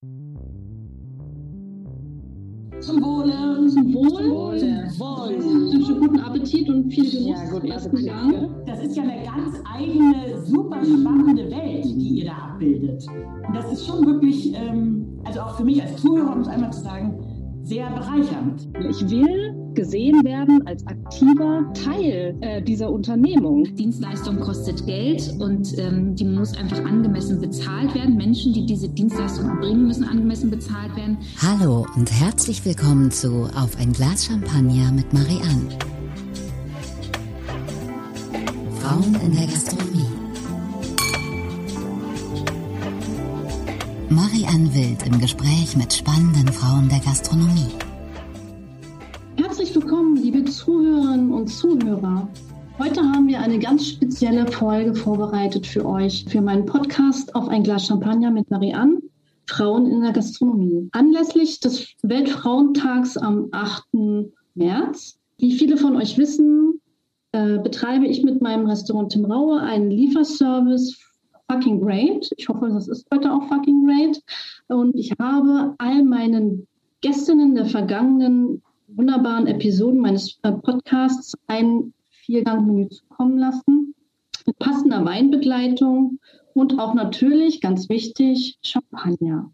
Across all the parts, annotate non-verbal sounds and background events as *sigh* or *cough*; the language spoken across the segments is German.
Zum Wohle. Zum Wohle. Zum Wohle. Zum Wohle. Guten Appetit und viel Genuss ja, guten ersten Gang. Das ist ja eine ganz eigene, super spannende Welt, die ihr da abbildet. Und das ist schon wirklich, ähm, also auch für mich als Zuhörer, um es einmal zu sagen, sehr bereichernd. Ich will gesehen werden als aktiver Teil äh, dieser Unternehmung. Dienstleistung kostet Geld und ähm, die muss einfach angemessen bezahlt werden. Menschen, die diese Dienstleistung erbringen, müssen angemessen bezahlt werden. Hallo und herzlich willkommen zu Auf ein Glas Champagner mit Marianne. Frauen in der Gastronomie. Marianne Wild im Gespräch mit spannenden Frauen der Gastronomie. Zuhörerinnen und Zuhörer. Heute haben wir eine ganz spezielle Folge vorbereitet für euch, für meinen Podcast auf ein Glas Champagner mit Marianne, Frauen in der Gastronomie. Anlässlich des Weltfrauentags am 8. März. Wie viele von euch wissen, äh, betreibe ich mit meinem Restaurant Tim Raue einen Lieferservice fucking great. Ich hoffe, das ist heute auch fucking great. Und ich habe all meinen Gästinnen der vergangenen wunderbaren Episoden meines äh, Podcasts ein Viergangmenü zukommen lassen mit passender Weinbegleitung und auch natürlich, ganz wichtig, Champagner.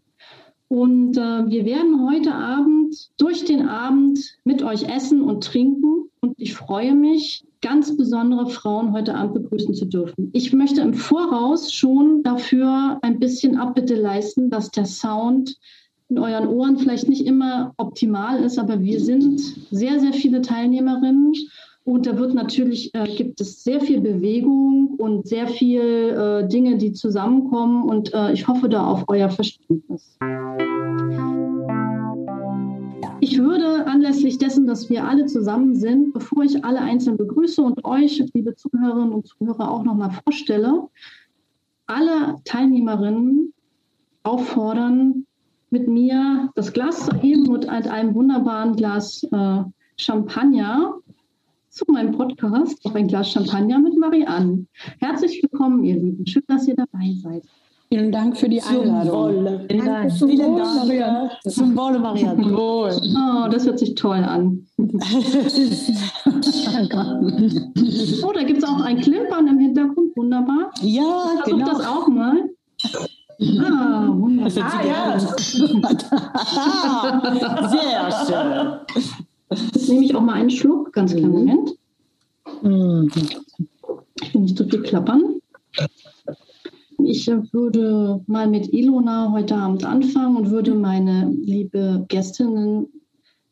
Und äh, wir werden heute Abend durch den Abend mit euch essen und trinken. Und ich freue mich, ganz besondere Frauen heute Abend begrüßen zu dürfen. Ich möchte im Voraus schon dafür ein bisschen Abbitte leisten, dass der Sound in euren Ohren vielleicht nicht immer optimal ist, aber wir sind sehr, sehr viele Teilnehmerinnen und da wird natürlich, äh, gibt es sehr viel Bewegung und sehr viel äh, Dinge, die zusammenkommen und äh, ich hoffe da auf euer Verständnis. Ich würde anlässlich dessen, dass wir alle zusammen sind, bevor ich alle einzeln begrüße und euch, liebe Zuhörerinnen und Zuhörer, auch nochmal vorstelle, alle Teilnehmerinnen auffordern, mit mir das Glas zu heben und mit einem wunderbaren Glas äh, Champagner zu meinem Podcast auf ein Glas Champagner mit Marianne. Herzlich willkommen, ihr Lieben. Schön, dass ihr dabei seid. Vielen Dank für die Einladung. Vielen Dank. Vielen Dank, Wohle, Marianne. Wohl. Oh, das hört sich toll an. *laughs* oh, da gibt es auch ein Klimpern im Hintergrund. Wunderbar. Ja, Versuch genau. das auch mal. Ah, wunderbar. Ah, ja. *laughs* Sehr schön. Jetzt nehme ich auch mal einen Schluck, ganz kleinen mhm. Moment. Ich will nicht zu so viel klappern. Ich würde mal mit Ilona heute Abend anfangen und würde meine liebe Gästinnen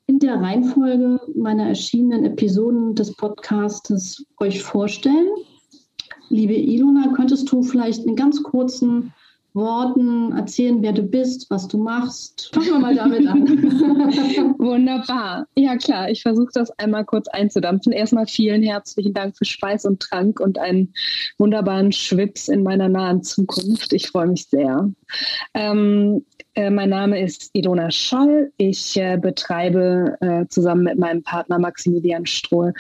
in der Reihenfolge meiner erschienenen Episoden des Podcastes euch vorstellen. Liebe Ilona, könntest du vielleicht einen ganz kurzen Worten erzählen, wer du bist, was du machst. Fangen wir mal damit an. *laughs* Wunderbar. Ja klar, ich versuche das einmal kurz einzudampfen. Erstmal vielen herzlichen Dank für Speis und Trank und einen wunderbaren Schwips in meiner nahen Zukunft. Ich freue mich sehr. Ähm, äh, mein Name ist Ilona Scholl. Ich äh, betreibe äh, zusammen mit meinem Partner Maximilian Strohl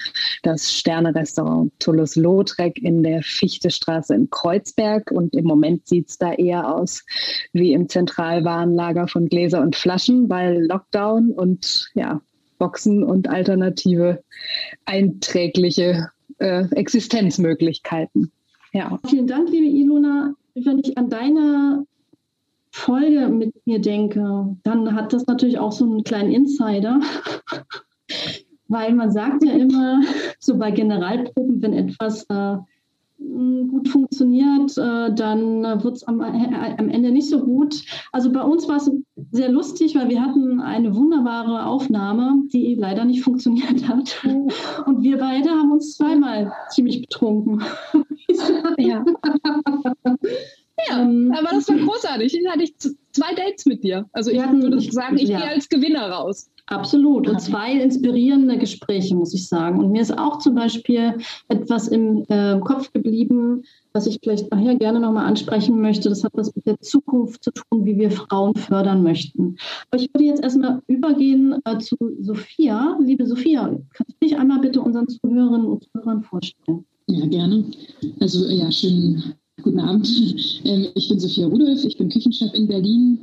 das Sterne-Restaurant Toulouse-Lautrec in der Fichtestraße in Kreuzberg. Und im Moment sieht es da eher aus wie im Zentralwarenlager von Gläser und Flaschen, weil Lockdown und ja, Boxen und alternative einträgliche äh, Existenzmöglichkeiten. Ja. Vielen Dank, liebe Ilona. Wenn ich an deine Folge mit mir denke, dann hat das natürlich auch so einen kleinen Insider. *laughs* Weil man sagt ja immer, so bei Generalproben, wenn etwas äh, gut funktioniert, äh, dann wird es am, äh, am, Ende nicht so gut. Also bei uns war es sehr lustig, weil wir hatten eine wunderbare Aufnahme, die leider nicht funktioniert hat. *laughs* Und wir beide haben uns zweimal ziemlich betrunken. ja. *laughs* Ja, ähm, aber das war großartig. Ich hatte ich zwei Dates mit dir. Also ich hatten, würde sagen, ich ja. gehe als Gewinner raus. Absolut. Und zwei inspirierende Gespräche, muss ich sagen. Und mir ist auch zum Beispiel etwas im äh, Kopf geblieben, was ich vielleicht nachher gerne nochmal ansprechen möchte. Das hat was mit der Zukunft zu tun, wie wir Frauen fördern möchten. Aber ich würde jetzt erstmal übergehen äh, zu Sophia. Liebe Sophia, kannst du dich einmal bitte unseren Zuhörerinnen und Zuhörern vorstellen? Ja, gerne. Also ja, schön Guten Abend. Ähm, ich bin Sophia Rudolph, ich bin Küchenchef in Berlin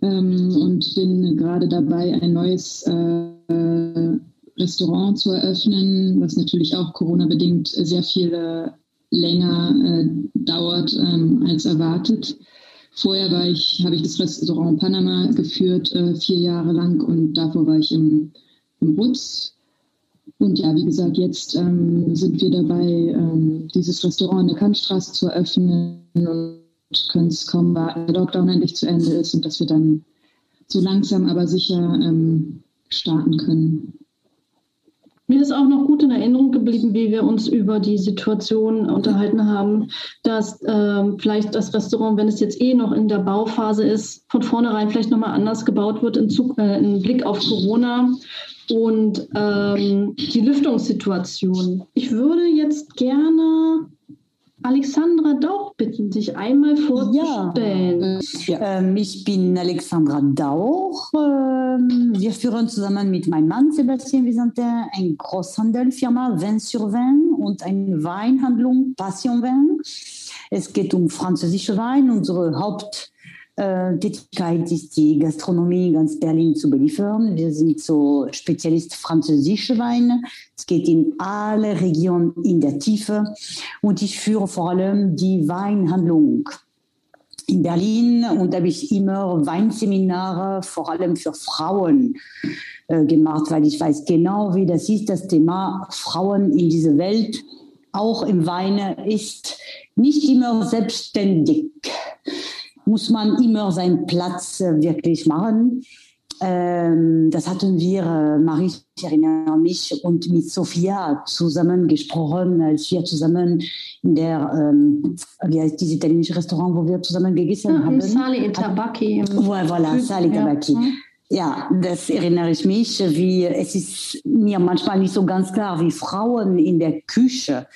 ähm, und bin gerade dabei, ein neues äh, Restaurant zu eröffnen, was natürlich auch Corona-bedingt sehr viel äh, länger äh, dauert ähm, als erwartet. Vorher war ich, habe ich das Restaurant Panama geführt, vier Jahre lang und davor war ich im, im Rutz. Und ja, wie gesagt, jetzt ähm, sind wir dabei, ähm, dieses Restaurant in der Kantstraße zu eröffnen und können es kaum warten, der Lockdown endlich zu Ende ist und dass wir dann so langsam aber sicher ähm, starten können. Mir ist auch noch gut in Erinnerung geblieben, wie wir uns über die Situation unterhalten haben, dass ähm, vielleicht das Restaurant, wenn es jetzt eh noch in der Bauphase ist, von vornherein vielleicht nochmal anders gebaut wird in, Zug, äh, in Blick auf Corona und ähm, die Lüftungssituation. Ich würde jetzt gerne Alexandra Dauch bitten, sich einmal vorzustellen. Ja, ähm, ich bin Alexandra Dauch. Ähm, wir führen zusammen mit meinem Mann Sebastian Visantin eine Großhandelfirma Vin sur Vin und eine Weinhandlung Passion Vin. Es geht um französische Wein. Unsere Haupt äh, Tätigkeit ist die Gastronomie ganz Berlin zu beliefern. Wir sind so Spezialist französische Weine. Es geht in alle Regionen in der Tiefe und ich führe vor allem die Weinhandlung in Berlin und habe ich immer Weinseminare vor allem für Frauen äh, gemacht, weil ich weiß genau, wie das ist, das Thema Frauen in dieser Welt, auch im Weine, ist nicht immer selbstständig muss man immer seinen Platz äh, wirklich machen. Ähm, das hatten wir, äh, Marie, ich erinnere mich, und mit Sophia zusammen gesprochen, als wir zusammen in der, ähm, wie heißt dieses italienische Restaurant, wo wir zusammen gegessen ja, haben? Sali e Tabacchi. Voilà, voilà Sali e Tabacchi. Ja. Ja, das erinnere ich mich, wie es ist mir manchmal nicht so ganz klar, wie Frauen in der Küche,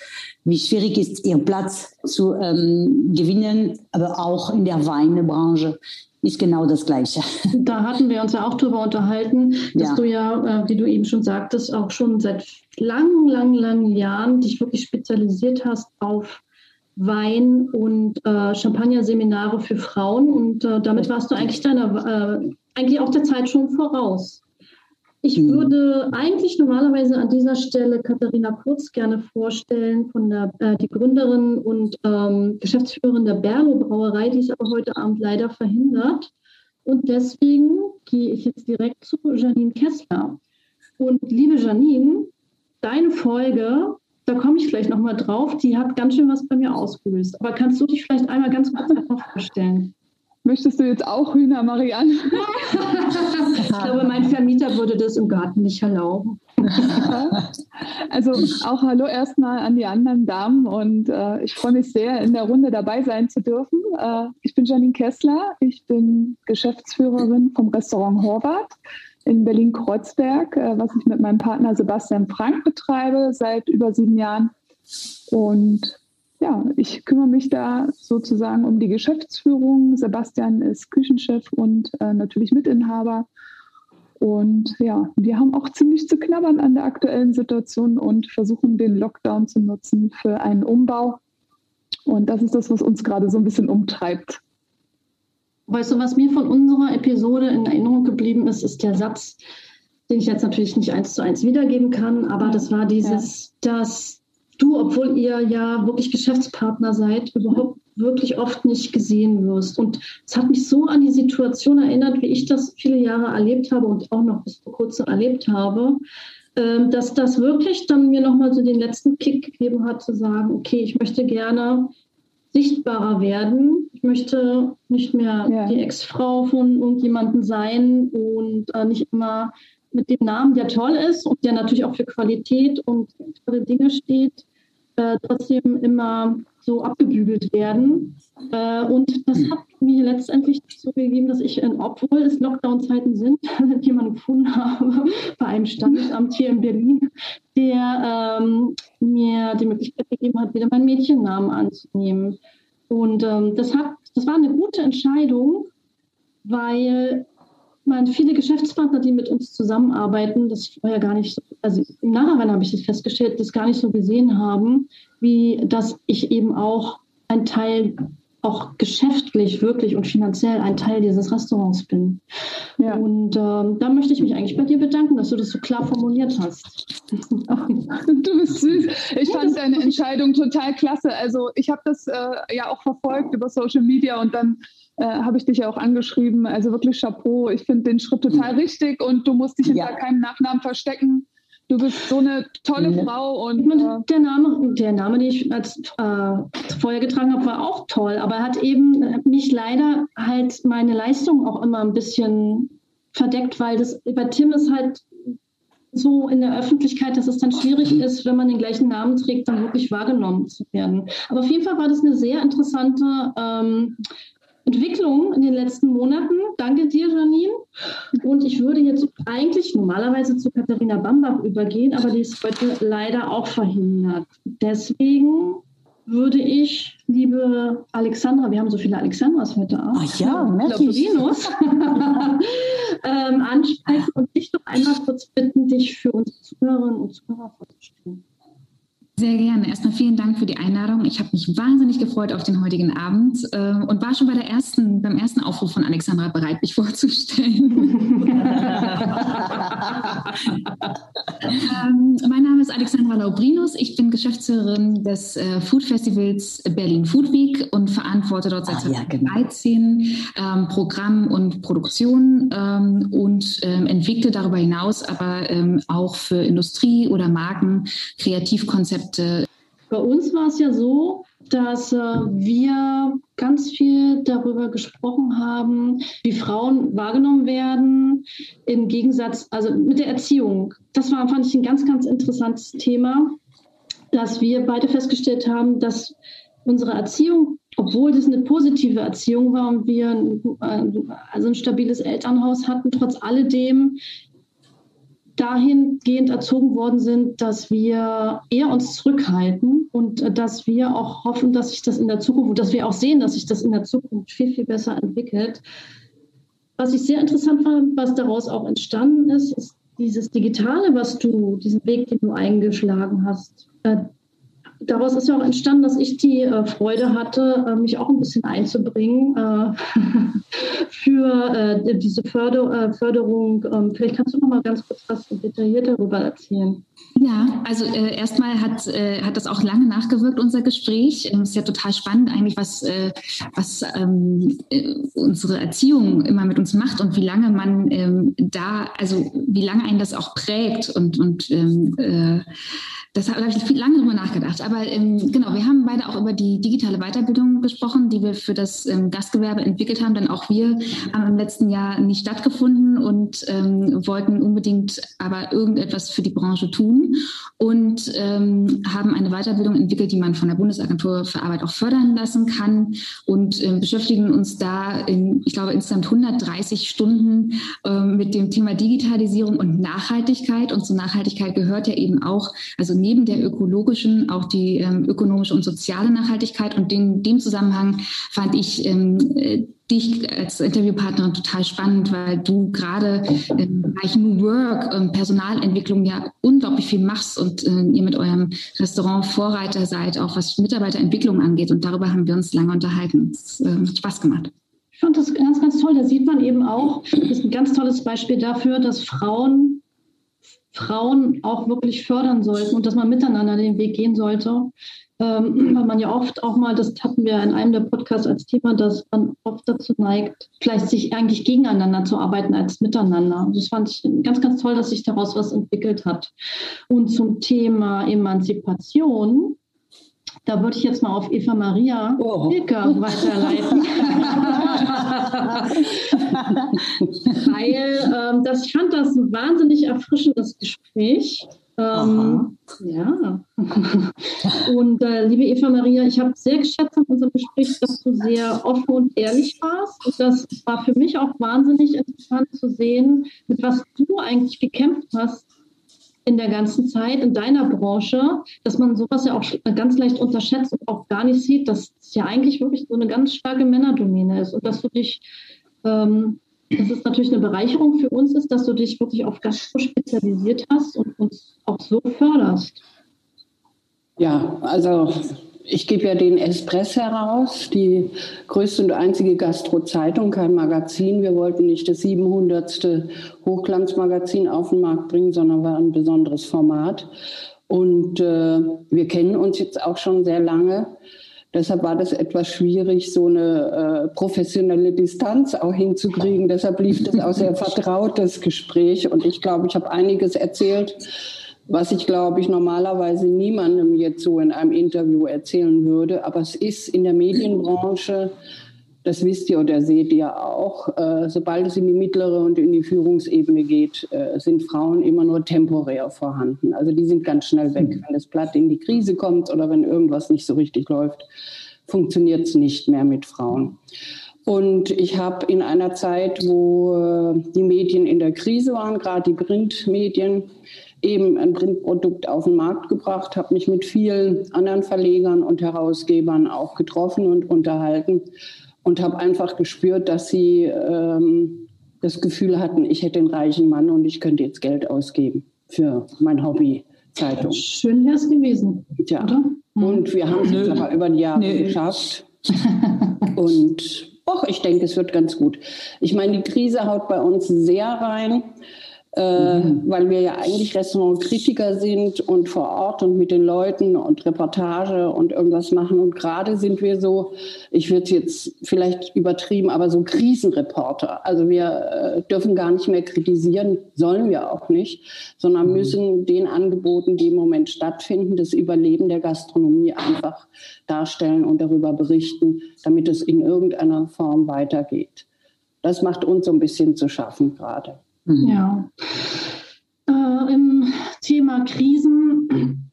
wie schwierig ist, ihren Platz zu ähm, gewinnen, aber auch in der Weinbranche ist genau das Gleiche. *laughs* Da hatten wir uns ja auch darüber unterhalten, dass ja. du ja, äh, wie du eben schon sagtest, auch schon seit langen, langen, langen Jahren dich wirklich spezialisiert hast auf Wein- und äh, Champagner-Seminare für Frauen. Und äh, damit warst du eigentlich deiner, äh, eigentlich auch der Zeit schon voraus. Ich mhm. würde eigentlich normalerweise an dieser Stelle Katharina Kurz gerne vorstellen, von der, äh, die Gründerin und ähm, Geschäftsführerin der Berlo Brauerei, die ist aber heute Abend leider verhindert. Und deswegen gehe ich jetzt direkt zu Janine Kessler. Und liebe Janine, deine Folge da komme ich vielleicht nochmal drauf. Die hat ganz schön was bei mir ausgelöst. Aber kannst du dich vielleicht einmal ganz kurz vorstellen? Möchtest du jetzt auch Hühner, Marianne? *laughs* *laughs* ich glaube, mein Vermieter würde das im Garten nicht erlauben. *laughs* also auch hallo erstmal an die anderen Damen und äh, ich freue mich sehr, in der Runde dabei sein zu dürfen. Äh, ich bin Janine Kessler, ich bin Geschäftsführerin vom Restaurant Horvath in Berlin-Kreuzberg, äh, was ich mit meinem Partner Sebastian Frank betreibe seit über sieben Jahren. Und ja, ich kümmere mich da sozusagen um die Geschäftsführung. Sebastian ist Küchenchef und äh, natürlich Mitinhaber. Und ja, wir haben auch ziemlich zu knabbern an der aktuellen Situation und versuchen den Lockdown zu nutzen für einen Umbau. Und das ist das, was uns gerade so ein bisschen umtreibt. Weißt du, was mir von unserer Episode in Erinnerung geblieben ist, ist der Satz, den ich jetzt natürlich nicht eins zu eins wiedergeben kann, aber das war dieses, ja. dass du, obwohl ihr ja wirklich Geschäftspartner seid, überhaupt wirklich oft nicht gesehen wirst. Und es hat mich so an die Situation erinnert, wie ich das viele Jahre erlebt habe und auch noch bis vor kurzem erlebt habe, ähm, dass das wirklich dann mir nochmal so den letzten Kick gegeben hat, zu sagen, okay, ich möchte gerne sichtbarer werden. Ich möchte nicht mehr ja. die Ex-Frau von irgendjemandem sein und äh, nicht immer mit dem Namen, der toll ist und der natürlich auch für Qualität und tolle Dinge steht, äh, trotzdem immer so abgebügelt werden. Äh, und das hat mir letztendlich so gegeben, dass ich, obwohl es Lockdown-Zeiten sind, *laughs* jemanden gefunden habe *laughs* bei einem Standesamt hier in Berlin, der ähm, mir die Möglichkeit gegeben hat, wieder meinen Mädchennamen anzunehmen. Und ähm, das, hat, das war eine gute Entscheidung, weil man viele Geschäftspartner, die mit uns zusammenarbeiten, das vorher gar nicht so, also im Nachhinein habe ich das festgestellt, das gar nicht so gesehen haben, wie dass ich eben auch ein Teil auch geschäftlich wirklich und finanziell ein Teil dieses Restaurants bin. Ja. Und ähm, da möchte ich mich eigentlich bei dir bedanken, dass du das so klar formuliert hast. *laughs* du bist süß. Ich ja, fand deine Entscheidung total klasse. Also ich habe das äh, ja auch verfolgt über Social Media und dann äh, habe ich dich ja auch angeschrieben. Also wirklich Chapeau. Ich finde den Schritt total richtig und du musst dich hinter ja. keinem Nachnamen verstecken. Du bist so eine tolle ja. Frau und äh der Name, der Name, den ich als äh, vorher getragen habe, war auch toll, aber er hat eben mich leider halt meine Leistung auch immer ein bisschen verdeckt, weil das bei Tim ist halt so in der Öffentlichkeit, dass es dann schwierig mhm. ist, wenn man den gleichen Namen trägt, dann wirklich wahrgenommen zu werden. Aber auf jeden Fall war das eine sehr interessante ähm, Entwicklung in den letzten Monaten. Danke dir, Janine. Und ich würde jetzt eigentlich normalerweise zu Katharina Bambach übergehen, aber die ist heute leider auch verhindert. Deswegen würde ich, liebe Alexandra, wir haben so viele Alexandras heute auch, Ach ja, Lorinus, *laughs* ähm, ansprechen und dich doch einmal kurz bitten, dich für unsere Zuhörerinnen und Zuhörer vorzustellen. Sehr gerne. Erstmal vielen Dank für die Einladung. Ich habe mich wahnsinnig gefreut auf den heutigen Abend äh, und war schon bei der ersten, beim ersten Aufruf von Alexandra bereit, mich *laughs* vorzustellen. *laughs* ähm, mein Name ist Alexandra Laubrinus. Ich bin Geschäftsführerin des äh, Food Festivals Berlin Food Week und verantworte dort seit ah, ja, 2013 genau. ähm, Programm und Produktion ähm, und ähm, entwickle darüber hinaus aber ähm, auch für Industrie oder Marken Kreativkonzepte Konzepte? Bei uns war es ja so, dass äh, wir ganz viel darüber gesprochen haben, wie Frauen wahrgenommen werden, im Gegensatz, also mit der Erziehung. Das war, fand ich, ein ganz, ganz interessantes Thema, dass wir beide festgestellt haben, dass unsere Erziehung, obwohl das eine positive Erziehung war und wir ein, also ein stabiles Elternhaus hatten, trotz alledem dahingehend erzogen worden sind, dass wir eher uns zurückhalten und äh, dass wir auch hoffen, dass sich das in der Zukunft, dass wir auch sehen, dass sich das in der Zukunft viel, viel besser entwickelt. Was ich sehr interessant fand, was daraus auch entstanden ist, ist dieses Digitale, was du, diesen Weg, den du eingeschlagen hast. Daraus ist ja auch entstanden, dass ich die äh, Freude hatte, äh, mich auch ein bisschen einzubringen äh, *laughs* für äh, diese Förder äh, Förderung. Ähm, vielleicht kannst du noch mal ganz kurz was detailliert darüber erzählen. Ja, also äh, erstmal hat, hat das auch lange nachgewirkt, unser Gespräch. Ähm, ist ja total spannend eigentlich, was, was ähm, äh, unsere Erziehung immer mit uns macht und wie lange man ähm, da, also wie lange einen das auch prägt und, und ähm, äh, das habe ich lange darüber nachgedacht. Aber ähm, genau, wir haben beide auch über die digitale Weiterbildung gesprochen, die wir für das ähm, Gastgewerbe entwickelt haben. Denn auch wir haben im letzten Jahr nicht stattgefunden und ähm, wollten unbedingt aber irgendetwas für die Branche tun und ähm, haben eine Weiterbildung entwickelt, die man von der Bundesagentur für Arbeit auch fördern lassen kann und ähm, beschäftigen uns da in, ich glaube, insgesamt 130 Stunden ähm, mit dem Thema Digitalisierung und Nachhaltigkeit. Und zur Nachhaltigkeit gehört ja eben auch, also neben der ökologischen auch die ähm, ökonomische und soziale Nachhaltigkeit. Und in dem Zusammenhang fand ich ähm, äh, dich als Interviewpartnerin total spannend, weil du gerade im Bereich New Work, ähm, Personalentwicklung ja unglaublich viel machst und äh, ihr mit eurem Restaurant Vorreiter seid, auch was Mitarbeiterentwicklung angeht. Und darüber haben wir uns lange unterhalten. Es äh, hat Spaß gemacht. Ich fand das ganz, ganz toll. Da sieht man eben auch, das ist ein ganz tolles Beispiel dafür, dass Frauen Frauen auch wirklich fördern sollten und dass man miteinander den Weg gehen sollte. Ähm, *clears throat* weil man ja oft auch mal, das hatten wir in einem der Podcasts als Thema, dass man oft dazu neigt, vielleicht sich eigentlich gegeneinander zu arbeiten als miteinander. Das fand ich ganz, ganz toll, dass sich daraus was entwickelt hat. Und zum Thema Emanzipation da würde ich jetzt mal auf Eva Maria oh. Hilker weiterleiten. *laughs* Weil ähm, das, ich fand das ein wahnsinnig erfrischendes Gespräch. Ähm, ja. *laughs* und äh, liebe Eva Maria, ich habe sehr geschätzt an unserem Gespräch, dass du sehr offen und ehrlich warst. Und das war für mich auch wahnsinnig interessant zu sehen, mit was du eigentlich gekämpft hast in der ganzen Zeit in deiner Branche, dass man sowas ja auch ganz leicht unterschätzt und auch gar nicht sieht, dass es ja eigentlich wirklich so eine ganz starke Männerdomäne ist und dass du dich, ähm, dass es natürlich eine Bereicherung für uns ist, dass du dich wirklich auf Gastro spezialisiert hast und uns auch so förderst. Ja, also ich gebe ja den Espress heraus, die größte und einzige Gastro-Zeitung, kein Magazin. Wir wollten nicht das 700. Hochglanzmagazin auf den Markt bringen, sondern war ein besonderes Format. Und äh, wir kennen uns jetzt auch schon sehr lange. Deshalb war das etwas schwierig, so eine äh, professionelle Distanz auch hinzukriegen. Deshalb lief das auch sehr *laughs* vertrautes Gespräch. Und ich glaube, ich habe einiges erzählt, was ich, glaube ich, normalerweise niemandem jetzt so in einem Interview erzählen würde. Aber es ist in der Medienbranche, das wisst ihr oder seht ihr auch, äh, sobald es in die mittlere und in die Führungsebene geht, äh, sind Frauen immer nur temporär vorhanden. Also die sind ganz schnell weg. Wenn das Blatt in die Krise kommt oder wenn irgendwas nicht so richtig läuft, funktioniert es nicht mehr mit Frauen. Und ich habe in einer Zeit, wo äh, die Medien in der Krise waren, gerade die Printmedien, eben ein Printprodukt auf den Markt gebracht, habe mich mit vielen anderen Verlegern und Herausgebern auch getroffen und unterhalten und habe einfach gespürt, dass sie ähm, das Gefühl hatten, ich hätte einen reichen Mann und ich könnte jetzt Geld ausgeben für mein Hobby. Zeitung. Schön wäre es gewesen. Ja. Oder? Und wir haben es aber über die Jahre Nö. geschafft. *laughs* Und Och, ich denke, es wird ganz gut. Ich meine, die Krise haut bei uns sehr rein äh, weil wir ja eigentlich Restaurantkritiker sind und vor Ort und mit den Leuten und Reportage und irgendwas machen. Und gerade sind wir so, ich würde es jetzt vielleicht übertrieben, aber so Krisenreporter. Also wir äh, dürfen gar nicht mehr kritisieren, sollen wir auch nicht, sondern müssen den Angeboten, die im Moment stattfinden, das Überleben der Gastronomie einfach darstellen und darüber berichten, damit es in irgendeiner Form weitergeht. Das macht uns so ein bisschen zu schaffen gerade. Ja. Äh, Im Thema Krisen,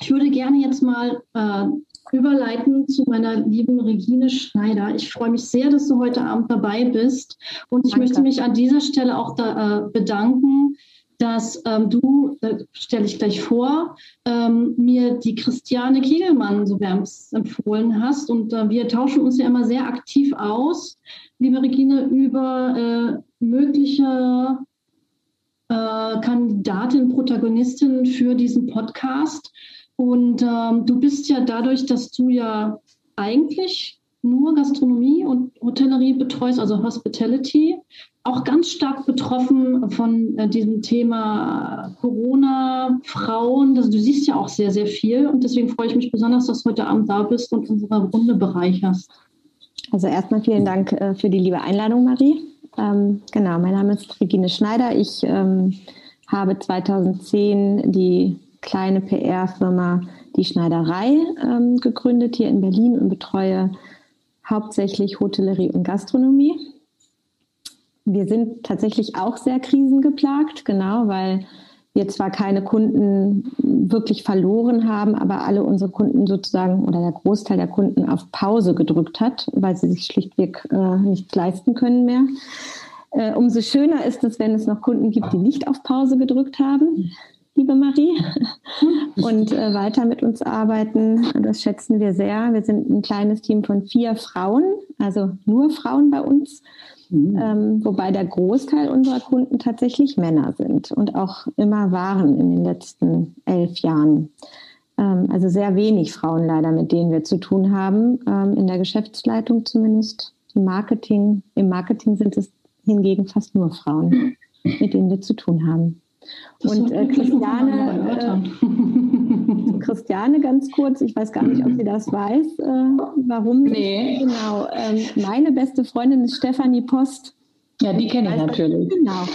ich würde gerne jetzt mal äh, überleiten zu meiner lieben Regine Schneider. Ich freue mich sehr, dass du heute Abend dabei bist und ich Danke. möchte mich an dieser Stelle auch da, äh, bedanken, dass ähm, du, da stelle ich gleich vor, ähm, mir die Christiane Kegelmann so wärmst empfohlen hast. Und äh, wir tauschen uns ja immer sehr aktiv aus, liebe Regine, über äh, mögliche äh, Kandidatin, Protagonistin für diesen Podcast. Und ähm, du bist ja dadurch, dass du ja eigentlich nur Gastronomie und Hotellerie betreust, also Hospitality, auch ganz stark betroffen von äh, diesem Thema Corona, Frauen. Also du siehst ja auch sehr, sehr viel. Und deswegen freue ich mich besonders, dass du heute Abend da bist und unsere Runde bereicherst. Also erstmal vielen Dank äh, für die liebe Einladung, Marie. Ähm, genau, mein Name ist Regine Schneider. Ich ähm, habe 2010 die kleine PR-Firma Die Schneiderei ähm, gegründet hier in Berlin und betreue hauptsächlich Hotellerie und Gastronomie. Wir sind tatsächlich auch sehr krisengeplagt, genau, weil wir zwar keine Kunden wirklich verloren haben, aber alle unsere Kunden sozusagen oder der Großteil der Kunden auf Pause gedrückt hat, weil sie sich schlichtweg äh, nichts leisten können mehr. Äh, umso schöner ist es, wenn es noch Kunden gibt, die nicht auf Pause gedrückt haben, liebe Marie, *laughs* und äh, weiter mit uns arbeiten. Das schätzen wir sehr. Wir sind ein kleines Team von vier Frauen, also nur Frauen bei uns. Ähm, wobei der Großteil unserer Kunden tatsächlich Männer sind und auch immer waren in den letzten elf Jahren. Ähm, also sehr wenig Frauen leider, mit denen wir zu tun haben, ähm, in der Geschäftsleitung zumindest. Im Marketing, Im Marketing sind es hingegen fast nur Frauen, mit denen wir zu tun haben. Und äh, Christiane, äh, *laughs* *laughs* Christiane ganz kurz, ich weiß gar nicht, ob sie das weiß, äh, warum. Nee. Genau. Ähm, meine beste Freundin ist Stefanie Post. Ja, die kenne ich natürlich. Genau.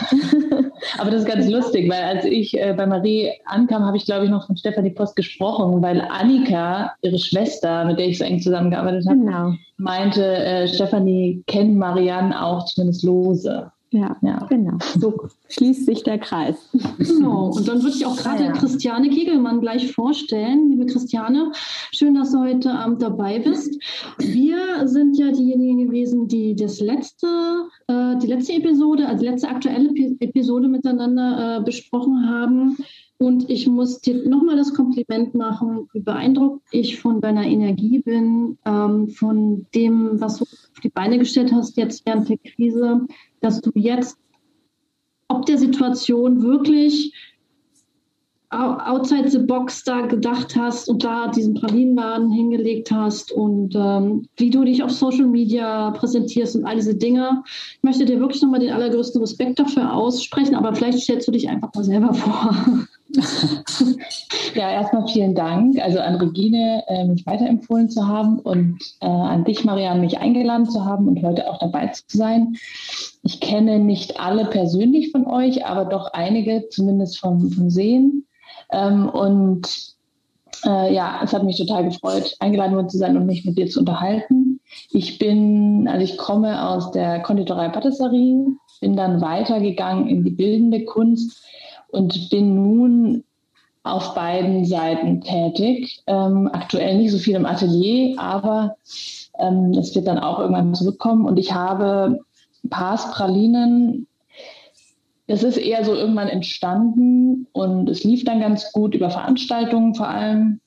*laughs* Aber das ist ganz lustig, weil als ich äh, bei Marie ankam, habe ich, glaube ich, noch von Stefanie Post gesprochen, weil Annika, ihre Schwester, mit der ich so eng zusammengearbeitet habe, Genau. meinte, äh, Stefanie kennt Marianne auch zumindest lose. Ja, Ja. genau. So schließt sich der Kreis. Genau, und dann würde ich auch gerade Ja. Christiane Kegelmann gleich vorstellen. Liebe Christiane, schön, dass du heute Abend dabei bist. Wir sind ja diejenigen gewesen, die das letzte, äh, die letzte Episode, also die letzte aktuelle Epi- Episode miteinander äh, besprochen haben. Und ich muss dir nochmal das Kompliment machen, wie beeindruckt ich von deiner Energie bin, ähm, von dem, was du auf die Beine gestellt hast jetzt während der Krise, dass du jetzt ob der Situation wirklich outside the box da gedacht hast und da diesen Pralinenladen hingelegt hast und ähm, wie du dich auf Social Media präsentierst und all diese Dinge. Ich möchte dir wirklich nochmal den allergrößten Respekt dafür aussprechen, aber vielleicht stellst du dich einfach mal selber vor. *laughs* *laughs* ja, erstmal vielen Dank. Also an Regine, äh, mich weiterempfohlen zu haben und äh, an dich, Marianne, mich eingeladen zu haben und heute auch dabei zu sein. Ich kenne nicht alle persönlich von euch, aber doch einige, zumindest vom, vom Sehen. Ähm, und äh, ja, es hat mich total gefreut, eingeladen worden zu sein und mich mit dir zu unterhalten. Ich bin, also ich komme aus der Konditorei Patisserie, bin dann weitergegangen in die bildende Kunst und bin nun auf beiden Seiten tätig. Ähm, aktuell nicht so viel im Atelier, aber ähm, das wird dann auch irgendwann zurückkommen. Und ich habe Parspralinen. Das ist eher so irgendwann entstanden und es lief dann ganz gut über Veranstaltungen vor allem.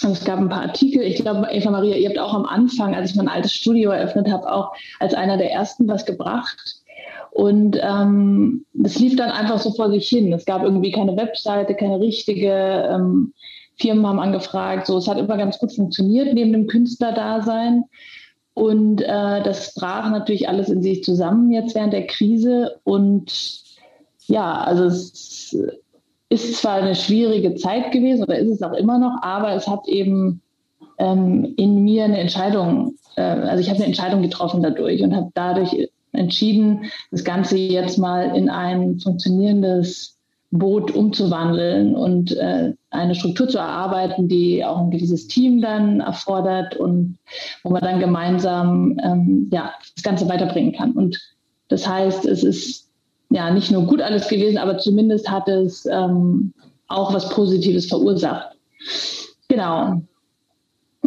Also es gab ein paar Artikel. Ich glaube, Eva Maria, ihr habt auch am Anfang, als ich mein altes Studio eröffnet habe, auch als einer der ersten was gebracht. Und ähm, das lief dann einfach so vor sich hin. Es gab irgendwie keine Webseite, keine richtige. Ähm, Firmen haben angefragt. So, es hat immer ganz gut funktioniert neben dem Künstlerdasein. Und äh, das brach natürlich alles in sich zusammen jetzt während der Krise. Und ja, also es ist zwar eine schwierige Zeit gewesen oder ist es auch immer noch, aber es hat eben ähm, in mir eine Entscheidung, äh, also ich habe eine Entscheidung getroffen dadurch und habe dadurch entschieden, das Ganze jetzt mal in ein funktionierendes Boot umzuwandeln und äh, eine Struktur zu erarbeiten, die auch ein gewisses Team dann erfordert und wo man dann gemeinsam ähm, ja, das Ganze weiterbringen kann. Und das heißt, es ist ja nicht nur gut alles gewesen, aber zumindest hat es ähm, auch was Positives verursacht. Genau.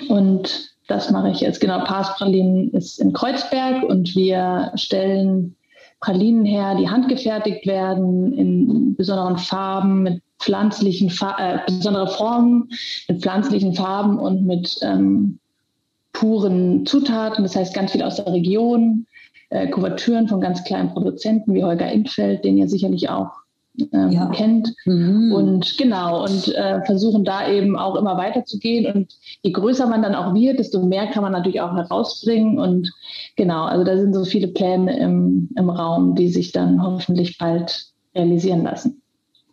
Und das mache ich jetzt. Genau, Parspralinen ist in Kreuzberg und wir stellen Pralinen her, die handgefertigt werden in besonderen Farben, mit pflanzlichen, Fa äh, besondere Formen, mit pflanzlichen Farben und mit ähm, puren Zutaten. Das heißt ganz viel aus der Region, äh, Kuvertüren von ganz kleinen Produzenten wie Holger Infeld, den ihr sicherlich auch ähm, ja. kennt. Mhm. Und genau, und äh, versuchen da eben auch immer weiterzugehen. Und je größer man dann auch wird, desto mehr kann man natürlich auch herausbringen. Und genau, also da sind so viele Pläne im, im Raum, die sich dann hoffentlich bald realisieren lassen.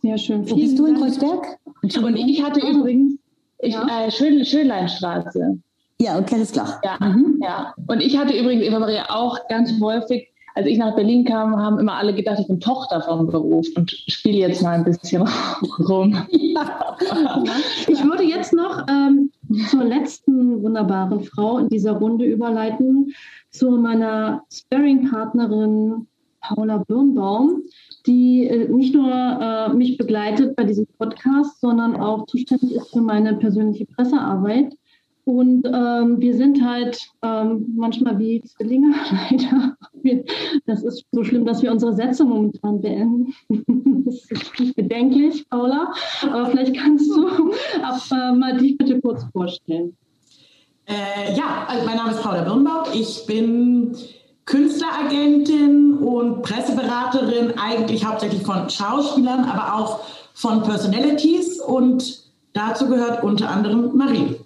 Sehr schön. Wo bist du in Kreuzberg? Und ich hatte ah. übrigens ich, ja. äh, Schön, Schönleinstraße. Ja, okay, alles klar. Ja, mhm. ja. Und ich hatte übrigens, Eva Maria, auch ganz häufig als ich nach Berlin kam, haben immer alle gedacht, ich bin Tochter vom Beruf und spiele jetzt mal ein bisschen *laughs* rum. *laughs* ich würde jetzt noch ähm, zur letzten wunderbaren Frau in dieser Runde überleiten, zu meiner Sparring-Partnerin Paula Birnbaum, die äh, nicht nur äh, mich begleitet bei diesem Podcast, sondern auch zuständig ist für meine persönliche Pressearbeit. Und ähm, wir sind halt ähm, manchmal wie Zwillinge, *laughs* leider. das ist so schlimm, dass wir unsere Sätze momentan beenden. *laughs* das ist bedenklich, Paula. Aber vielleicht kannst du *laughs* ab, äh, mal dich bitte kurz vorstellen. Äh, ja, also mein Name ist Paula Birnbaum. Ich bin Künstleragentin und Presseberaterin, eigentlich hauptsächlich von Schauspielern, aber auch von Personalities. Und dazu gehört unter anderem Marie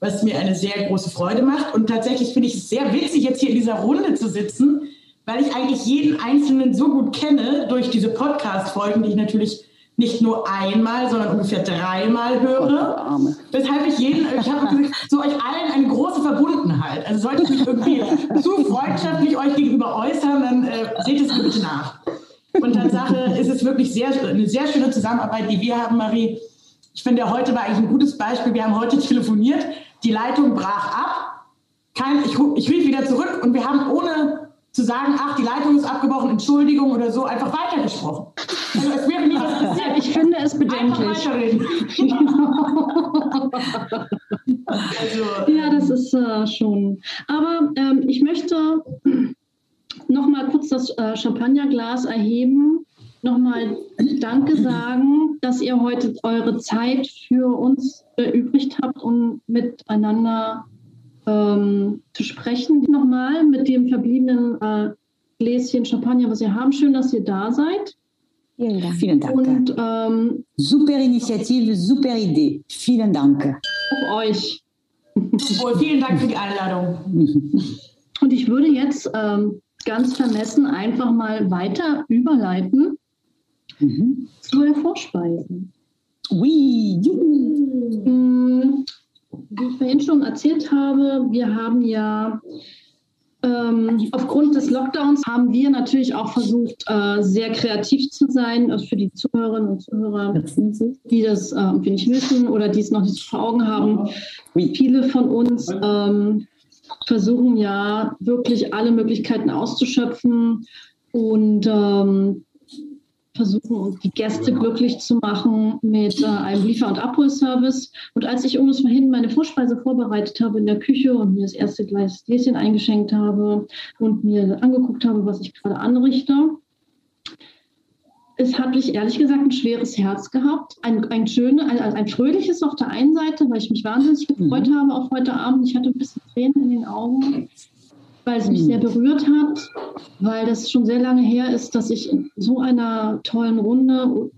was mir eine sehr große Freude macht. Und tatsächlich finde ich es sehr witzig, jetzt hier in dieser Runde zu sitzen, weil ich eigentlich jeden Einzelnen so gut kenne durch diese Podcast-Folgen, die ich natürlich nicht nur einmal, sondern ungefähr dreimal höre. Weshalb ich jeden, ich habe zu euch allen eine große Verbundenheit. Also sollte ich mich irgendwie zu freundschaftlich euch gegenüber äußern, dann äh, seht es mir bitte nach. Und Tatsache ist es wirklich sehr, eine sehr schöne Zusammenarbeit, die wir haben, Marie. Ich finde, heute war eigentlich ein gutes Beispiel. Wir haben heute telefoniert die Leitung brach ab. Kein, ich, ich rief wieder zurück und wir haben ohne zu sagen, ach, die Leitung ist abgebrochen, Entschuldigung oder so, einfach weitergesprochen. Also es wäre nie was passiert. Ich finde es bedenklich. *laughs* also, ja, das ist äh, schon. Aber ähm, ich möchte noch mal kurz das äh, Champagnerglas erheben nochmal Danke sagen, dass ihr heute eure Zeit für uns erübrigt habt, um miteinander ähm, zu sprechen. Nochmal mit dem verbliebenen äh, Gläschen Champagner, was ihr haben. Schön, dass ihr da seid. Vielen Dank. Vielen Dank. Und, ähm, super Initiative, super Idee. Vielen Dank. Auf euch. Wohl, vielen Dank für die Einladung. Und ich würde jetzt ähm, ganz vermessen einfach mal weiter überleiten mhm. zu der Vorspeise. Oui. Hm, wie ich vorhin schon erzählt habe, wir haben ja ähm, aufgrund des Lockdowns haben wir natürlich auch versucht, äh, sehr kreativ zu sein also für die Zuhörerinnen und Zuhörer, die das äh, irgendwie nicht wissen oder die es noch nicht vor Augen haben. Viele von uns ähm, versuchen ja wirklich alle Möglichkeiten auszuschöpfen und ähm, versuchen, die Gäste glücklich zu machen mit äh, einem Liefer- und Abholservice. Und als ich um es vorhin meine Vorspeise vorbereitet habe in der Küche und mir das erste Glas Gläschen eingeschenkt habe und mir angeguckt habe, was ich gerade anrichte, es hat mich ehrlich gesagt ein schweres Herz gehabt. Ein, ein, schöne, ein, ein fröhliches auf der einen Seite, weil ich mich wahnsinnig gefreut mhm. habe auf heute Abend. Ich hatte ein bisschen Tränen in den Augen weil es mich sehr berührt hat, weil das schon sehr lange her ist, dass ich in so einer tollen Runde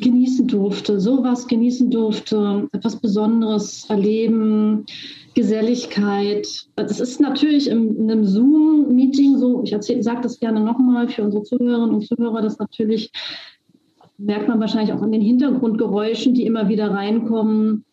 genießen durfte, sowas genießen durfte, etwas Besonderes erleben, Geselligkeit. Das ist natürlich in, einem Zoom-Meeting so, ich sage das gerne nochmal für unsere Zuhörerinnen und Zuhörer, das natürlich merkt man wahrscheinlich auch an den Hintergrundgeräuschen, die immer wieder reinkommen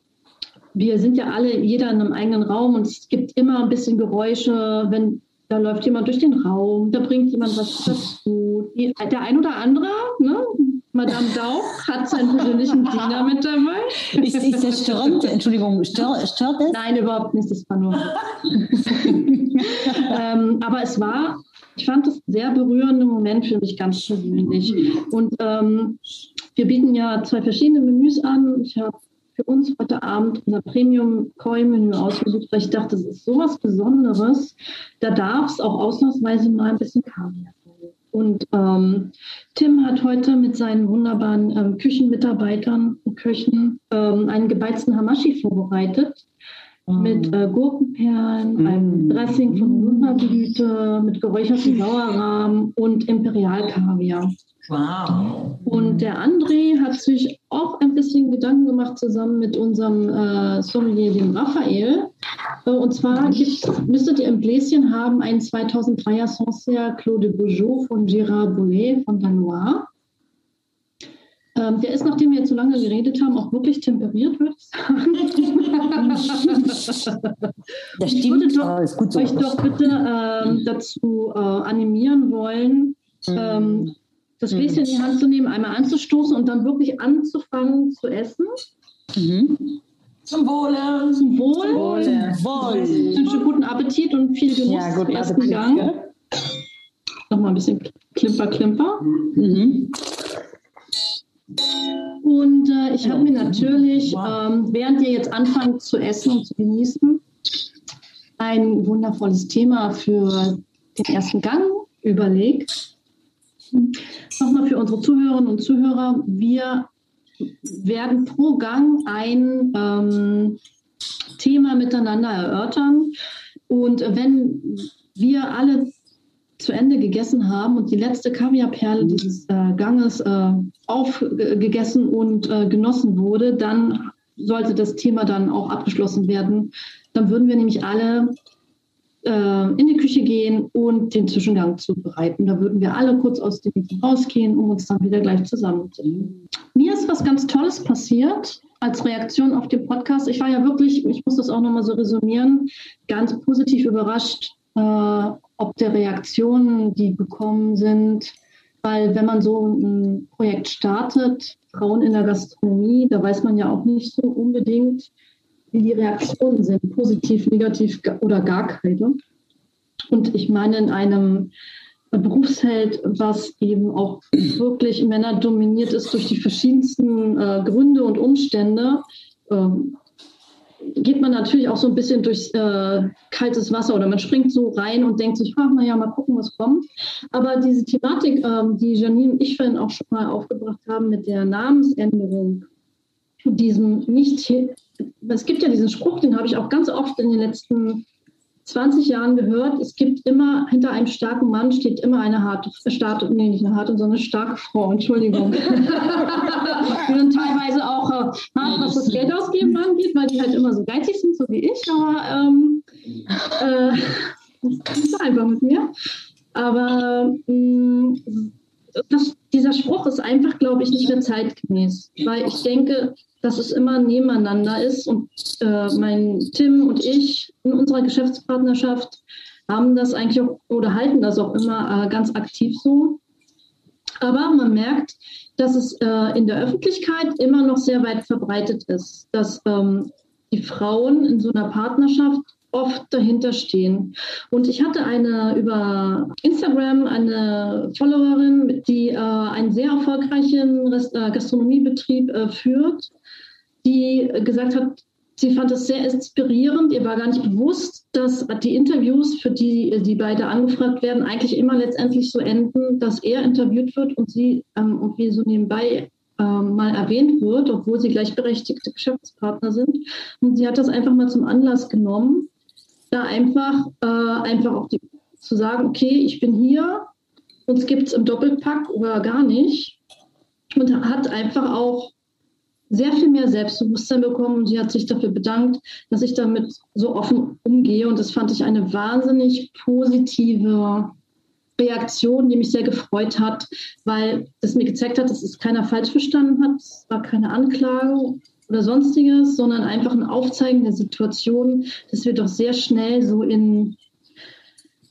wir sind ja alle, jeder in einem eigenen Raum und es gibt immer ein bisschen Geräusche, wenn da läuft jemand durch den Raum, da bringt jemand was dazu. Die, der ein oder andere, ne? Madame Dauch hat seinen persönlichen Diener mit dabei. Ist, ist das störend? Entschuldigung, stör, stört es? Nein, überhaupt nicht, das war nur. *laughs* ähm, aber es war, ich fand es sehr berührender Moment für mich ganz persönlich. Und ähm, wir bieten ja zwei verschiedene Menüs an. Ich habe für uns heute Abend unser Premium-Koi-Menü ausgesucht, weil ich dachte, das ist sowas Besonderes. Da darf es auch ausnahmsweise mal ein bisschen Kaviar sein. Und ähm, Tim hat heute mit seinen wunderbaren ähm, Küchenmitarbeitern und Köchen ähm, einen gebeizten Hamashi vorbereitet. Mm. Mit äh, Gurkenperlen, mm. einem Dressing von Wunderblüte, mit geräucherten Sauerrahm und Imperialkaviar. Wow. Und der André hat sich auch ein bisschen Gedanken gemacht, zusammen mit unserem äh, Sommelier, dem Raphael. Äh, und zwar gibt, müsstet ihr im Gläschen haben einen 2003er Sancerre Claude Beaujeu von Gérard Boulet von Danois. Ähm, der ist, nachdem wir jetzt so lange geredet haben, auch wirklich temperiert, würde ich sagen. *laughs* das stimmt. Ich würde doch, ist gut so. euch doch bitte ähm, dazu äh, animieren wollen, ähm, das Gläschen in die Hand zu nehmen, einmal anzustoßen und dann wirklich anzufangen zu essen. Mhm. Zum Wohle. Zum Wohl. Zum Wohle. Wohl. Ich wünsche guten Appetit und viel Genuss ja, guten ersten Appetit, Gang. Ja. Nochmal ein bisschen Klimper, Klimper. Mhm. Und äh, ich habe mir natürlich, ähm, während ihr jetzt anfangt zu essen und zu genießen, ein wundervolles Thema für den ersten Gang überlegt. Nochmal für unsere Zuhörerinnen und Zuhörer, wir werden pro Gang ein ähm, Thema miteinander erörtern. Und wenn wir alle zu Ende gegessen haben und die letzte Kaviarperle dieses äh, Ganges äh, aufgegessen und äh, genossen wurde, dann sollte das Thema dann auch abgeschlossen werden. Dann würden wir nämlich alle äh, in die Küche gehen und den Zwischengang zubereiten. Da würden wir alle kurz aus dem Meeting rausgehen, um uns dann wieder gleich zusammenzunehmen. Mir ist was ganz Tolles passiert als Reaktion auf den Podcast. Ich war ja wirklich, ich muss das auch nochmal so resümieren, ganz positiv überrascht, äh, ob der Reaktionen, die gekommen sind. Weil wenn man so ein Projekt startet, Frauen in der Gastronomie, da weiß man ja auch nicht so unbedingt, wie die Reaktionen sind, positiv, negativ oder gar keine. Und ich meine, in einem Berufsfeld, was eben auch wirklich männerdominiert ist durch die verschiedensten äh, Gründe und Umstände, ähm, geht man natürlich auch so ein bisschen durch äh, kaltes Wasser oder man springt so rein und denkt sich, ach, naja, mal gucken, was kommt. Aber diese Thematik, ähm, die Janine und ich vorhin auch schon mal aufgebracht haben mit der Namensänderung, diesem nicht es gibt ja diesen Spruch, den habe ich auch ganz oft in den letzten 20 Jahren gehört, es gibt immer, hinter einem starken Mann steht immer eine harte, starke, nee, nicht eine harte, sondern eine starke Frau, Entschuldigung. *laughs* *laughs* die dann teilweise auch äh, hart, was das Geld ausgeben angeht, weil die halt immer so geizig sind, so wie ich, aber ähm, äh, *laughs* das ist einfach mit mir. Aber mh, mm, das, dieser Spruch ist einfach, glaube ich, nicht mehr zeitgemäß, weil ich denke, dass es immer nebeneinander ist und äh, mein Tim und ich in unserer Geschäftspartnerschaft haben das eigentlich auch oder halten das auch immer äh, ganz aktiv so. Aber man merkt, dass es äh, in der Öffentlichkeit immer noch sehr weit verbreitet ist, dass ähm, die Frauen in so einer Partnerschaft oft dahinter stehen. Und ich hatte eine über Instagram eine Followerin, die äh, einen sehr erfolgreichen Rest, äh, Gastronomiebetrieb äh, führt, die gesagt hat, sie fand es sehr inspirierend. Ihr war gar nicht bewusst, dass die Interviews, für die die beide angefragt werden, eigentlich immer letztendlich so enden, dass er interviewt wird und sie ähm, und wie so nebenbei ähm, mal erwähnt wird, obwohl sie gleichberechtigte Geschäftspartner sind. Und sie hat das einfach mal zum Anlass genommen, da einfach, äh, einfach auch die, zu sagen, okay, ich bin hier, uns gibt es im Doppelpack oder gar nicht. Und hat einfach auch sehr viel mehr Selbstbewusstsein bekommen und sie hat sich dafür bedankt, dass ich damit so offen umgehe. Und das fand ich eine wahnsinnig positive Reaktion, die mich sehr gefreut hat, weil das mir gezeigt hat, dass es keiner falsch verstanden hat. Es war keine Anklage oder sonstiges, sondern einfach ein Aufzeigen der Situation, dass wir doch sehr schnell so in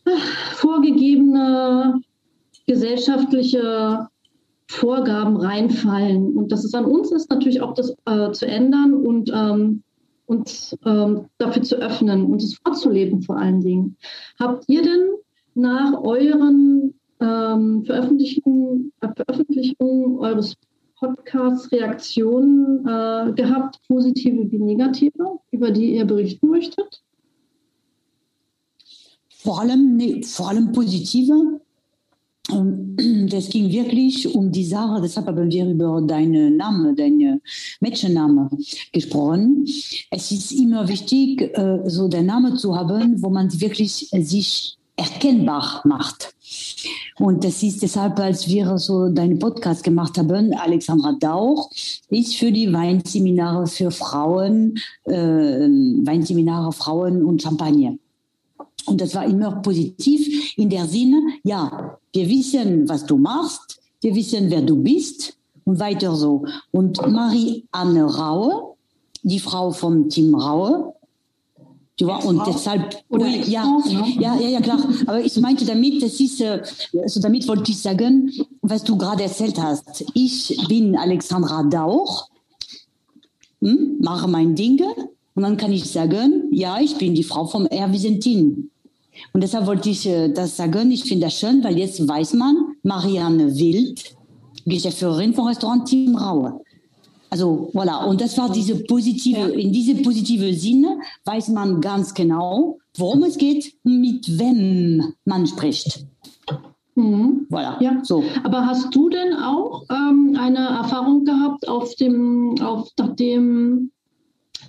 ach, vorgegebene gesellschaftliche Vorgaben reinfallen. Und dass es an uns ist, natürlich auch das äh, zu ändern und ähm, uns ähm, dafür zu öffnen und es vorzuleben vor allen Dingen. Habt ihr denn nach euren ähm, Veröffentlichungen, äh, Veröffentlichungen eures Podcasts Reaktionen äh, gehabt, positive wie negative, über die ihr berichten möchtet? Vor allem, nee, vor allem positive. *clears throat* Das ging wirklich um die Sache, deshalb haben wir über deinen Namen, deinen Mädchenname gesprochen. Es ist immer wichtig, äh, so den Namen zu haben, wo man wirklich sich erkennbar macht. Und das ist deshalb, als wir so deinen Podcast gemacht haben, Alexandra Dauch ist für die Weinseminare für Frauen, äh, Weinseminare Frauen und Champagner. Und das war immer positiv in der Sinne, ja, wir wissen, was du machst, wir wissen, wer du bist und weiter so. Und Marie-Anne Raue, die Frau vom Team Raue, Du und deshalb, Oder ja, ja, ja, ja, klar. Aber ich meinte damit, das ist, äh, also damit wollte ich sagen, was du gerade erzählt hast. Ich bin Alexandra Dauch, hm, mache mein Ding und dann kann ich sagen, ja, ich bin die Frau vom R. Visentin. Und deshalb wollte ich äh, das sagen. Ich finde das schön, weil jetzt weiß man, Marianne Wild, Geschäftsführerin vom Restaurant Team Raue. Also voilà, und das war diese positive, in diese positive Sinne weiß man ganz genau, worum es geht und mit wem man spricht. Mhm. Voilà. Ja. So. Aber hast du denn auch ähm, eine Erfahrung gehabt auf dem, auf nachdem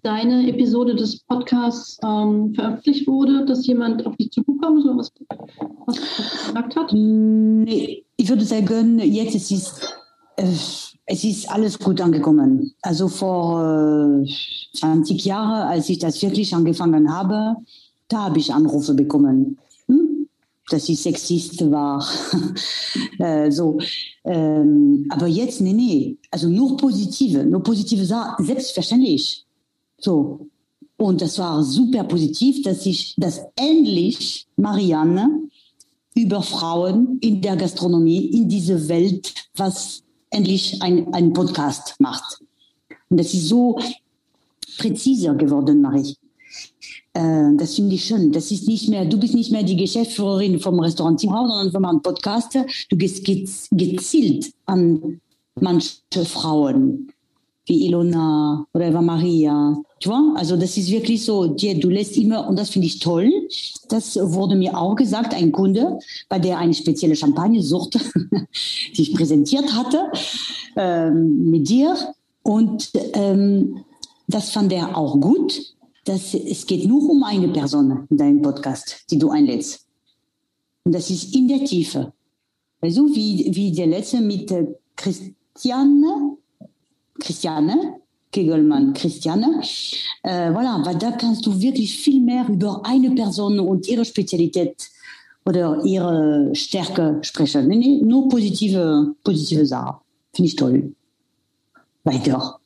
deine Episode des Podcasts ähm, veröffentlicht wurde, dass jemand auf dich zugekommen ist oder was, was gesagt hat? Nee, ich würde sagen, jetzt ist es. Es ist alles gut angekommen. Also vor äh, 20 Jahren, als ich das wirklich angefangen habe, da habe ich Anrufe bekommen, hm? dass ich Sexist war. *laughs* äh, so. Ähm, aber jetzt, nee, nee. Also nur positive, nur positive Sachen, selbstverständlich. So. Und das war super positiv, dass ich, dass endlich Marianne über Frauen in der Gastronomie, in diese Welt, was endlich einen Podcast macht. Und das ist so präziser geworden, Marie. Äh, das finde ich schön. Das ist nicht mehr, du bist nicht mehr die Geschäftsführerin vom Restaurant Timrau, sondern vom einem Podcast. Du gehst gezielt an manche Frauen, wie Ilona oder Eva Maria. Tu vois? Also das ist wirklich so, du lässt immer, und das finde ich toll, das wurde mir auch gesagt, ein Kunde, bei der eine spezielle Champagnersorte *laughs* sich präsentiert hatte ähm, mit dir. Und ähm, das fand er auch gut, dass es geht nur um eine Person in deinem Podcast, die du einlädst. Und das ist in der Tiefe. Also wie, wie der letzte mit äh, Christiane, Christiane, Kegelmann, Christiane. Äh, voilà, weil da kannst du wirklich viel mehr über eine Person und ihre Spezialität oder ihre Stärke sprechen. Nee, nee, nur positive, positive Sachen. Finde ich toll. Weiter.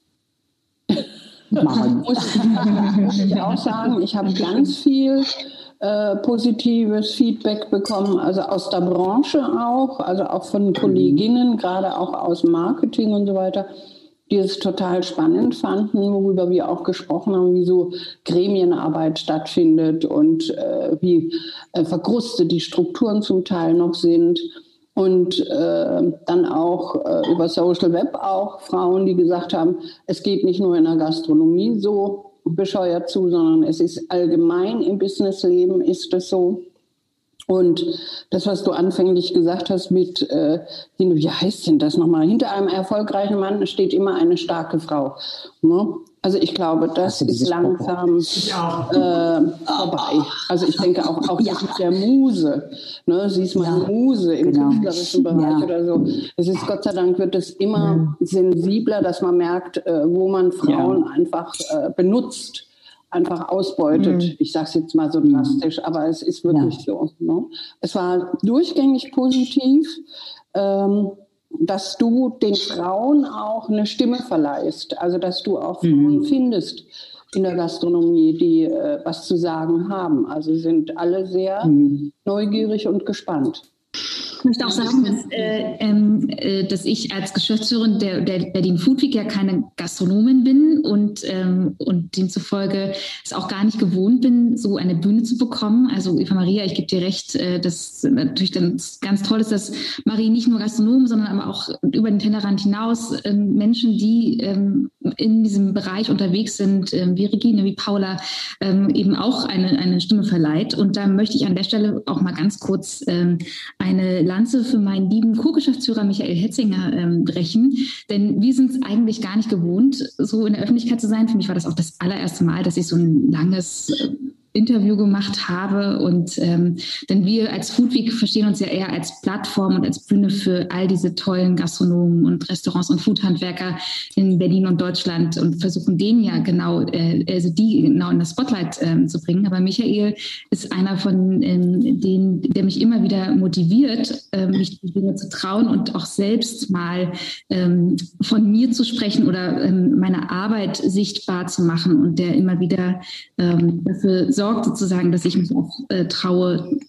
Machen. *laughs* Muss ich auch sagen, ich habe ganz viel äh, positives Feedback bekommen, also aus der Branche auch, also auch von Kolleginnen, gerade auch aus Marketing und so weiter, die es total spannend fanden, worüber wir auch gesprochen haben, wie so Gremienarbeit stattfindet und äh, wie äh, verkrustet die Strukturen zum Teil noch sind. Und äh, dann auch äh, über Social Web auch Frauen, die gesagt haben, es geht nicht nur in der Gastronomie so bescheuert zu, sondern es ist allgemein im Businessleben ist es so. Und das, was du anfänglich gesagt hast mit, äh, wie heißt denn das nochmal? Hinter einem erfolgreichen Mann steht immer eine starke Frau. Ne? Also ich glaube, das ist langsam äh, vorbei. Also ich denke auch, auch ja. mit der Muse. Ne? Sie ist meine ja. Muse im genau. künstlerischen Bereich ja. oder so. Es ist Gott sei Dank wird es immer sensibler, dass man merkt, äh, wo man Frauen einfach äh, benutzt einfach ausbeutet. Mhm. Ich sage es jetzt mal so mhm. drastisch, aber es ist wirklich ja. so. Ne? Es war durchgängig positiv, ähm, dass du den Frauen auch eine Stimme verleihst. Also dass du auch Frauen mhm. findest in der Gastronomie, die äh, was zu sagen haben. Also sind alle sehr mhm. neugierig und gespannt. Ich möchte auch sagen, dass, äh, ähm, äh, dass ich als Geschäftsführerin der, der Berlin Food Week ja keine Gastronomin bin und, ähm, und demzufolge es auch gar nicht gewohnt bin, so eine Bühne zu bekommen. Also Eva Maria, ich gebe dir recht, äh, dass natürlich dann ganz toll ist, dass Marie nicht nur Gastronomen, sondern aber auch über den Tellerrand hinaus äh, Menschen, die ähm, in diesem Bereich unterwegs sind, äh, wie Regine, wie Paula, ähm, eben auch eine, eine Stimme verleiht. Und da möchte ich an der Stelle auch mal ganz kurz ähm, eine Lanze für meinen lieben Co-Geschäftsführer Michael Hetzinger ähm, brechen. Denn wir sind es eigentlich gar nicht gewohnt, so in der Öffentlichkeit zu sein. Für mich war das auch das allererste Mal, dass ich so ein langes äh, Interview gemacht habe. Und ähm, denn wir als Food Week verstehen uns ja eher als Plattform und als Bühne für all diese tollen Gastronomen und Restaurants und Foodhandwerker in Berlin und Deutschland und versuchen denen ja genau, äh, also die genau in das Spotlight ähm, zu bringen. Aber Michael ist einer von ähm, denen, der mich immer wieder motiviert, äh, mich die zu trauen und auch selbst mal ähm, von mir zu sprechen oder ähm, meine Arbeit sichtbar zu machen und der immer wieder ähm, dafür sorgt sozusagen, dass ich mich auch äh, traue,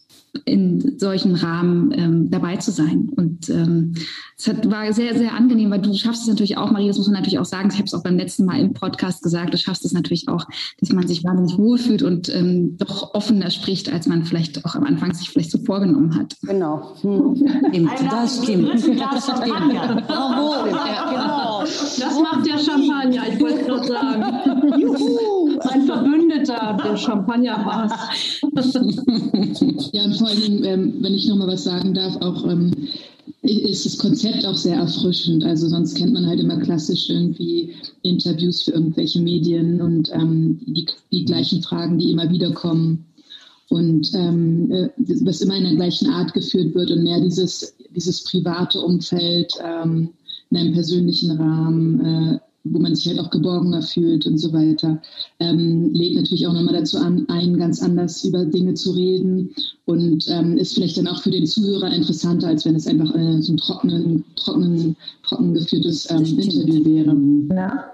in solchen Rahmen ähm, dabei zu sein. Und ähm, es hat, war sehr, sehr angenehm, weil du schaffst es natürlich auch, Marie, das muss man natürlich auch sagen, ich habe es auch beim letzten Mal im Podcast gesagt, du schaffst es natürlich auch, dass man sich wahnsinnig wohlfühlt und ähm, doch offener spricht, als man vielleicht auch am Anfang sich vielleicht so vorgenommen hat. Genau. Hm. Das stimmt. Das stimmt. Bravo. Ja, genau. Das macht der Champagner, ich wollte gerade sagen. *laughs* Juhu, ein Verbündeter der Champagner-Bars. *laughs* ja, vor allem, ähm, wenn ich nochmal was sagen darf, auch ähm, ist das Konzept auch sehr erfrischend. Also sonst kennt man halt immer klassisch irgendwie Interviews für irgendwelche Medien und ähm, die, die gleichen Fragen, die immer wieder kommen und ähm, äh, was immer in der gleichen Art geführt wird und mehr dieses, dieses private Umfeld ähm, in einem persönlichen Rahmen. Äh, wo man sich halt auch geborgener fühlt und so weiter. Ähm, lädt natürlich auch nochmal dazu an, ein, ganz anders über Dinge zu reden und ähm, ist vielleicht dann auch für den Zuhörer interessanter, als wenn es einfach äh, so ein trockenen, trockenen, trocken geführtes ähm, Interview wäre. Ja.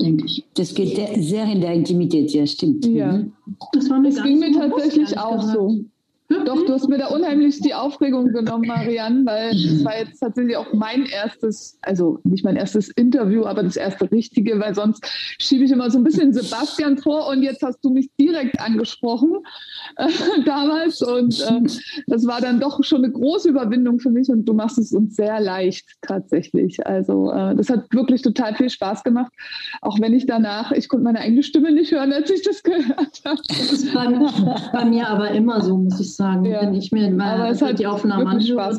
Denke ich. Das geht sehr in der Intimität, ja, stimmt. Ja. Mhm. Das, war das ging mir tatsächlich auch so. Doch, du hast mir da unheimlich die Aufregung genommen, Marianne, weil es war jetzt tatsächlich auch mein erstes, also nicht mein erstes Interview, aber das erste richtige, weil sonst schiebe ich immer so ein bisschen Sebastian vor und jetzt hast du mich direkt angesprochen äh, *laughs* damals und äh, das war dann doch schon eine große Überwindung für mich und du machst es uns sehr leicht tatsächlich. Also äh, das hat wirklich total viel Spaß gemacht, auch wenn ich danach, ich konnte meine eigene Stimme nicht hören, als ich das gehört habe. Das ist bei, bei mir aber immer so, muss ich sagen, ja. wenn ich mir mal Aber es hat die Aufnahme anschaue. Das,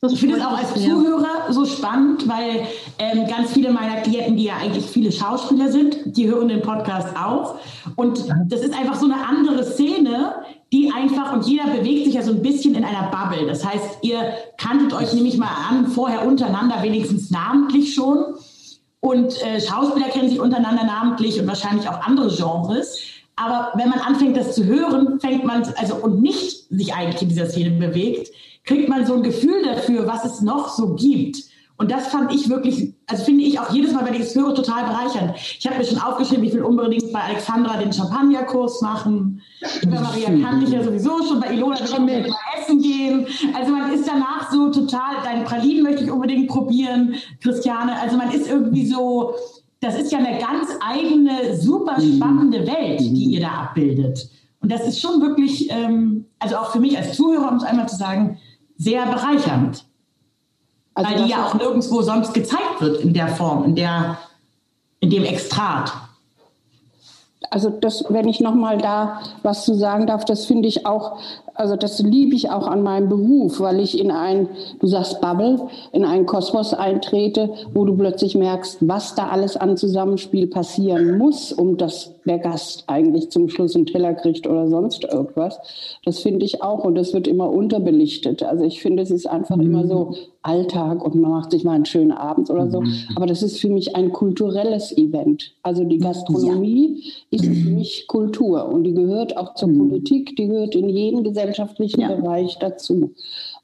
Das ich finde es auch als Zuhörer so spannend, weil ähm, ganz viele meiner Klienten, die ja eigentlich viele Schauspieler sind, die hören den Podcast auch. Und das ist einfach so eine andere Szene, die einfach, und jeder bewegt sich ja so ein bisschen in einer Bubble. Das heißt, ihr kanntet euch nämlich mal an, vorher untereinander wenigstens namentlich schon. Und äh, Schauspieler kennen sich untereinander namentlich und wahrscheinlich auch andere Genres. Aber wenn man anfängt, das zu hören, fängt man, also und nicht sich eigentlich in dieser Szene bewegt, kriegt man so ein Gefühl dafür, was es noch so gibt. Und das fand ich wirklich, also finde ich auch jedes Mal, wenn ich es höre, total bereichernd. Ich habe mir schon aufgeschrieben, ich will unbedingt bei Alexandra den Champagnerkurs machen. Bei Maria kannte ich ja sowieso schon, bei Ilona will ich mal essen gehen. Also man ist danach so total, deine Pralinen möchte ich unbedingt probieren, Christiane. Also man ist irgendwie so, das ist ja eine ganz eigene, super mhm. spannende Welt, die ihr da abbildet. Und das ist schon wirklich, ähm, also auch für mich als Zuhörer, um es einmal zu sagen, sehr bereichernd. Also weil die ja auch nirgendwo sonst gezeigt wird in der Form, in, der, in dem Extrat. Also das, wenn ich nochmal da was zu sagen darf, das finde ich auch also das liebe ich auch an meinem Beruf, weil ich in ein, du sagst Bubble, in einen Kosmos eintrete, wo du plötzlich merkst, was da alles an Zusammenspiel passieren muss, um dass der Gast eigentlich zum Schluss einen Teller kriegt oder sonst irgendwas. Das finde ich auch und das wird immer unterbelichtet. Also ich finde, es ist einfach mhm. immer so Alltag und man macht sich mal einen schönen Abend oder so. Mhm. Aber das ist für mich ein kulturelles Event. Also die Gastronomie ja. ist für mich Kultur und die gehört auch zur mhm. Politik, die gehört in jeden Gesellschaft gesellschaftlichen ja. Bereich dazu.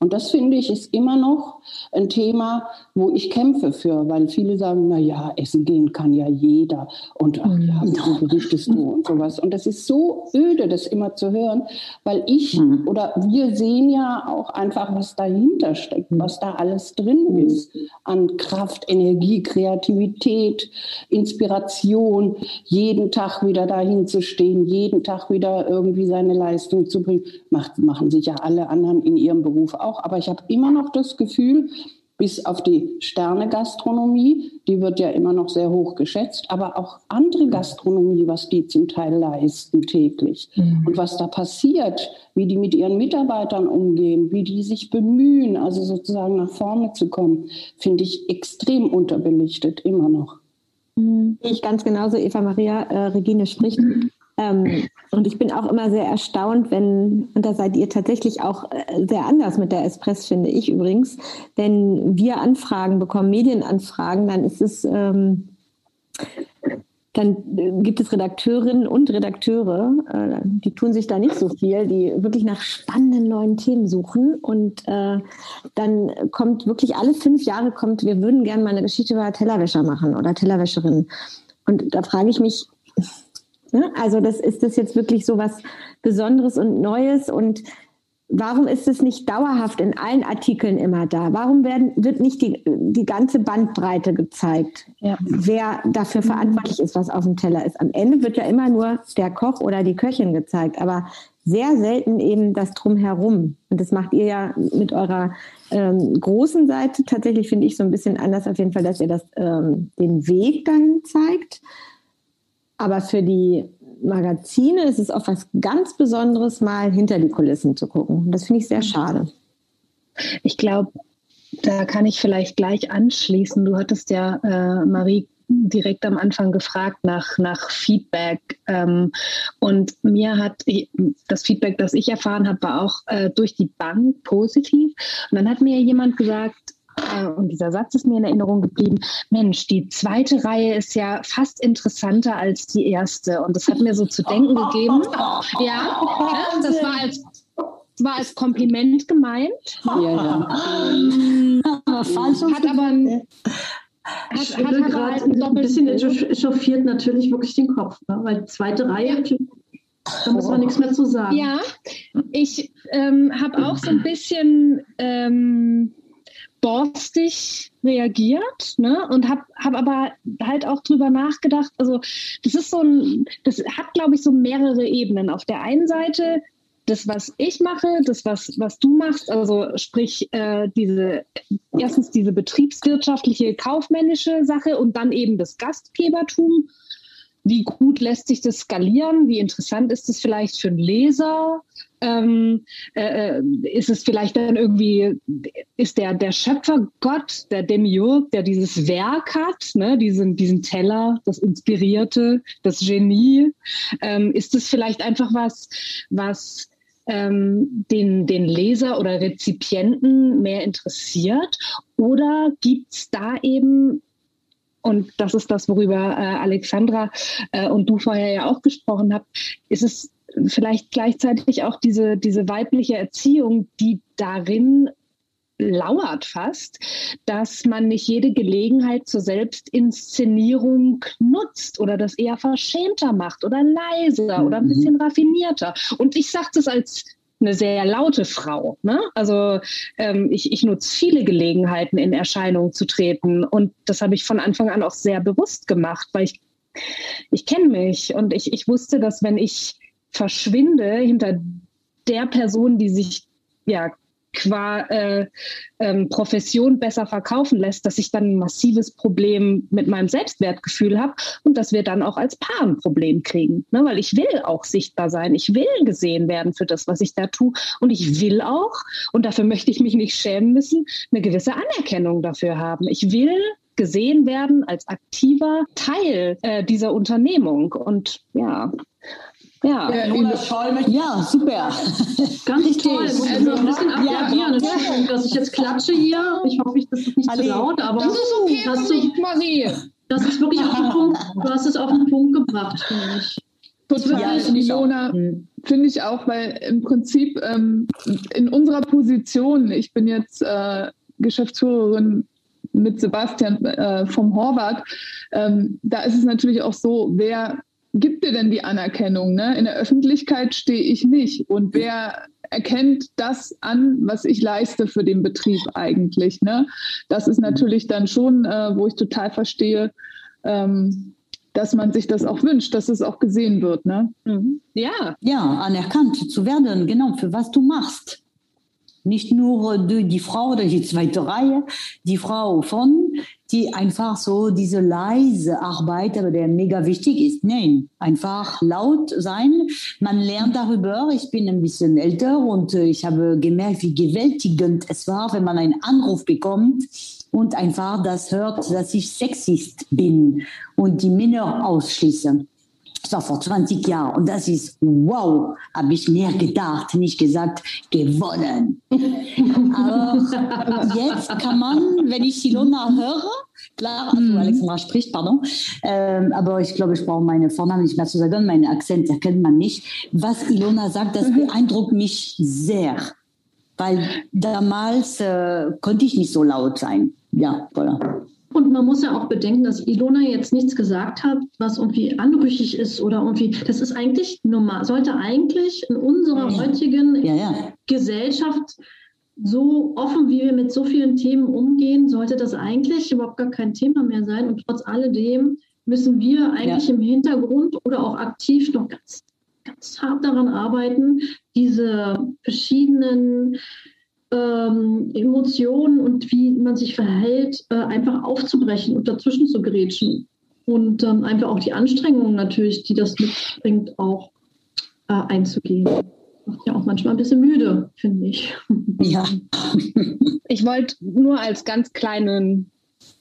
Und das finde ich ist immer noch ein Thema, wo ich kämpfe für, weil viele sagen, na ja, essen gehen kann ja jeder und ach ja, wie mhm. berichtest du und sowas. Und das ist so öde, das immer zu hören, weil ich mhm. oder wir sehen ja auch einfach, was dahinter steckt, was da alles drin mhm. ist an Kraft, Energie, Kreativität, Inspiration, jeden Tag wieder dahin zu stehen, jeden Tag wieder irgendwie seine Leistung zu bringen, macht, machen sich ja alle anderen in ihrem Beruf auch. Aber ich habe immer noch das Gefühl, bis auf die Sterne-Gastronomie, die wird ja immer noch sehr hoch geschätzt, aber auch andere Gastronomie, was die zum Teil leisten täglich mhm. und was da passiert, wie die mit ihren Mitarbeitern umgehen, wie die sich bemühen, also sozusagen nach vorne zu kommen, finde ich extrem unterbelichtet immer noch. Mhm. Ich ganz genauso, Eva Maria äh, Regine spricht. Ähm, und ich bin auch immer sehr erstaunt, wenn, und da seid ihr tatsächlich auch äh, sehr anders mit der Espress, finde ich übrigens, wenn wir Anfragen bekommen, Medienanfragen, dann ist es, ähm, dann gibt es Redakteurinnen und Redakteure, äh, die tun sich da nicht so viel, die wirklich nach spannenden neuen Themen suchen. Und äh, dann kommt wirklich alle fünf Jahre kommt, wir würden gerne mal eine Geschichte über Tellerwäscher machen oder Tellerwäscherinnen. Und da frage ich mich, Ne? Also das ist das jetzt wirklich so was Besonderes und Neues und Warum ist es nicht dauerhaft in allen Artikeln immer da? Warum werden, wird nicht die, die ganze Bandbreite gezeigt, ja. wer dafür verantwortlich ist, was auf dem Teller ist? Am Ende wird ja immer nur der Koch oder die Köchin gezeigt, aber sehr selten eben das Drumherum. Und das macht ihr ja mit eurer ähm, großen Seite tatsächlich, finde ich, so ein bisschen anders auf jeden Fall, dass ihr das, ähm, den Weg dahin zeigt. Aber für die Magazine ist es auch was ganz Besonderes, mal hinter die Kulissen zu gucken. Das finde ich sehr schade. Ich glaube, da kann ich vielleicht gleich anschließen. Du hattest ja, äh, Marie, direkt am Anfang gefragt nach, nach Feedback. Ähm, und mir hat das Feedback, das ich erfahren habe, war auch äh, durch die Bank positiv. Und dann hat mir jemand gesagt, und dieser Satz ist mir in Erinnerung geblieben, Mensch, die zweite Reihe ist ja fast interessanter als die erste. Und das hat mir so zu denken gegeben. *laughs* Ja, das war als war als Kompliment gemeint. Ja, ja. Ähm, hat aber ein, hat, hat aber halt ein bisschen echauffiert natürlich wirklich den Kopf, ne? weil zweite Reihe, da muss man nichts mehr zu sagen. Ja, ich ähm, habe auch so ein bisschen ähm, borstig reagiert ne? und habe hab aber halt auch drüber nachgedacht. Also das ist so ein, das hat glaube ich so mehrere Ebenen. Auf der einen Seite das, was ich mache, das, was, was du machst, also sprich äh, diese erstens diese betriebswirtschaftliche, kaufmännische Sache und dann eben das Gastgebertum. Wie gut lässt sich das skalieren? Wie interessant ist es vielleicht für einen Leser? Ähm, äh, äh, ist es vielleicht dann irgendwie, ist der, der Schöpfergott, der Demiurg, der dieses Werk hat, ne, diesen, diesen Teller, das Inspirierte, das Genie, ähm, ist es vielleicht einfach was, was ähm, den, den Leser oder Rezipienten mehr interessiert? Oder gibt es da eben und das ist das, worüber äh, Alexandra äh, und du vorher ja auch gesprochen habt, ist es vielleicht gleichzeitig auch diese, diese weibliche Erziehung, die darin lauert fast, dass man nicht jede Gelegenheit zur Selbstinszenierung nutzt oder das eher verschämter macht oder leiser oder ein mhm. bisschen raffinierter. Und ich sage das als eine sehr laute Frau. Ne? Also ähm, ich, ich nutze viele Gelegenheiten, in Erscheinung zu treten. Und das habe ich von Anfang an auch sehr bewusst gemacht, weil ich, ich kenne mich und ich, ich wusste, dass wenn ich verschwinde hinter der Person, die sich ja qua äh, ähm, Profession besser verkaufen lässt, dass ich dann ein massives Problem mit meinem Selbstwertgefühl habe und dass wir dann auch als Paar ein Problem kriegen. Ne? Weil ich will auch sichtbar sein, ich will gesehen werden für das, was ich da tue und ich will auch, und dafür möchte ich mich nicht schämen müssen, eine gewisse Anerkennung dafür haben. Ich will gesehen werden als aktiver Teil äh, dieser Unternehmung. Und ja, ja, ja, Scholl ja super. *laughs* Ganz Richtig. toll. Muss also, ein bisschen applaudieren. Ja. dass ich jetzt klatsche hier. Ich hoffe, das ist nicht Ali. zu laut, aber das ist okay, hast du, Marie. Das ist wirklich auf den Punkt. Du hast es auf den Punkt gebracht, finde ich. Total, ja, finde ich auch, weil im Prinzip ähm, in unserer Position, ich bin jetzt äh, Geschäftsführerin mit Sebastian äh, vom Horvath, ähm, da ist es natürlich auch so, wer gibt dir denn die Anerkennung? Ne? In der Öffentlichkeit stehe ich nicht. Und wer erkennt das an, was ich leiste für den Betrieb eigentlich? Ne? Das ist natürlich dann schon, äh, wo ich total verstehe, ähm, dass man sich das auch wünscht, dass es auch gesehen wird. Ne? Mhm. Ja. Ja, anerkannt zu werden, genau, für was du machst. Nicht nur die Frau oder die zweite Reihe, die Frau von, die einfach so diese leise Arbeit, aber der mega wichtig ist. Nein, einfach laut sein. Man lernt darüber. Ich bin ein bisschen älter und äh, ich habe gemerkt, wie gewältigend es war, wenn man einen Anruf bekommt und einfach das hört, dass ich Sexist bin und die Männer ausschließe. Das war vor 20 Jahren. Und das ist, wow, habe ich mir gedacht, nicht gesagt, gewonnen. Aber jetzt kann man, wenn ich Ilona höre, klar, also mhm. Alexandra spricht, pardon, ähm, aber ich glaube, ich brauche meine Vornamen nicht mehr zu sagen, meine Akzent erkennt man nicht. Was Ilona sagt, das mhm. beeindruckt mich sehr. Weil damals äh, konnte ich nicht so laut sein. Ja, voilà. Und man muss ja auch bedenken, dass Ilona jetzt nichts gesagt hat, was irgendwie anrüchig ist oder irgendwie, das ist eigentlich normal, sollte eigentlich in unserer ja. heutigen ja, ja. Gesellschaft so offen, wie wir mit so vielen Themen umgehen, sollte das eigentlich überhaupt gar kein Thema mehr sein. Und trotz alledem müssen wir eigentlich im Hintergrund oder auch aktiv noch ganz, ganz hart daran arbeiten, diese verschiedenen ähm, Emotionen und wie man sich verhält, äh, einfach aufzubrechen und dazwischen zu grätschen. Und ähm, einfach auch die Anstrengungen natürlich, die das mitbringt, auch äh, einzugehen. Macht ja auch manchmal ein bisschen müde, finde ich. *laughs* Ja. ich wollte nur als ganz kleinen,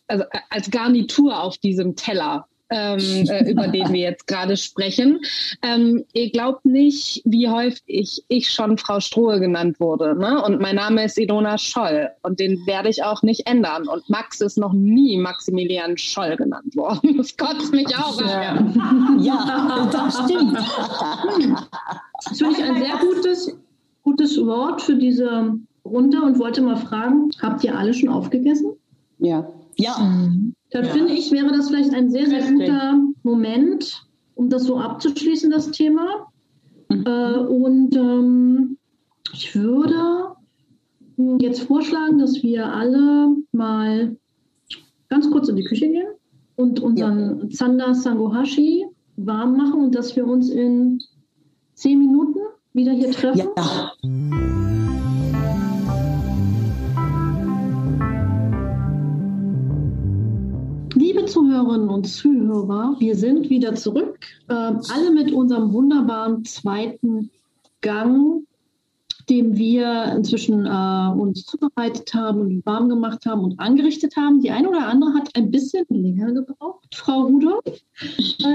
also als Garnitur auf diesem Teller ähm, äh, über den wir jetzt gerade sprechen. Ähm, ihr glaubt nicht, wie häufig ich schon Frau Strohe genannt wurde. Ne? Und mein Name ist Ilona Scholl und den werde ich auch nicht ändern. Und Max ist noch nie Maximilian Scholl genannt worden. *laughs* Das kotzt mich auch an. *laughs* Ja, das stimmt. Das finde ich ein sehr gutes, gutes Wort für diese Runde und wollte mal fragen, habt ihr alle schon aufgegessen? Ja. Ja. Mhm. Dann ja. finde ich, wäre das vielleicht ein sehr, sehr guter Moment, um das so abzuschließen, das Thema. Mhm. Äh, und ähm, ich würde jetzt vorschlagen, dass wir alle mal ganz kurz in die Küche gehen und unseren ja. Zander Sangohashi warm machen und dass wir uns in zehn Minuten wieder hier treffen. Ja. Liebe Zuhörerinnen und Zuhörer, wir sind wieder zurück, äh, alle mit unserem wunderbaren zweiten Gang den wir inzwischen äh, uns zubereitet haben und warm gemacht haben und angerichtet haben. Die eine oder andere hat ein bisschen länger gebraucht, Frau Rudolph. Äh, *laughs*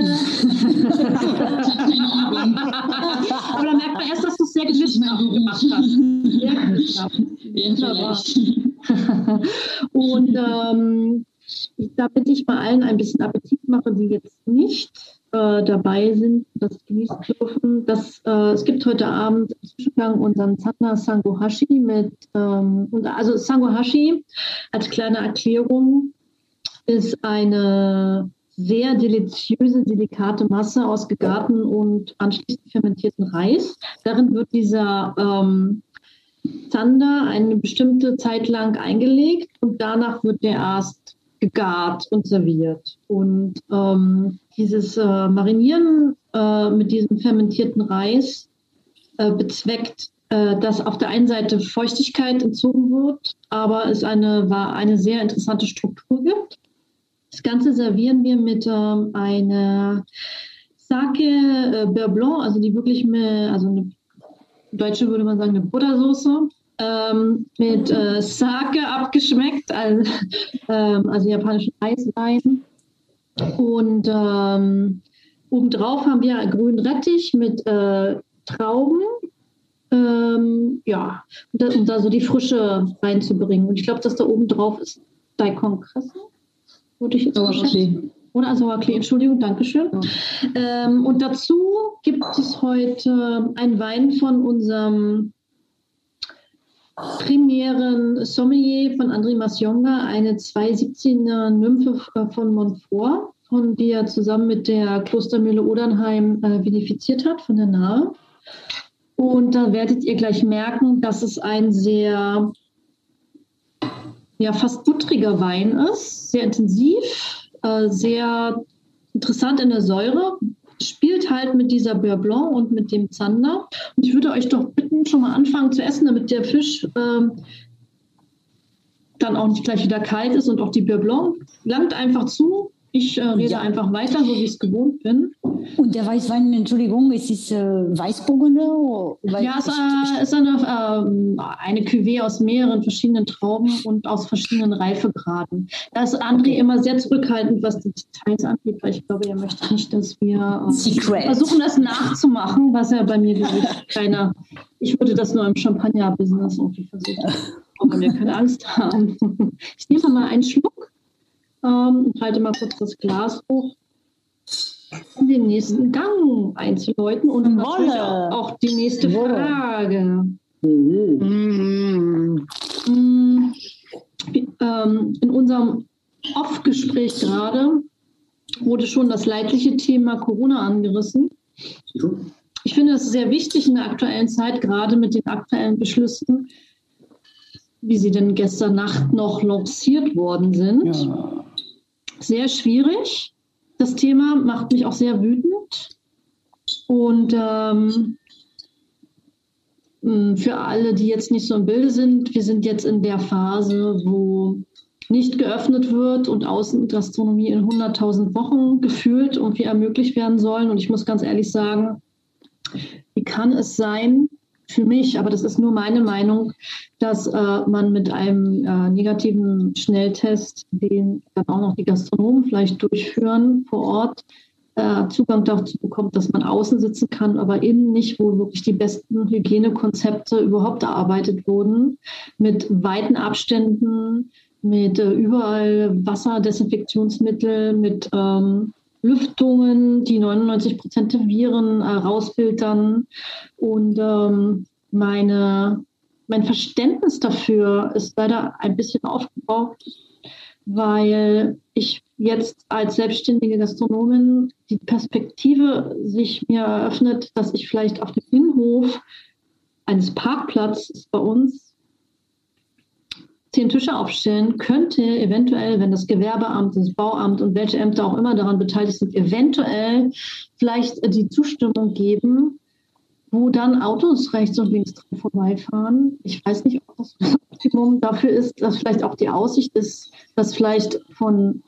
Aber da merkt man erst, dass du es sehr gewissenhaft gemacht hast. Sehr *laughs* gewissenhaft. und ähm, damit ich bei allen ein bisschen Appetit mache, die jetzt nicht äh, dabei sind, das genießen dürfen. Das, äh, es gibt heute Abend im Zwischengang unseren Zander Sangohashi mit, ähm, also Sangohashi als kleine Erklärung ist eine sehr deliziöse, delikate Masse aus gegarten und anschließend fermentierten Reis. Darin wird dieser ähm, Zander eine bestimmte Zeit lang eingelegt und danach wird der erst gegart und serviert. Und ähm, dieses äh, Marinieren äh, mit diesem fermentierten Reis äh, bezweckt, äh, dass auf der einen Seite Feuchtigkeit entzogen wird, aber es eine, war eine sehr interessante Struktur gibt. Das Ganze servieren wir mit ähm, einer Sake äh, Beurre Blanc, also die wirklich, mit, also eine Deutsche würde man sagen, eine Buttersoße ähm, mit äh, Sake abgeschmeckt, also, ähm, also japanischen Eiswein. Und ähm, obendrauf haben wir grünen Rettich mit äh, Trauben. Ähm, ja, um da, um da, so die Frische reinzubringen. Und ich glaube, dass da oben drauf ist Daikon Kresse. Würde ich jetzt Sauerklee. Oder Sauerklee, Entschuldigung, Dankeschön. Ja. Ähm, und dazu gibt es heute einen Wein von unserem primären Sommelier von André Masjonga, eine 217er Nymphe von Montfort, von die er zusammen mit der Klostermühle Odernheim äh, vinifiziert hat, von der Nahe. Und da werdet ihr gleich merken, dass es ein sehr, ja, fast buttriger Wein ist, sehr intensiv, äh, sehr interessant in der Säure, spielt halt mit dieser Beurre Blanc und mit dem Zander. Und ich würde euch doch bitten, schon mal anfangen zu essen, damit der Fisch ähm, dann auch nicht gleich wieder kalt ist und auch die Beurre Blanc langt einfach zu. Ich äh, rede ja. einfach weiter, so wie ich es gewohnt bin. Und der Weißwein, Entschuldigung, ist es äh, Weißburgunder? Ja, es äh, ist eine, äh, eine Cuvée aus mehreren verschiedenen Trauben und aus verschiedenen Reifegraden. Da ist André immer sehr zurückhaltend, was die Details angeht, weil ich glaube, er möchte nicht, dass wir äh, versuchen, das nachzumachen, was er bei mir, ich, keiner. Ich würde das nur im Champagner-Business irgendwie versuchen. *laughs* Aber wir können Angst haben. Ich nehme mal einen Schluck. Ähm, halte mal kurz das Glas hoch, um den nächsten Gang einzuläuten und natürlich auch, auch, die nächste Frage. Mhm. Mhm. Ähm, in unserem Off-Gespräch gerade wurde schon das leidliche Thema Corona angerissen. Ich finde es sehr wichtig in der aktuellen Zeit, gerade mit den aktuellen Beschlüssen, wie sie denn gestern Nacht noch lanciert worden sind. Ja sehr schwierig. Das Thema macht mich auch sehr wütend. Und ähm, für alle, die jetzt nicht so im Bilde sind, wir sind jetzt in der Phase, wo nicht geöffnet wird und Außengastronomie in 100.000 Wochen gefühlt irgendwie ermöglicht werden sollen. Und ich muss ganz ehrlich sagen, wie kann es sein, für mich, aber das ist nur meine Meinung, dass äh, man mit einem äh, negativen Schnelltest, den dann auch noch die Gastronomen vielleicht durchführen vor Ort, äh, Zugang dazu bekommt, dass man außen sitzen kann, aber innen nicht, wo wirklich die besten Hygienekonzepte überhaupt erarbeitet wurden, mit weiten Abständen, mit äh, überall Wasserdesinfektionsmittel, mit ähm, Lüftungen, die 99 Prozent der Viren äh, rausfiltern. Und ähm, meine, mein Verständnis dafür ist leider ein bisschen aufgebraucht, weil ich jetzt als selbstständige Gastronomin die Perspektive sich mir eröffnet, dass ich vielleicht auf dem Innenhof eines Parkplatzes bei uns zehn Tische aufstellen, könnte eventuell, wenn das Gewerbeamt, das Bauamt und welche Ämter auch immer daran beteiligt sind, eventuell vielleicht die Zustimmung geben, wo dann Autos rechts und links dran vorbeifahren. Ich weiß nicht, ob das das Optimum dafür ist, dass vielleicht auch die Aussicht ist, dass vielleicht von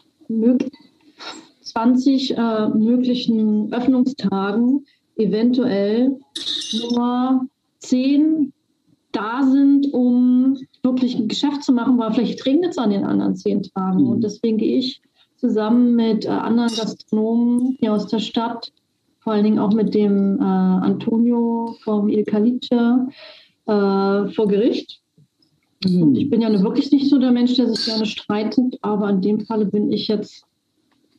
20 äh, möglichen Öffnungstagen eventuell nur 10 da sind, um wirklich ein Geschäft zu machen, weil vielleicht regnet es an den anderen zehn Tagen. Mhm. Und deswegen gehe ich zusammen mit äh, anderen Gastronomen hier aus der Stadt, vor allen Dingen auch mit dem äh, Antonio vom Il Calice, äh, vor Gericht. Mhm. Und ich bin ja wirklich nicht so der Mensch, der sich gerne streitet, aber in dem Falle bin ich jetzt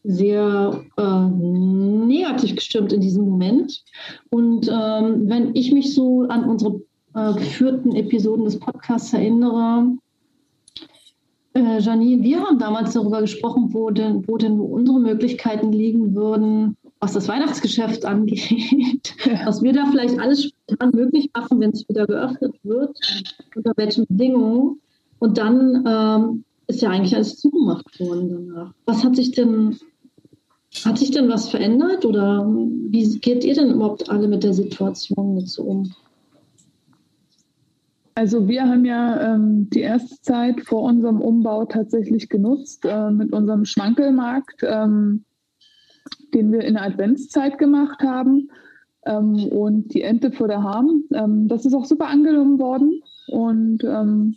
sehr äh, negativ gestimmt in diesem Moment. Und ähm, wenn ich mich so an unsere äh, geführten Episoden des Podcasts erinnere, äh, Janine, wir haben damals darüber gesprochen, wo denn, wo denn unsere Möglichkeiten liegen würden, was das Weihnachtsgeschäft angeht, *laughs* was wir da vielleicht alles spontan möglich machen, wenn es wieder geöffnet wird, unter welchen Bedingungen. Und dann ähm, ist ja eigentlich alles zugemacht worden danach. Was hat sich denn hat sich denn was verändert oder wie geht ihr denn überhaupt alle mit der Situation jetzt so um? Also wir haben ja ähm, die erste Zeit vor unserem Umbau tatsächlich genutzt äh, mit unserem Schwankelmarkt, ähm, den wir in der Adventszeit gemacht haben ähm, und die Ente vor der Harm. Ähm, das ist auch super angenommen worden und ähm,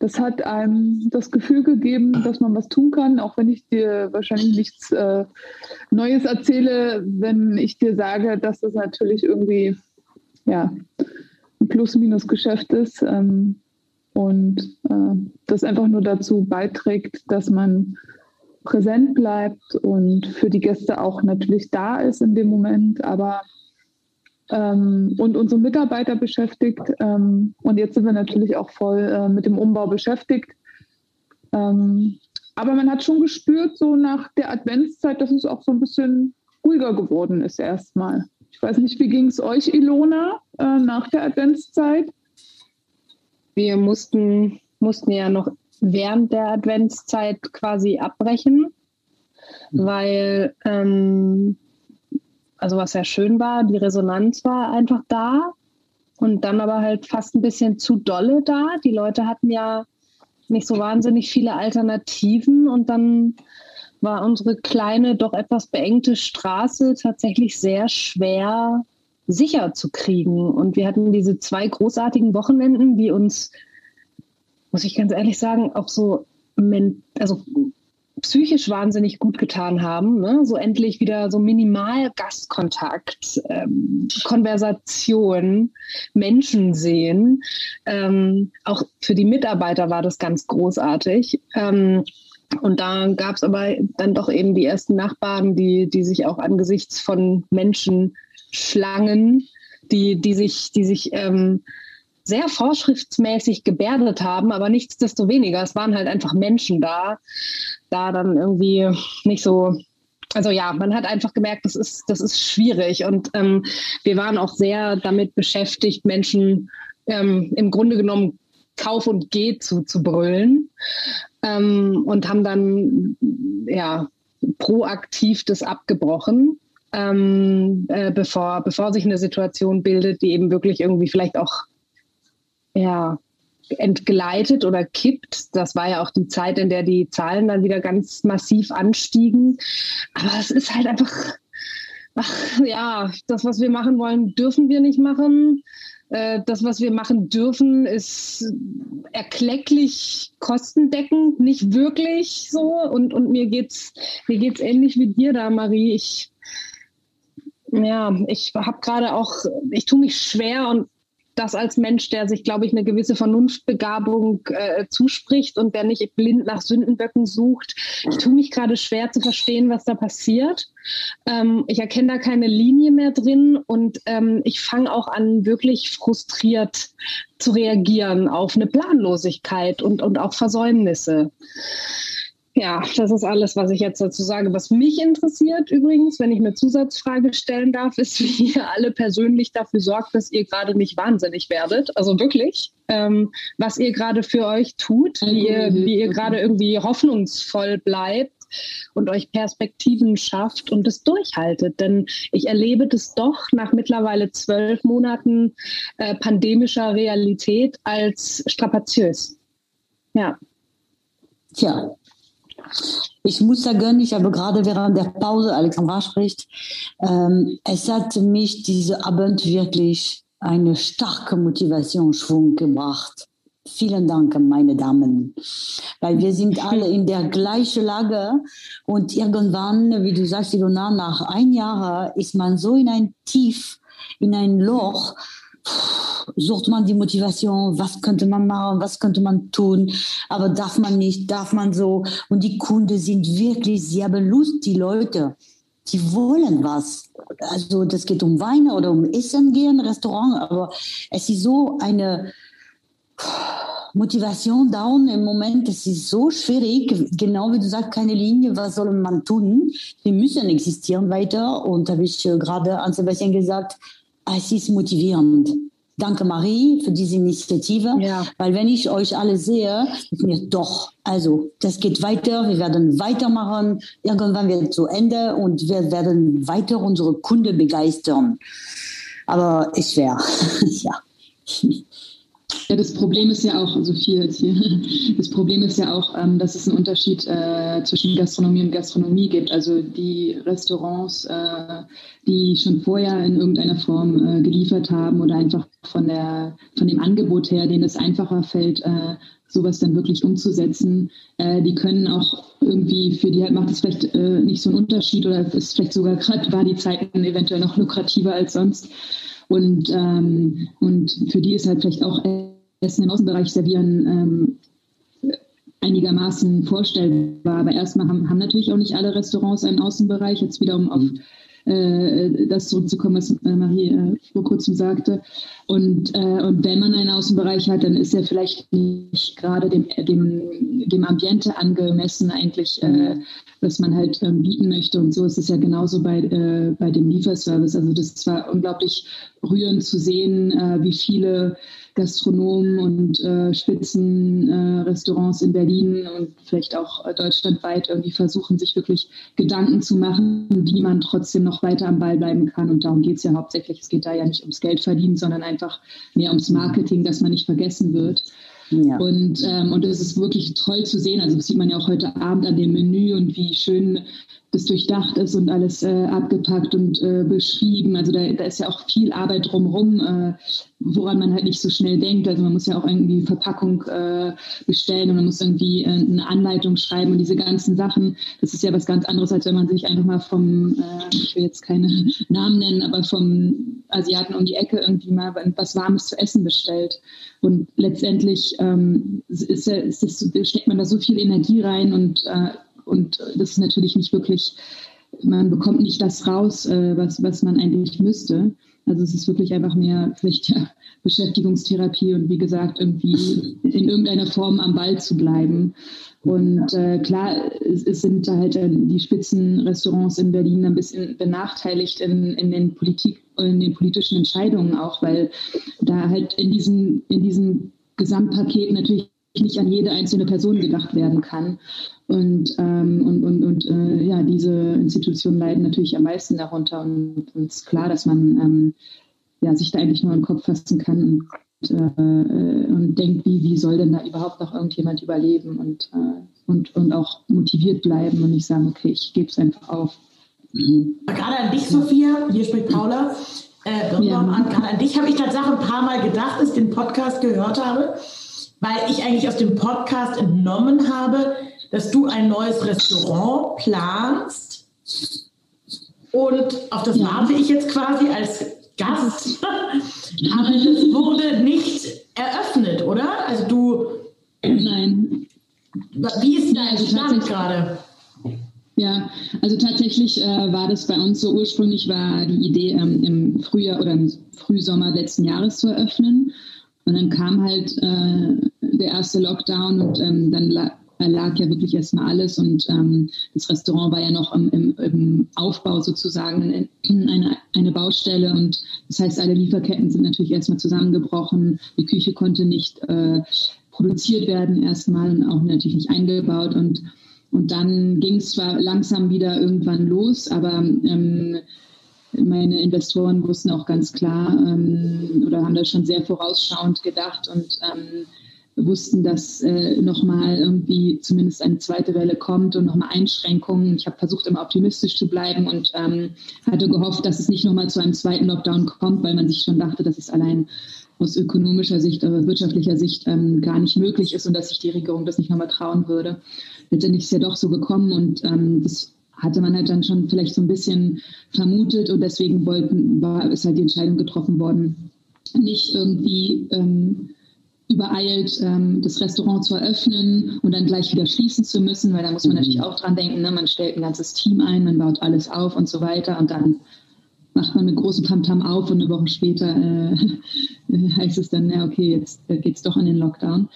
das hat einem das Gefühl gegeben, dass man was tun kann, auch wenn ich dir wahrscheinlich nichts äh, Neues erzähle, wenn ich dir sage, dass das natürlich irgendwie ja, Plus-Minus-Geschäft ist ähm, und äh, das einfach nur dazu beiträgt, dass man präsent bleibt und für die Gäste auch natürlich da ist in dem Moment, aber ähm, und unsere Mitarbeiter beschäftigt. Ähm, und jetzt sind wir natürlich auch voll äh, mit dem Umbau beschäftigt. Ähm, aber man hat schon gespürt, so nach der Adventszeit, dass es auch so ein bisschen ruhiger geworden ist erstmal. Ich weiß nicht, wie ging es euch, Ilona, äh, nach der Adventszeit? Wir mussten, mussten ja noch während der Adventszeit quasi abbrechen, mhm. weil ähm, also was sehr schön war, die Resonanz war einfach da und dann aber halt fast ein bisschen zu dolle da. Die Leute hatten ja nicht so wahnsinnig viele Alternativen und dann war unsere kleine, doch etwas beengte Straße tatsächlich sehr schwer sicher zu kriegen. Und wir hatten diese zwei großartigen Wochenenden, die uns, muss ich ganz ehrlich sagen, auch so also psychisch wahnsinnig gut getan haben. Ne? So endlich wieder so minimal Gastkontakt, ähm, Konversation, Menschen sehen. Ähm, auch für die Mitarbeiter war das ganz großartig. Ähm, und da gab es aber dann doch eben die ersten Nachbarn, die, die sich auch angesichts von Menschen schlangen, die, die sich, die sich ähm, sehr vorschriftsmäßig gebärdet haben, aber nichtsdestoweniger, es waren halt einfach Menschen da, da dann irgendwie nicht so also ja, man hat einfach gemerkt, das ist, das ist schwierig. Und ähm, wir waren auch sehr damit beschäftigt, Menschen ähm, im Grunde genommen Kauf und Geh zu, zu brüllen. Ähm, und haben dann ja proaktiv das abgebrochen, ähm, äh, bevor, bevor sich eine Situation bildet, die eben wirklich irgendwie vielleicht auch ja, entgleitet oder kippt. Das war ja auch die Zeit, in der die Zahlen dann wieder ganz massiv anstiegen. Aber es ist halt einfach, ach, ja, das, was wir machen wollen, dürfen wir nicht machen. Äh, das, was wir machen dürfen, ist erklecklich kostendeckend, nicht wirklich so. Und, und mir geht's, mir geht's ähnlich wie dir da, Marie. Ich, ja, ich habe gerade auch, ich tue mich schwer und das als Mensch, der sich, glaube ich, eine gewisse Vernunftbegabung äh, zuspricht und der nicht blind nach Sündenböcken sucht. Ich tue mich gerade schwer zu verstehen, was da passiert. Ähm, ich erkenne da keine Linie mehr drin und ähm, ich fange auch an, wirklich frustriert zu reagieren auf eine Planlosigkeit und, und auch Versäumnisse. Ja, das ist alles, was ich jetzt dazu sage. Was mich interessiert übrigens, wenn ich eine Zusatzfrage stellen darf, ist, *laughs* wie ihr alle persönlich dafür sorgt, dass ihr gerade nicht wahnsinnig werdet. Also wirklich, ähm, was ihr gerade für euch tut, wie ihr, wie ihr gerade irgendwie hoffnungsvoll bleibt und euch Perspektiven schafft und es durchhaltet. Denn ich erlebe das doch nach mittlerweile zwölf Monaten äh, pandemischer Realität als strapaziös. Ja. Tja, ich muss sagen, ich habe gerade während der Pause, Alexandra spricht, ähm, es hat mich diese Abend wirklich eine starke Motivationsschwung gebracht. Vielen Dank, meine Damen, weil wir sind alle in der gleichen Lage und irgendwann, wie du sagst, Ilona, nach ein Jahr ist man so in ein Tief, in ein Loch, sucht man die Motivation, was könnte man machen, was könnte man tun, aber darf man nicht, darf man so. Und die Kunden sind wirklich sehr belust, die Leute, die wollen was. Also das geht um Weine oder um Essen gehen, Restaurant, aber es ist so eine Motivation down im Moment, es ist so schwierig, genau wie du sagst, keine Linie, was soll man tun? Wir müssen existieren weiter. Und habe ich äh, gerade an Sebastian gesagt, es ist motivierend. Danke Marie für diese Initiative, ja. weil wenn ich euch alle sehe, mir doch, also das geht weiter, wir werden weitermachen, irgendwann wird es zu Ende und wir werden weiter unsere Kunden begeistern. Aber ist schwer, *laughs* ja. Ja, das Problem ist ja auch, so viel jetzt hier, *laughs* das Problem ist ja auch, ähm, dass es einen Unterschied äh, zwischen Gastronomie und Gastronomie gibt. Also die Restaurants, äh, die schon vorher in irgendeiner Form äh, geliefert haben oder einfach von, der, von dem Angebot her, denen es einfacher fällt, äh, sowas dann wirklich umzusetzen, äh, die können auch irgendwie, für die halt macht es vielleicht äh, nicht so einen Unterschied oder ist vielleicht sogar gerade, war die Zeiten eventuell noch lukrativer als sonst. Und, ähm, und für die ist halt vielleicht auch Essen im Außenbereich servieren ähm, einigermaßen vorstellbar. Aber erstmal haben, haben natürlich auch nicht alle Restaurants einen Außenbereich. Jetzt wieder um auf mhm. Äh, das zurückzukommen, was äh, Marie äh, vor kurzem sagte. Und, äh, und wenn man einen Außenbereich hat, dann ist er vielleicht nicht gerade dem, dem, dem Ambiente angemessen eigentlich, äh, was man halt ähm, bieten möchte. Und so ist es ja genauso bei, äh, bei dem Lieferservice. Also das war unglaublich rührend zu sehen, wie viele Gastronomen und äh, Spitzenrestaurants äh, in Berlin und vielleicht auch äh, deutschlandweit irgendwie versuchen, sich wirklich Gedanken zu machen, wie man trotzdem noch weiter am Ball bleiben kann. Und darum geht es ja hauptsächlich. Es geht da ja nicht ums Geld verdienen, sondern einfach mehr ums Marketing, dass man nicht vergessen wird. Ja. Und, ähm, und es ist wirklich toll zu sehen. Also das sieht man ja auch heute Abend an dem Menü und wie schön das durchdacht ist und alles äh, abgepackt und äh, beschrieben. Also da, da, ist ja auch viel Arbeit drumherum, äh, woran man halt nicht so schnell denkt. Also man muss ja auch irgendwie Verpackung äh, bestellen und man muss irgendwie äh, eine Anleitung schreiben und diese ganzen Sachen. Das ist ja was ganz anderes, als wenn man sich einfach mal vom, äh, ich will jetzt keine *laughs* Namen nennen, aber vom Asiaten um die Ecke irgendwie mal was Warmes zu essen bestellt. Und letztendlich ähm, ist, ist, ist, steckt man da so viel Energie rein und und das ist natürlich nicht wirklich, man bekommt nicht das raus, äh, was, was man eigentlich müsste. Also es ist wirklich einfach mehr vielleicht ja, Beschäftigungstherapie und wie gesagt, irgendwie in irgendeiner Form am Ball zu bleiben. Und äh, klar, es, es, sind halt äh, die Spitzenrestaurants in Berlin ein bisschen benachteiligt in, in den Politik, in den politischen Entscheidungen auch, weil da halt in diesem, in diesem Gesamtpaket natürlich nicht an jede einzelne Person gedacht werden kann. Und, ähm, und, und, und äh, ja, diese Institutionen leiden natürlich am meisten darunter. Und es ist klar, dass man ähm, ja, sich da eigentlich nur im Kopf fassen kann und, äh, und denkt, wie, wie soll denn da überhaupt noch irgendjemand überleben und, äh, und, und auch motiviert bleiben und nicht sagen, okay, ich gebe es einfach auf. Mhm. Gerade an dich, Sophia, hier spricht Paula. Äh, ja. an, gerade an dich habe ich tatsächlich ein paar Mal gedacht, als ich den Podcast gehört habe, weil ich eigentlich aus dem Podcast entnommen habe, dass du ein neues Restaurant planst und auf das warte ich jetzt quasi als Gast. *laughs* Aber das wurde nicht eröffnet, oder? Also du. Nein. Wie ist dein also Stand gerade? Ja, also tatsächlich äh, war das bei uns so ursprünglich war die Idee ähm, im Frühjahr oder im Frühsommer letzten Jahres zu eröffnen. Und dann kam halt äh, der erste Lockdown und ähm, dann lag ja wirklich erstmal alles und ähm, das Restaurant war ja noch im, im, im Aufbau sozusagen eine, eine Baustelle und das heißt, alle Lieferketten sind natürlich erstmal zusammengebrochen. Die Küche konnte nicht äh, produziert werden erstmal und auch natürlich nicht eingebaut und und dann ging es zwar langsam wieder irgendwann los, aber ähm, meine Investoren wussten auch ganz klar ähm, oder haben das schon sehr vorausschauend gedacht und ähm, wussten, dass äh, nochmal irgendwie zumindest eine zweite Welle kommt und nochmal Einschränkungen. Ich habe versucht, immer optimistisch zu bleiben und ähm, hatte gehofft, dass es nicht nochmal zu einem zweiten Lockdown kommt, weil man sich schon dachte, dass es allein aus ökonomischer Sicht oder wirtschaftlicher Sicht ähm, gar nicht möglich ist und dass sich die Regierung das nicht nochmal trauen würde. Letztendlich ist es ja doch so gekommen und ähm, das hatte man halt dann schon vielleicht so ein bisschen vermutet und deswegen wollten, war, ist halt die Entscheidung getroffen worden, nicht irgendwie ähm, übereilt, ähm, das Restaurant zu eröffnen und dann gleich wieder schließen zu müssen, weil da muss man mhm. natürlich auch dran denken, ne? man stellt ein ganzes Team ein, man baut alles auf und so weiter und dann macht man mit großem Tamtam auf und eine Woche später äh, *laughs* heißt es dann, ja okay, jetzt äh, geht es doch in den Lockdown.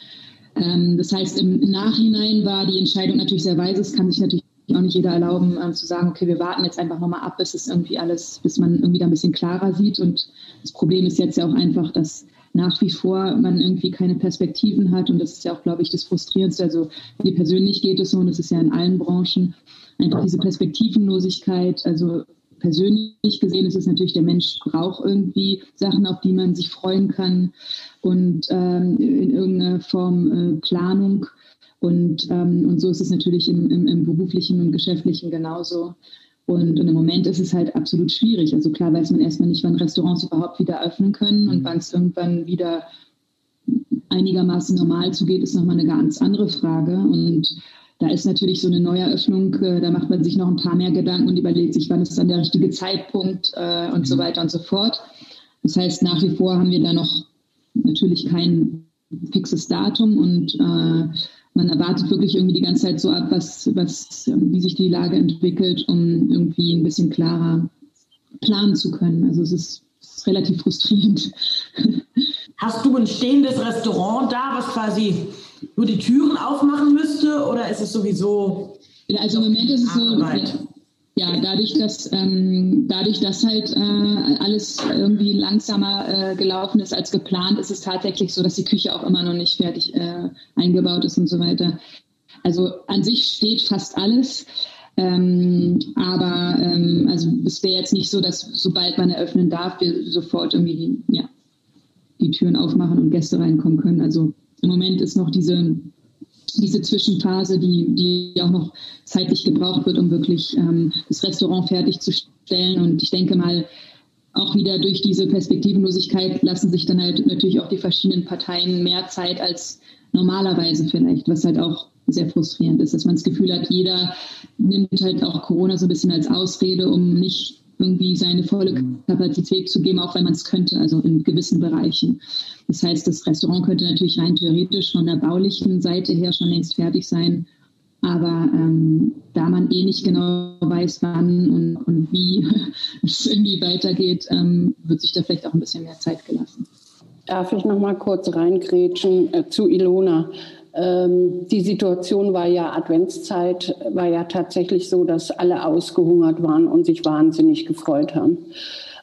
Ähm, das heißt, im Nachhinein war die Entscheidung natürlich sehr weise, es kann sich natürlich auch nicht jeder erlauben, ähm, zu sagen, okay, wir warten jetzt einfach nochmal ab, bis es irgendwie alles, bis man irgendwie da ein bisschen klarer sieht. Und das Problem ist jetzt ja auch einfach, dass nach wie vor man irgendwie keine Perspektiven hat. Und das ist ja auch, glaube ich, das Frustrierendste. Also mir persönlich geht es so, und das ist ja in allen Branchen, einfach diese Perspektivenlosigkeit. Also persönlich gesehen ist es natürlich, der Mensch braucht irgendwie Sachen, auf die man sich freuen kann und ähm, in irgendeiner Form äh, Planung. Und, ähm, und so ist es natürlich im, im, im beruflichen und geschäftlichen genauso. Und, und, im Moment ist es halt absolut schwierig. Also klar weiß man erstmal nicht, wann Restaurants überhaupt wieder öffnen können und mhm. wann es irgendwann wieder einigermaßen normal zugeht, ist nochmal eine ganz andere Frage. Und da ist natürlich so eine Neueröffnung, äh, da macht man sich noch ein paar mehr Gedanken und überlegt sich, wann ist dann der richtige Zeitpunkt äh, und so mhm. weiter und so fort. Das heißt, nach wie vor haben wir da noch natürlich kein fixes Datum und äh, man erwartet wirklich irgendwie die ganze Zeit so ab, was, was, wie sich die Lage entwickelt, um irgendwie ein bisschen klarer planen zu können. Also es ist, es ist relativ frustrierend. Hast du ein stehendes Restaurant da, was quasi nur die Türen aufmachen müsste, oder ist es sowieso? Also im Moment ist es so, ja, dadurch, dass, ähm, dadurch, dass halt äh, alles irgendwie langsamer äh, gelaufen ist als geplant, ist es tatsächlich so, dass die Küche auch immer noch nicht fertig äh, eingebaut ist und so weiter. Also an sich steht fast alles. Ähm, aber ähm, also es wäre jetzt nicht so, dass sobald man eröffnen darf, wir sofort irgendwie die, ja, die Türen aufmachen und Gäste reinkommen können. Also im Moment ist noch diese diese Zwischenphase, die, die auch noch zeitlich gebraucht wird, um wirklich ähm, das Restaurant fertigzustellen. Und ich denke mal, auch wieder durch diese Perspektivenlosigkeit lassen sich dann halt natürlich auch die verschiedenen Parteien mehr Zeit als normalerweise vielleicht, was halt auch sehr frustrierend ist, dass man das Gefühl hat, jeder nimmt halt auch Corona so ein bisschen als Ausrede, um nicht irgendwie seine volle mhm. Kapazität zu geben, auch wenn man es könnte, also in gewissen Bereichen. Das heißt, das Restaurant könnte natürlich rein theoretisch von der baulichen Seite her schon längst fertig sein. Aber ähm, da man eh nicht genau weiß, wann und, und wie *laughs* es irgendwie weitergeht, ähm, wird sich da vielleicht auch ein bisschen mehr Zeit gelassen. Darf ich noch mal kurz reingrätschen äh, zu Ilona? Ähm, die Situation war ja Adventszeit, war ja tatsächlich so, dass alle ausgehungert waren und sich wahnsinnig gefreut haben.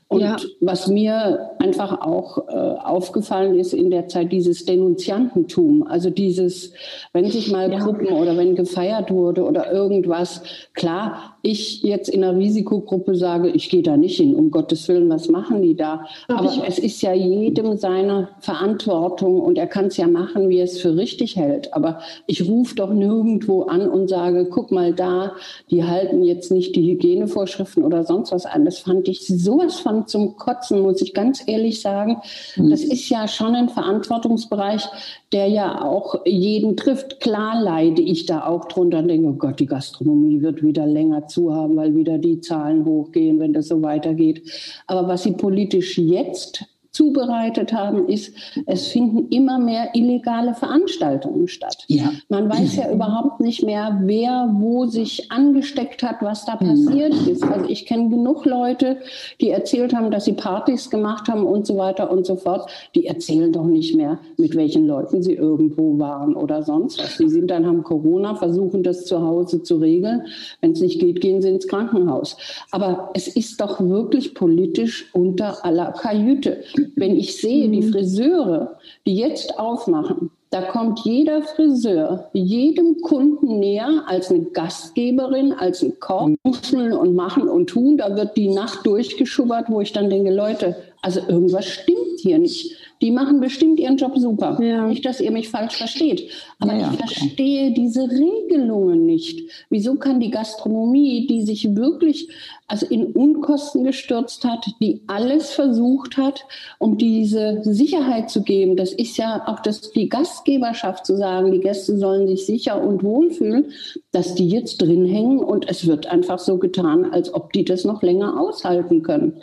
Und ja. was mir einfach auch äh, aufgefallen ist in der Zeit, dieses Denunziantentum, also dieses, wenn sich mal ja. Gruppen oder wenn gefeiert wurde oder irgendwas, klar, ich jetzt in einer Risikogruppe sage, ich gehe da nicht hin, um Gottes Willen, was machen die da? Aber es ist ja jedem seine Verantwortung und er kann es ja machen, wie er es für richtig hält. Aber ich rufe doch nirgendwo an und sage, guck mal da, die halten jetzt nicht die Hygienevorschriften oder sonst was an. Das fand ich sowas von zum Kotzen, muss ich ganz ehrlich sagen. Mhm. Das ist ja schon ein Verantwortungsbereich, der ja auch jeden trifft. Klar leide ich da auch drunter und denke, oh Gott, die Gastronomie wird wieder länger zu haben, weil wieder die Zahlen hochgehen, wenn das so weitergeht. Aber was sie politisch jetzt zubereitet haben, ist, es finden immer mehr illegale Veranstaltungen statt. Ja. Man weiß ja überhaupt nicht mehr, wer wo sich angesteckt hat, was da passiert mhm. ist. Also ich kenne genug Leute, die erzählt haben, dass sie Partys gemacht haben und so weiter und so fort. Die erzählen doch nicht mehr, mit welchen Leuten sie irgendwo waren oder sonst was. Die sind dann, haben Corona, versuchen das zu Hause zu regeln. Wenn es nicht geht, gehen sie ins Krankenhaus. Aber es ist doch wirklich politisch unter aller Kajüte. Wenn ich sehe, die mhm. Friseure, die jetzt aufmachen, da kommt jeder Friseur jedem Kunden näher als eine Gastgeberin, als ein Koch, und machen und tun. Da wird die Nacht durchgeschubbert, wo ich dann denke, Leute, also irgendwas stimmt hier nicht. Die machen bestimmt ihren Job super. Ja. Nicht, dass ihr mich falsch versteht. Aber ja, ich verstehe diese Regelungen nicht. Wieso kann die Gastronomie, die sich wirklich also in Unkosten gestürzt hat, die alles versucht hat, um diese Sicherheit zu geben. Das ist ja auch das, die Gastgeberschaft zu sagen, die Gäste sollen sich sicher und wohlfühlen, dass die jetzt drin hängen und es wird einfach so getan, als ob die das noch länger aushalten können.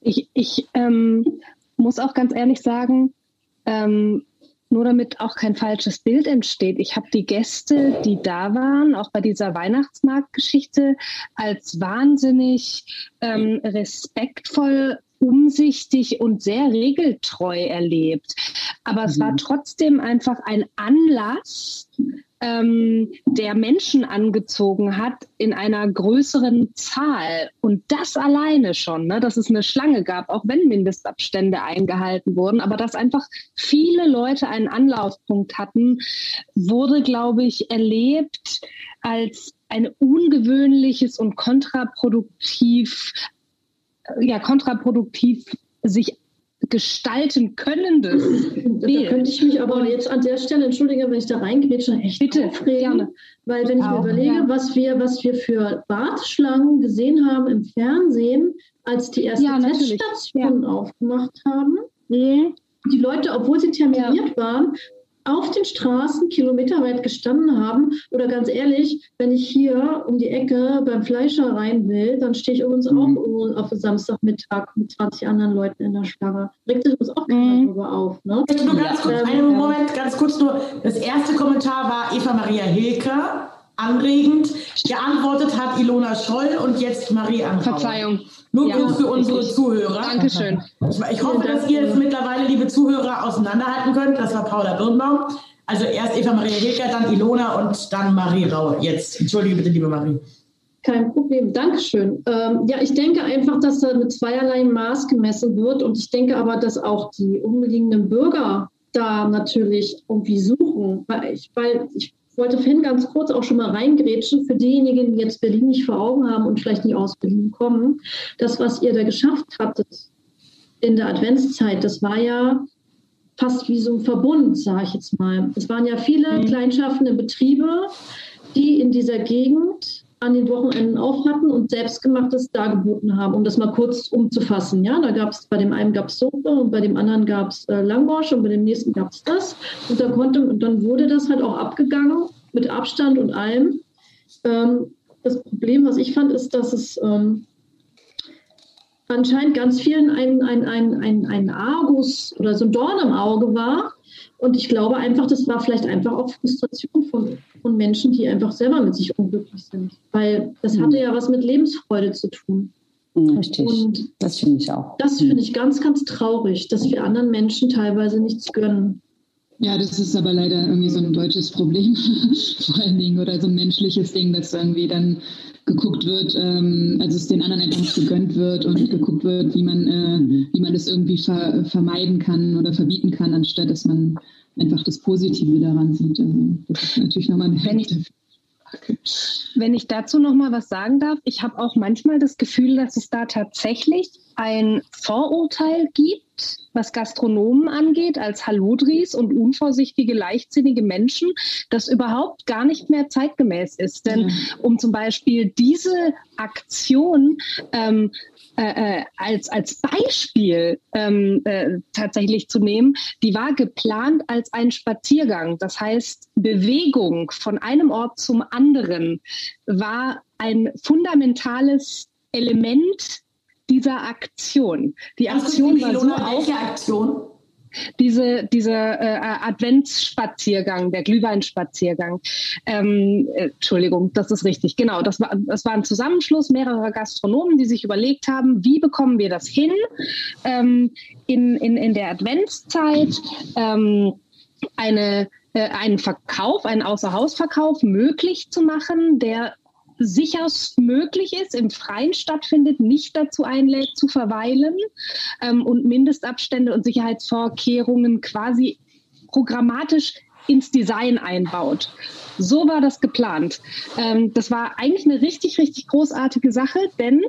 Ich, ich ähm, muss auch ganz ehrlich sagen, ähm, nur damit auch kein falsches Bild entsteht. Ich habe die Gäste, die da waren, auch bei dieser Weihnachtsmarktgeschichte, als wahnsinnig ähm, respektvoll umsichtig und sehr regeltreu erlebt. Aber mhm. es war mhm. trotzdem einfach ein Anlass, ähm, der Menschen angezogen hat in einer größeren Zahl. Und das alleine schon, ne, dass es eine Schlange gab, auch wenn Mindestabstände eingehalten wurden, aber dass einfach viele Leute einen Anlaufpunkt hatten, wurde, glaube ich, erlebt als ein ungewöhnliches und kontraproduktiv ja, kontraproduktiv sich gestalten könnendes. Da könnte ich mich aber jetzt an der Stelle, entschuldige, wenn ich da reingrätsche, echt Bitte, aufregen. Gerne. Weil wenn ich mir überlege, ja. was, wir, was wir für Warteschlangen gesehen haben im Fernsehen, als die ersten ja, Teststationen ja. aufgemacht haben, mhm. die Leute, obwohl sie terminiert waren, auf den Straßen kilometerweit gestanden haben. Oder ganz ehrlich, wenn ich hier um die Ecke beim Fleischer rein will, dann stehe ich übrigens mhm. auch auf Samstagmittag mit 20 anderen Leuten in der Schlange. Regt sich uns auch keiner mhm. darüber auf. Ne? Nur ganz kurz, einen Moment, ganz kurz nur. Das erste Kommentar war Eva Maria Hilke anregend. Geantwortet hat Ilona Scholl und jetzt Marie Anrau. Verzeihung. Nur ja, kurz für unsere ich, Zuhörer. Dankeschön. Ich, ich hoffe, dass ihr es mittlerweile, liebe Zuhörer, auseinanderhalten könnt. Das war Paula Birnbaum. Also erst Eva Maria Hilker, dann Ilona und dann Marie Rau. Jetzt, entschuldige bitte, liebe Marie. Kein Problem, Dankeschön. Ähm, ja, ich denke einfach, dass da mit zweierlei Maß gemessen wird und ich denke aber, dass auch die umliegenden Bürger da natürlich irgendwie suchen, weil ich, weil ich wollte Finn ganz kurz auch schon mal reingrätschen für diejenigen, die jetzt Berlin nicht vor Augen haben und vielleicht nicht aus Berlin kommen. Das, was ihr da geschafft hattet in der Adventszeit, das war ja fast wie so ein Verbund, sage ich jetzt mal. Es waren ja viele mhm. kleinschaffende Betriebe, die in dieser Gegend an den Wochenenden auf hatten und selbstgemachtes dargeboten haben, um das mal kurz umzufassen. Ja, da gab es bei dem einen gab es Suppe und bei dem anderen gab es äh, Langosch und bei dem nächsten gab es das. Und da konnte und dann wurde das halt auch abgegangen mit Abstand und allem. Ähm, das Problem, was ich fand, ist, dass es ähm, anscheinend ganz vielen ein, ein, ein, ein, ein Argus oder so ein Dorn im Auge war. Und ich glaube einfach, das war vielleicht einfach auch Frustration von, von Menschen, die einfach selber mit sich unglücklich sind. Weil das hatte ja was mit Lebensfreude zu tun. Richtig. Und das finde ich auch. Das finde ich ganz, ganz traurig, dass wir anderen Menschen teilweise nichts gönnen. Ja, das ist aber leider irgendwie so ein deutsches Problem, *laughs* vor allen Dingen, oder so ein menschliches Ding, dass irgendwie dann geguckt wird, ähm, also es den anderen einfach nicht gegönnt wird und geguckt wird, wie man, äh, wie man das irgendwie ver vermeiden kann oder verbieten kann, anstatt dass man einfach das Positive daran sieht. Also das ist natürlich nochmal eine wenn ich, wenn ich dazu noch mal was sagen darf, ich habe auch manchmal das Gefühl, dass es da tatsächlich ein Vorurteil gibt, was Gastronomen angeht, als Halodris und unvorsichtige, leichtsinnige Menschen, das überhaupt gar nicht mehr zeitgemäß ist. Denn um zum Beispiel diese Aktion ähm, äh, als, als Beispiel ähm, äh, tatsächlich zu nehmen, die war geplant als ein Spaziergang. Das heißt, Bewegung von einem Ort zum anderen war ein fundamentales Element dieser Aktion. Die Aktion war so auf, Aktion? Diese, diese äh, Adventsspaziergang, der Glühweinspaziergang. Ähm, äh, Entschuldigung, das ist richtig. Genau, das war, das war ein Zusammenschluss mehrerer Gastronomen, die sich überlegt haben, wie bekommen wir das hin ähm, in, in, in der Adventszeit. Ähm, eine äh, einen Verkauf, einen Außerhausverkauf möglich zu machen, der sicherst möglich ist, im Freien stattfindet, nicht dazu einlädt, zu verweilen ähm, und Mindestabstände und Sicherheitsvorkehrungen quasi programmatisch ins Design einbaut. So war das geplant. Ähm, das war eigentlich eine richtig, richtig großartige Sache, denn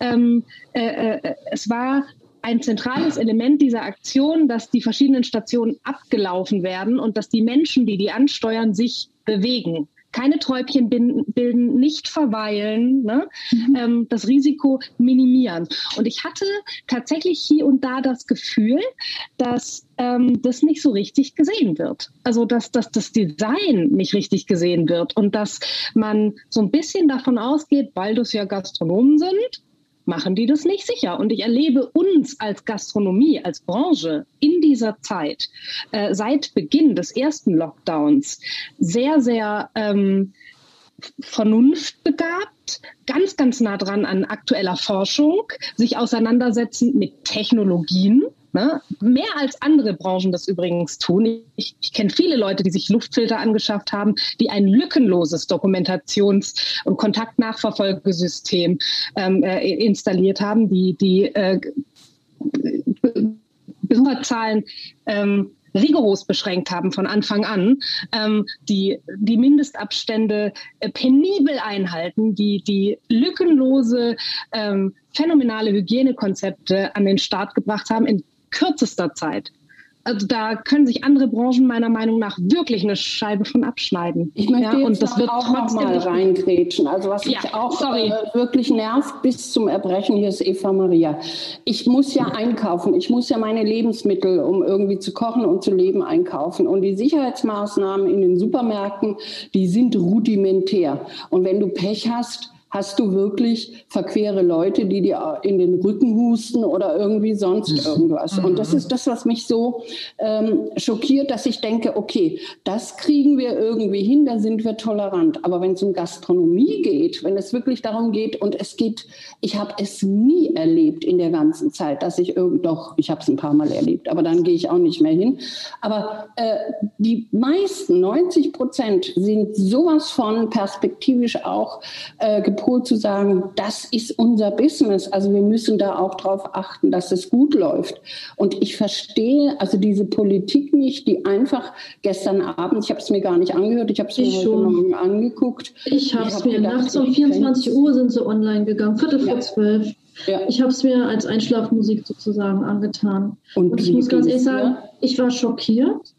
ähm, äh, äh, es war ein zentrales Element dieser Aktion, dass die verschiedenen Stationen abgelaufen werden und dass die Menschen, die die ansteuern, sich bewegen keine Träubchen bilden, nicht verweilen, ne? mhm. ähm, das Risiko minimieren. Und ich hatte tatsächlich hier und da das Gefühl, dass ähm, das nicht so richtig gesehen wird. Also dass, dass das Design nicht richtig gesehen wird und dass man so ein bisschen davon ausgeht, weil das ja Gastronomen sind, machen die das nicht sicher. Und ich erlebe uns als Gastronomie, als Branche in dieser Zeit, äh, seit Beginn des ersten Lockdowns, sehr, sehr ähm, vernunftbegabt, ganz, ganz nah dran an aktueller Forschung, sich auseinandersetzen mit Technologien Ne? Mehr als andere Branchen das übrigens tun. Ich, ich kenne viele Leute, die sich Luftfilter angeschafft haben, die ein lückenloses Dokumentations- und Kontaktnachverfolgesystem ähm, äh, installiert haben, die die äh, Besucherzahlen ähm, rigoros beschränkt haben von Anfang an, ähm, die die Mindestabstände äh, penibel einhalten, die die lückenlose ähm, phänomenale Hygienekonzepte an den Start gebracht haben in kürzester Zeit. Also da können sich andere Branchen meiner Meinung nach wirklich eine Scheibe von abschneiden. Ich möchte ja, und das wird auch noch mal reingrätschen. Also was ja, mich auch äh, wirklich nervt bis zum Erbrechen, hier ist Eva Maria. Ich muss ja einkaufen. Ich muss ja meine Lebensmittel, um irgendwie zu kochen und zu leben, einkaufen. Und die Sicherheitsmaßnahmen in den Supermärkten, die sind rudimentär. Und wenn du Pech hast, hast du wirklich verquere Leute, die dir in den Rücken husten oder irgendwie sonst mhm. irgendwas. Und das mhm. ist das, was mich so ähm, schockiert, dass ich denke, okay, das kriegen wir irgendwie hin, da sind wir tolerant. Aber wenn es um Gastronomie geht, wenn es wirklich darum geht, und es geht, ich habe es nie erlebt in der ganzen Zeit, dass ich irgend doch, ich habe es ein paar Mal erlebt, aber dann gehe ich auch nicht mehr hin. Aber äh, die meisten, 90 Prozent, sind sowas von perspektivisch auch äh, gepolt zu sagen, das ist unser Business. Also wir müssen da auch darauf achten, dass es gut läuft. Und ich verstehe also diese Politik nicht, die einfach gestern Abend, ich habe es mir gar nicht angehört, ich habe es mir heute Morgen angeguckt. Ich habe es mir gedacht, nachts um 24 Uhr sind sie online gegangen, Viertel vor zwölf. Ja. Ich habe es mir als Einschlafmusik sozusagen angetan. Und, Und ich muss ganz ehrlich sagen, ich war schockiert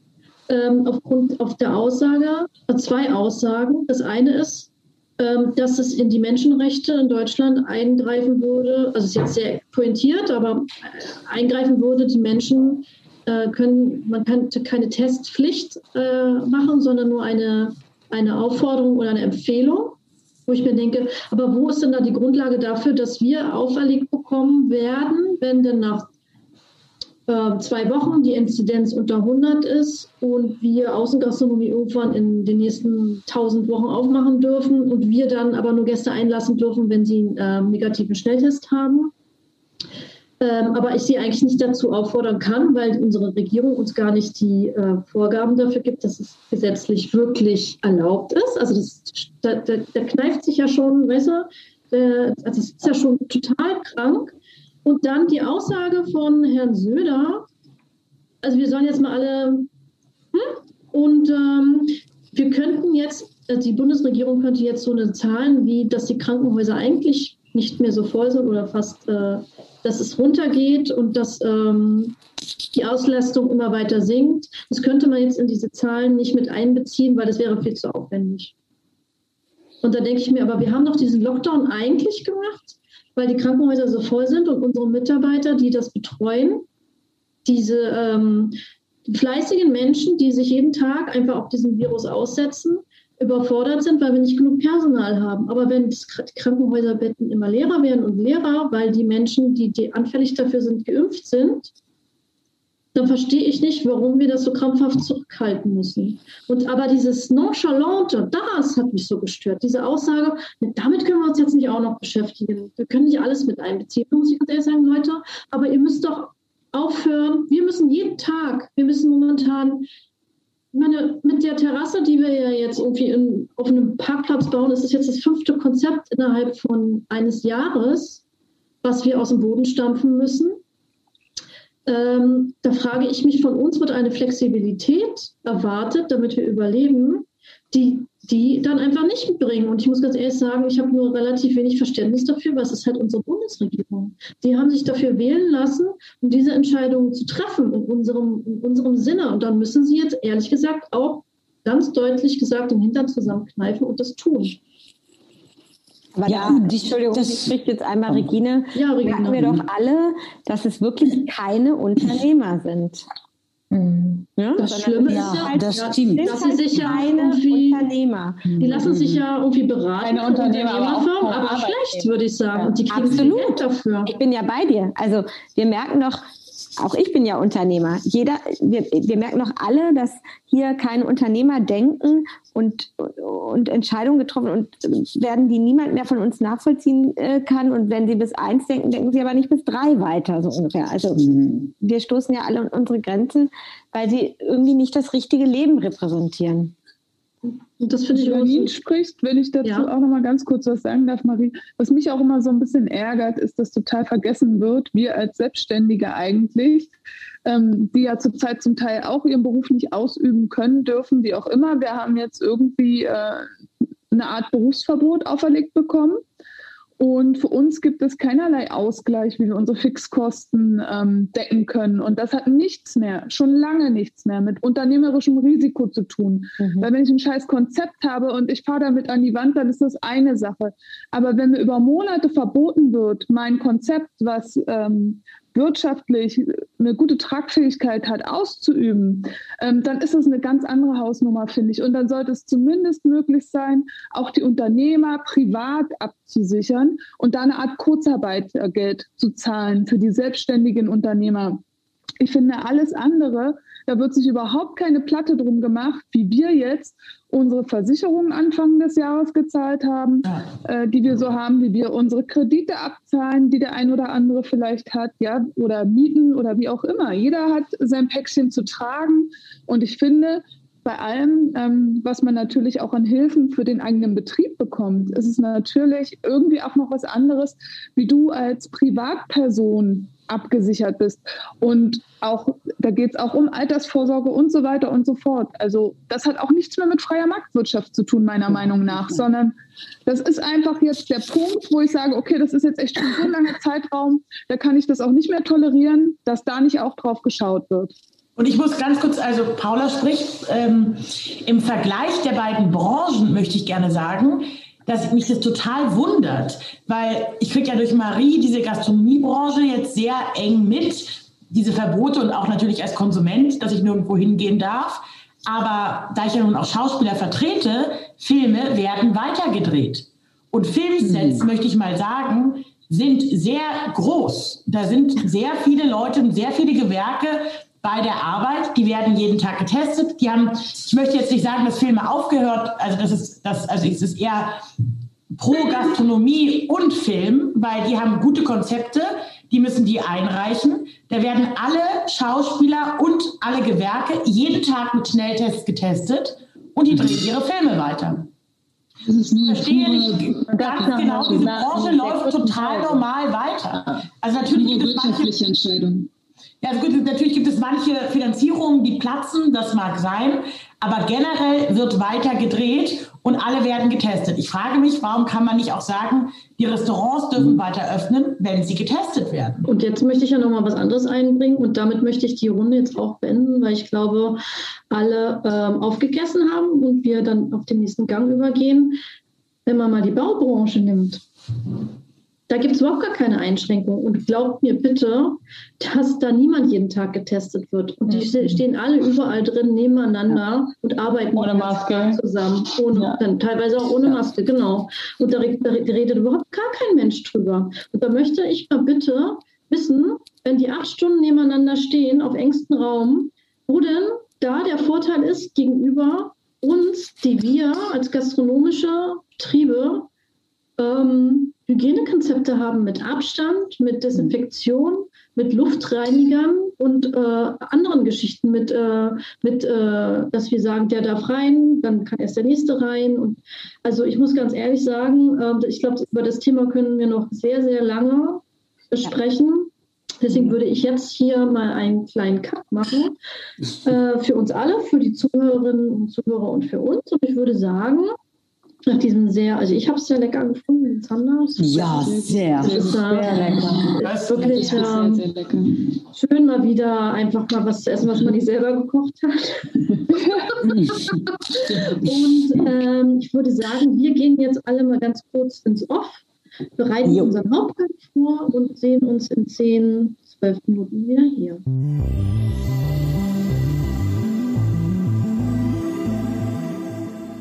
ähm, aufgrund auf der Aussage, äh, zwei Aussagen. Das eine ist, dass es in die Menschenrechte in Deutschland eingreifen würde, also es ist jetzt sehr pointiert, aber äh, eingreifen würde, die Menschen äh, können, man könnte keine Testpflicht äh, machen, sondern nur eine, eine Aufforderung oder eine Empfehlung, wo ich mir denke, aber wo ist denn da die Grundlage dafür, dass wir auferlegt bekommen werden, wenn denn nach äh, zwei Wochen die Inzidenz unter 100 ist und wir Außengastronomie irgendwann in den nächsten 1000 Wochen aufmachen dürfen und wir dann aber nur Gäste einlassen dürfen, wenn sie einen äh, negativen Schnelltest haben. Ähm, aber ich sie eigentlich nicht dazu auffordern kann, weil unsere Regierung uns gar nicht die äh, Vorgaben dafür gibt, dass es gesetzlich wirklich erlaubt ist. Also das, da, da, da kneift sich ja schon, weißt du, äh, also es ist ja schon total krank. Und dann die Aussage von Herrn Söder, also wir sollen jetzt mal alle, hm? und ähm, wir könnten jetzt, also die Bundesregierung könnte jetzt so eine Zahlen wie, dass die Krankenhäuser eigentlich nicht mehr so voll sind oder fast, äh, dass es runtergeht und dass ähm, die Auslastung immer weiter sinkt. Das könnte man jetzt in diese Zahlen nicht mit einbeziehen, weil das wäre viel zu aufwendig. Und da denke ich mir, aber wir haben doch diesen Lockdown eigentlich gemacht, weil die Krankenhäuser so voll sind und unsere Mitarbeiter, die das betreuen, diese ähm, fleißigen Menschen, die sich jeden Tag einfach auf diesen Virus aussetzen, überfordert sind, weil wir nicht genug Personal haben. Aber wenn die Krankenhäuserbetten immer leerer werden und leerer, weil die Menschen, die, die anfällig dafür sind, geimpft sind, dann verstehe ich nicht, warum wir das so krampfhaft zurückhalten müssen. Und aber dieses Nonchalante, das hat mich so gestört. Diese Aussage, damit können wir uns jetzt nicht auch noch beschäftigen. Wir können nicht alles mit einbeziehen, muss ich ganz ehrlich sagen, Leute. Aber ihr müsst doch aufhören. Wir müssen jeden Tag, wir müssen momentan, meine, mit der Terrasse, die wir ja jetzt irgendwie in, auf einem Parkplatz bauen, das ist jetzt das fünfte Konzept innerhalb von eines Jahres, was wir aus dem Boden stampfen müssen. Ähm, da frage ich mich, von uns wird eine Flexibilität erwartet, damit wir überleben, die die dann einfach nicht mitbringen. Und ich muss ganz ehrlich sagen, ich habe nur relativ wenig Verständnis dafür, was ist halt unsere Bundesregierung. Die haben sich dafür wählen lassen, um diese Entscheidungen zu treffen in unserem, in unserem Sinne. Und dann müssen sie jetzt ehrlich gesagt auch ganz deutlich gesagt den Hintern zusammenkneifen und das tun. Aber ja, da, die, Entschuldigung, das, ich spricht jetzt einmal Regine. Ja, Regine. Merken wir doch alle, dass es wirklich keine Unternehmer sind. Mhm. Ja, das Schlimme ist ja, halt, das stimmt. dass sie sich ja irgendwie, Unternehmer. Die lassen sich ja irgendwie beraten. Keine Unternehmer, Unternehmerfirmen, aber, aber schlecht, würde ich sagen. Und die kriegen Absolut. Geld dafür. Ich bin ja bei dir. Also wir merken doch, auch ich bin ja Unternehmer. Jeder, wir, wir merken doch alle, dass hier keine Unternehmer denken und, und Entscheidungen getroffen und werden, die niemand mehr von uns nachvollziehen äh, kann. Und wenn sie bis eins denken, denken sie aber nicht bis drei weiter, so ungefähr. Also mhm. wir stoßen ja alle an unsere Grenzen, weil sie irgendwie nicht das richtige Leben repräsentieren. Und das finde ich Berlin sprichst, wenn ich dazu ja. auch noch mal ganz kurz was sagen darf, Marie. Was mich auch immer so ein bisschen ärgert, ist, dass total vergessen wird, wir als Selbstständige eigentlich, ähm, die ja zurzeit zum Teil auch ihren Beruf nicht ausüben können, dürfen, wie auch immer. Wir haben jetzt irgendwie äh, eine Art Berufsverbot auferlegt bekommen. Und für uns gibt es keinerlei Ausgleich, wie wir unsere Fixkosten ähm, decken können. Und das hat nichts mehr, schon lange nichts mehr mit unternehmerischem Risiko zu tun. Mhm. Weil wenn ich ein scheiß Konzept habe und ich fahre damit an die Wand, dann ist das eine Sache. Aber wenn mir über Monate verboten wird, mein Konzept, was ähm, wirtschaftlich eine gute Tragfähigkeit hat, auszuüben, ähm, dann ist das eine ganz andere Hausnummer, finde ich. Und dann sollte es zumindest möglich sein, auch die Unternehmer privat abzusichern und da eine Art Kurzarbeitergeld zu zahlen für die selbstständigen Unternehmer. Ich finde alles andere da wird sich überhaupt keine Platte drum gemacht, wie wir jetzt unsere Versicherungen Anfang des Jahres gezahlt haben, äh, die wir so haben, wie wir unsere Kredite abzahlen, die der ein oder andere vielleicht hat, ja, oder Mieten oder wie auch immer. Jeder hat sein Päckchen zu tragen. Und ich finde, bei allem, ähm, was man natürlich auch an Hilfen für den eigenen Betrieb bekommt, ist es natürlich irgendwie auch noch was anderes, wie du als Privatperson abgesichert bist. Und auch, da geht es auch um Altersvorsorge und so weiter und so fort. Also das hat auch nichts mehr mit freier Marktwirtschaft zu tun, meiner Meinung nach, sondern das ist einfach jetzt der Punkt, wo ich sage, okay, das ist jetzt echt schon so ein langer Zeitraum, da kann ich das auch nicht mehr tolerieren, dass da nicht auch drauf geschaut wird. Und ich muss ganz kurz, also Paula spricht, ähm, im Vergleich der beiden Branchen möchte ich gerne sagen, dass mich das total wundert, weil ich kriege ja durch Marie diese Gastronomiebranche jetzt sehr eng mit, diese Verbote und auch natürlich als Konsument, dass ich nirgendwo hingehen darf. Aber da ich ja nun auch Schauspieler vertrete, Filme werden weitergedreht. Und Filmsets, mhm. möchte ich mal sagen, sind sehr groß. Da sind sehr viele Leute und sehr viele Gewerke bei der Arbeit. Die werden jeden Tag getestet. Die haben, ich möchte jetzt nicht sagen, dass Filme aufgehört, also das ist, das, also es ist eher pro Gastronomie und Film, weil die haben gute Konzepte, die müssen die einreichen. Da werden alle Schauspieler und alle Gewerke jeden Tag mit Schnelltests getestet und die drehen ihre Filme weiter. Das ist nur Verstehe nicht ganz genau, diese Branche läuft total normal weiter. Also natürlich gibt es manche, Entscheidungen. Ja, also gut, natürlich gibt es manche Finanzierungen, die platzen, das mag sein, aber generell wird weiter gedreht und alle werden getestet. Ich frage mich, warum kann man nicht auch sagen, die Restaurants dürfen weiter öffnen, wenn sie getestet werden? Und jetzt möchte ich ja noch mal was anderes einbringen und damit möchte ich die Runde jetzt auch beenden, weil ich glaube, alle ähm, aufgegessen haben und wir dann auf den nächsten Gang übergehen. Wenn man mal die Baubranche nimmt, da gibt es überhaupt gar keine Einschränkungen. Und glaubt mir bitte, dass da niemand jeden Tag getestet wird. Und die mhm. stehen alle überall drin nebeneinander ja. und arbeiten ohne Maske zusammen. Ohne, ja. dann teilweise auch ohne ja. Maske, genau. Und da, da redet überhaupt gar kein Mensch drüber. Und da möchte ich mal bitte wissen, wenn die acht Stunden nebeneinander stehen auf engstem Raum, wo denn da der Vorteil ist gegenüber uns, die wir als gastronomische Betriebe ähm, Hygienekonzepte haben mit Abstand, mit Desinfektion, mit Luftreinigern und äh, anderen Geschichten, mit, äh, mit äh, dass wir sagen, der darf rein, dann kann erst der nächste rein. Und also ich muss ganz ehrlich sagen, ähm, ich glaube, über das Thema können wir noch sehr, sehr lange sprechen. Deswegen würde ich jetzt hier mal einen kleinen Cut machen *laughs* äh, für uns alle, für die Zuhörerinnen und Zuhörer und für uns. Und ich würde sagen, nach diesem sehr, also ich habe es sehr lecker gefunden, Zander. Ja, sehr, sehr, sehr lecker. Das ist wirklich sehr, sehr, sehr lecker. schön mal wieder einfach mal was zu essen, was man nicht selber gekocht hat. *laughs* und ähm, ich würde sagen, wir gehen jetzt alle mal ganz kurz ins Off, bereiten jo. unseren Hauptgang vor und sehen uns in 10, 12 Minuten wieder hier.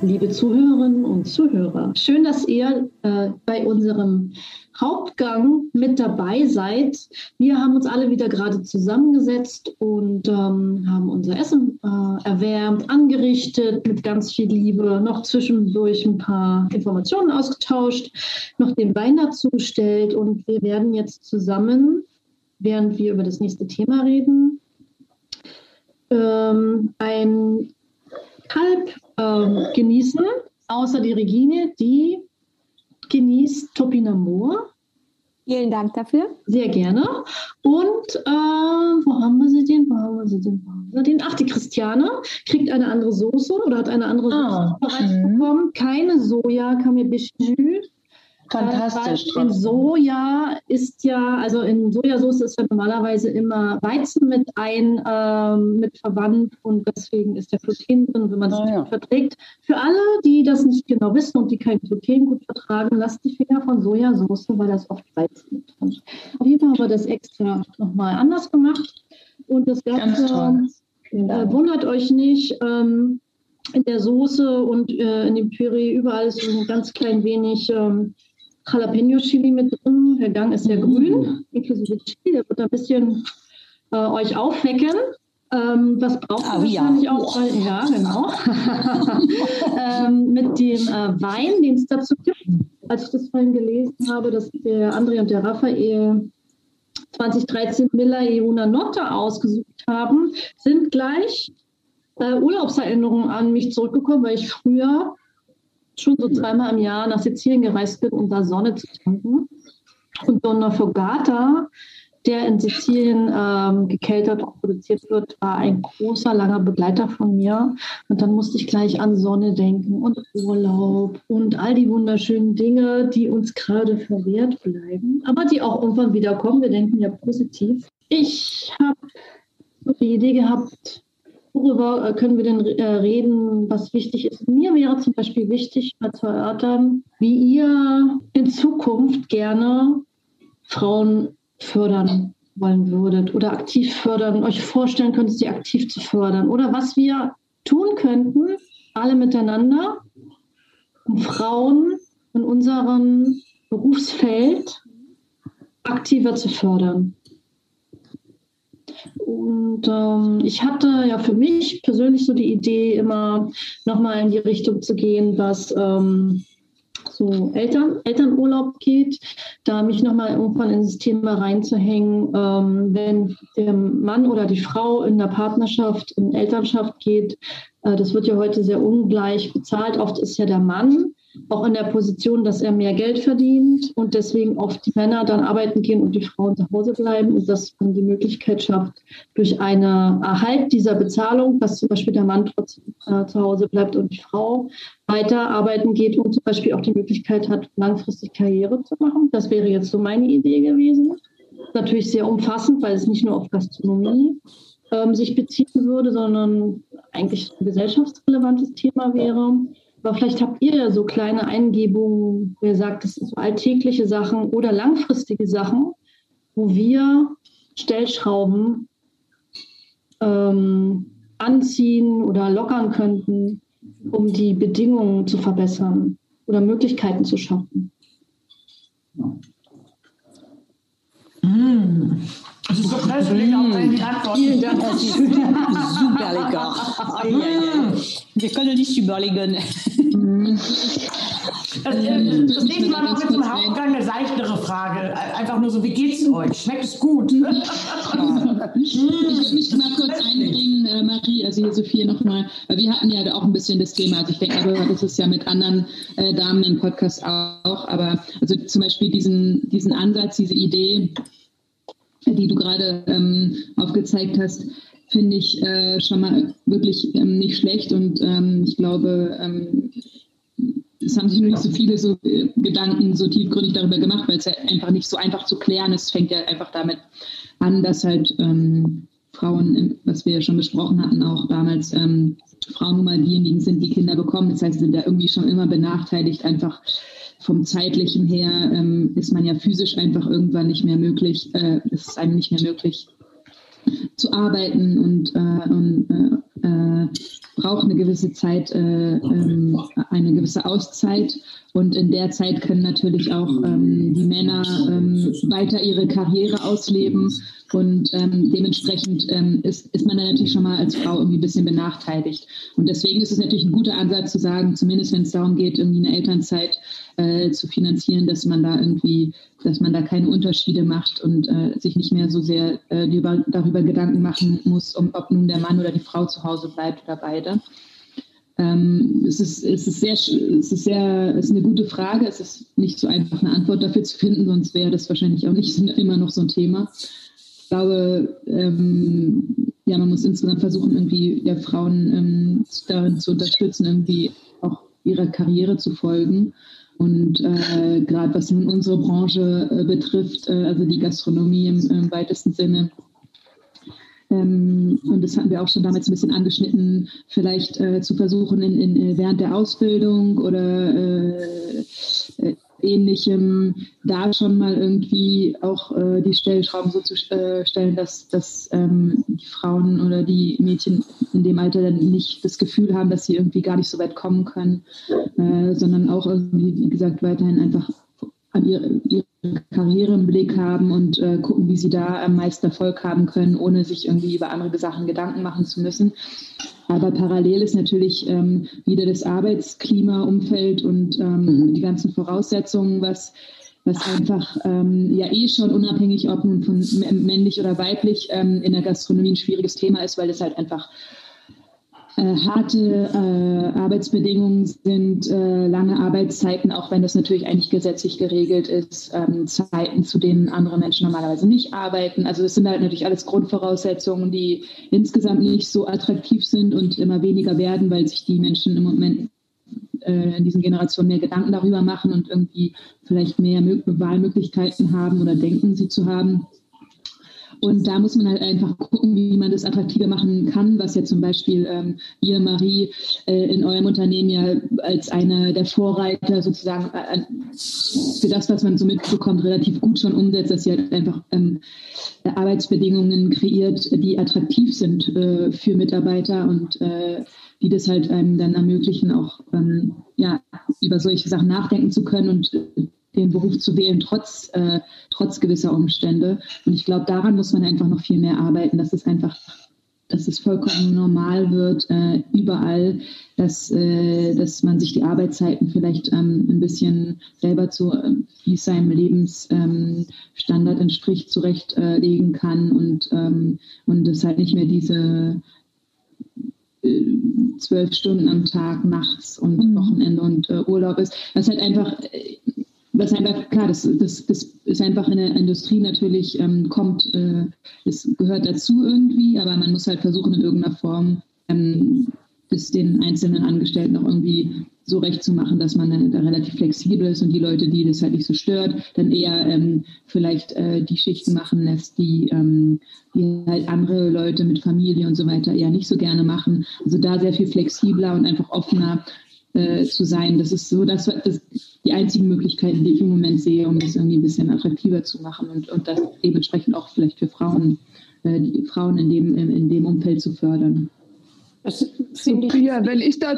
Liebe Zuhörerinnen und Zuhörer. Schön, dass ihr äh, bei unserem Hauptgang mit dabei seid. Wir haben uns alle wieder gerade zusammengesetzt und ähm, haben unser Essen äh, erwärmt, angerichtet mit ganz viel Liebe, noch zwischendurch ein paar Informationen ausgetauscht, noch den Wein dazu gestellt und wir werden jetzt zusammen, während wir über das nächste Thema reden, ähm, ein Kalb ähm, genießen, außer die Regine, die genießt Topinamur. Vielen Dank dafür. Sehr gerne. Und äh, wo haben wir sie denn? Wo haben wir sie denn? Wo haben wir den? Ach, die Christiane kriegt eine andere Soße oder hat eine andere Soße oh, bereits bekommen. Keine Soja, kam mir Bichjus. Fantastisch. In Soja ist ja, also in Sojasauce ist ja normalerweise immer Weizen mit ein, ähm, mit verwandt und deswegen ist der Gluten drin, wenn man es ah, ja. verträgt. Für alle, die das nicht genau wissen und die kein Gluten gut vertragen, lasst die Finger von Sojasauce, weil das oft Weizen mit drin ist. Auf jeden Fall haben wir das extra nochmal anders gemacht und das Ganze äh, wundert euch nicht. Ähm, in der Soße und äh, in dem Püree überall ist so ein ganz klein wenig ähm, Jalapeno-Chili mit drin. Der Gang ist sehr grün, inklusive Chili. Der wird ein bisschen äh, euch aufwecken. Ähm, was braucht ihr oh, wahrscheinlich ja. auch? Weil, ja, genau. *laughs* ähm, mit dem äh, Wein, den es dazu gibt. Als ich das vorhin gelesen habe, dass der André und der Raphael 2013 Miller Euna Notte ausgesucht haben, sind gleich äh, Urlaubserinnerungen an mich zurückgekommen, weil ich früher schon so zweimal im Jahr nach Sizilien gereist bin, um da Sonne zu tanken. Und Donna Fogata, der in Sizilien ähm, gekeltert und produziert wird, war ein großer, langer Begleiter von mir. Und dann musste ich gleich an Sonne denken und Urlaub und all die wunderschönen Dinge, die uns gerade verwehrt bleiben, aber die auch irgendwann wieder kommen. Wir denken ja positiv. Ich habe die Idee gehabt, worüber äh, können wir denn äh, reden, was wichtig ist? Mir wäre zum Beispiel wichtig, mal zu erörtern, wie ihr in Zukunft gerne Frauen fördern wollen würdet oder aktiv fördern, euch vorstellen könntet, sie aktiv zu fördern oder was wir tun könnten, alle miteinander, um Frauen in unserem Berufsfeld aktiver zu fördern. Und ähm, ich hatte ja für mich persönlich so die Idee, immer nochmal in die Richtung zu gehen, was ähm, so Eltern, Elternurlaub geht, da mich nochmal irgendwann ins Thema reinzuhängen, ähm, wenn der Mann oder die Frau in der Partnerschaft, in Elternschaft geht. Äh, das wird ja heute sehr ungleich bezahlt. Oft ist ja der Mann auch in der Position, dass er mehr Geld verdient und deswegen oft die Männer dann arbeiten gehen und die Frauen zu Hause bleiben und dass man die Möglichkeit schafft, durch einen Erhalt dieser Bezahlung, dass zum Beispiel der Mann trotzdem äh, zu Hause bleibt und die Frau weiter arbeiten geht und zum Beispiel auch die Möglichkeit hat, langfristig Karriere zu machen. Das wäre jetzt so meine Idee gewesen. Natürlich sehr umfassend, weil es nicht nur auf Gastronomie ähm, sich beziehen würde, sondern eigentlich ein gesellschaftsrelevantes Thema wäre. Aber vielleicht habt ihr ja so kleine Eingebungen, wo ihr sagt, das sind so alltägliche Sachen oder langfristige Sachen, wo wir Stellschrauben ähm, anziehen oder lockern könnten, um die Bedingungen zu verbessern oder Möglichkeiten zu schaffen. Mmh. Ist so Antwort. Vielen Dank, das ist *laughs* super lecker. Wir können nicht überlegen. *laughs* Das, äh, das nächste Mal noch mit zum Hauptgang eine seichtere Frage. Einfach nur so, wie geht's euch? Schmeckt es gut? *laughs* ich will mich mal kurz einbringen, äh, Marie, also hier Sophie nochmal. Wir hatten ja auch ein bisschen das Thema, also ich denke, das ist ja mit anderen äh, Damen im Podcast auch, aber also zum Beispiel diesen, diesen Ansatz, diese Idee, die du gerade ähm, aufgezeigt hast, finde ich äh, schon mal wirklich ähm, nicht schlecht und ähm, ich glaube, ähm, es haben sich noch nicht so viele so äh, Gedanken so tiefgründig darüber gemacht, weil es ja einfach nicht so einfach zu klären ist. Es fängt ja einfach damit an, dass halt ähm, Frauen, was wir ja schon besprochen hatten, auch damals ähm, Frauen nun mal diejenigen sind, die Kinder bekommen. Das heißt, sie sind ja irgendwie schon immer benachteiligt, einfach vom zeitlichen her ähm, ist man ja physisch einfach irgendwann nicht mehr möglich, äh, ist es einem nicht mehr möglich zu arbeiten und, äh, und äh, äh braucht eine gewisse Zeit, äh, ähm, eine gewisse Auszeit. Und in der Zeit können natürlich auch ähm, die Männer ähm, weiter ihre Karriere ausleben und ähm, dementsprechend ähm, ist, ist man dann natürlich schon mal als Frau irgendwie ein bisschen benachteiligt. Und deswegen ist es natürlich ein guter Ansatz zu sagen, zumindest wenn es darum geht, irgendwie eine Elternzeit äh, zu finanzieren, dass man da irgendwie, dass man da keine Unterschiede macht und äh, sich nicht mehr so sehr äh, darüber, darüber Gedanken machen muss, um, ob nun der Mann oder die Frau zu Hause bleibt oder beide. Ähm, es, ist, es, ist sehr, es ist sehr, es ist eine gute Frage. Es ist nicht so einfach eine Antwort dafür zu finden, sonst wäre das wahrscheinlich auch nicht *laughs* immer noch so ein Thema glaube, ähm, ja, man muss insgesamt versuchen, irgendwie ja, Frauen ähm, darin zu unterstützen, irgendwie auch ihrer Karriere zu folgen. Und äh, gerade was nun unsere Branche äh, betrifft, äh, also die Gastronomie im, im weitesten Sinne, ähm, und das hatten wir auch schon damals ein bisschen angeschnitten, vielleicht äh, zu versuchen, in, in, äh, während der Ausbildung oder äh, ähnlichem da schon mal irgendwie auch äh, die Stellschrauben so zu äh, stellen, dass, dass ähm, die Frauen oder die Mädchen in dem Alter dann nicht das Gefühl haben, dass sie irgendwie gar nicht so weit kommen können, äh, sondern auch irgendwie, wie gesagt, weiterhin einfach ihre, ihre Karriere im Blick haben und äh, gucken, wie sie da am meisten Erfolg haben können, ohne sich irgendwie über andere Sachen Gedanken machen zu müssen. Aber parallel ist natürlich ähm, wieder das Arbeitsklima, Umfeld und ähm, mhm. die ganzen Voraussetzungen, was, was einfach ähm, ja eh schon unabhängig, ob nun von männlich oder weiblich, ähm, in der Gastronomie ein schwieriges Thema ist, weil es halt einfach harte äh, Arbeitsbedingungen sind, äh, lange Arbeitszeiten, auch wenn das natürlich eigentlich gesetzlich geregelt ist, ähm, Zeiten, zu denen andere Menschen normalerweise nicht arbeiten. Also das sind halt natürlich alles Grundvoraussetzungen, die insgesamt nicht so attraktiv sind und immer weniger werden, weil sich die Menschen im Moment äh, in diesen Generationen mehr Gedanken darüber machen und irgendwie vielleicht mehr Wahlmöglichkeiten haben oder denken, sie zu haben. Und da muss man halt einfach gucken, wie man das attraktiver machen kann, was ja zum Beispiel ähm, ihr, Marie, äh, in eurem Unternehmen ja als eine der Vorreiter sozusagen äh, für das, was man so mitbekommt, relativ gut schon umsetzt, dass ihr halt einfach ähm, Arbeitsbedingungen kreiert, die attraktiv sind äh, für Mitarbeiter und äh, die das halt einem dann ermöglichen, auch ähm, ja, über solche Sachen nachdenken zu können und den Beruf zu wählen, trotz, äh, trotz gewisser Umstände. Und ich glaube, daran muss man einfach noch viel mehr arbeiten, dass es einfach, dass es vollkommen normal wird, äh, überall, dass, äh, dass man sich die Arbeitszeiten vielleicht ähm, ein bisschen selber zu, äh, wie es seinem Lebensstandard ähm, entspricht, zurechtlegen kann und, ähm, und es halt nicht mehr diese äh, zwölf Stunden am Tag nachts und mhm. Wochenende und äh, Urlaub ist. Das ist halt einfach, äh, was einfach, klar, das, das, das ist einfach in der Industrie natürlich, ähm, kommt, äh, es gehört dazu irgendwie, aber man muss halt versuchen, in irgendeiner Form ähm, das den einzelnen Angestellten auch irgendwie so recht zu machen, dass man da relativ flexibel ist und die Leute, die das halt nicht so stört, dann eher ähm, vielleicht äh, die Schichten machen lässt, die, ähm, die halt andere Leute mit Familie und so weiter eher nicht so gerne machen. Also da sehr viel flexibler und einfach offener äh, zu sein. Das ist so das, das die einzigen Möglichkeiten, die ich im Moment sehe, um das irgendwie ein bisschen attraktiver zu machen und, und das dementsprechend auch vielleicht für Frauen, äh, die Frauen in dem, in, in dem Umfeld zu fördern. Sophia, wenn ich da.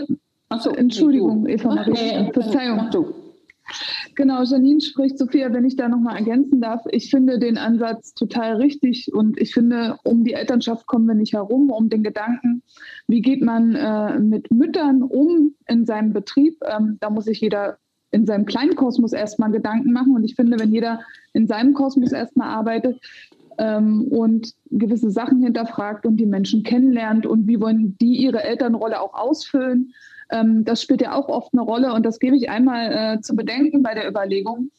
So, Entschuldigung, Eva Maria. Verzeihung. Genau, Janine spricht, Sophia, wenn ich da nochmal ergänzen darf. Ich finde den Ansatz total richtig und ich finde, um die Elternschaft kommen wir nicht herum, um den Gedanken, wie geht man äh, mit Müttern um in seinem Betrieb. Ähm, da muss sich jeder in seinem kleinen Kosmos erstmal Gedanken machen und ich finde, wenn jeder in seinem Kosmos erstmal arbeitet, ähm, und gewisse Sachen hinterfragt und die Menschen kennenlernt und wie wollen die ihre Elternrolle auch ausfüllen, ähm, das spielt ja auch oft eine Rolle und das gebe ich einmal äh, zu bedenken bei der Überlegung.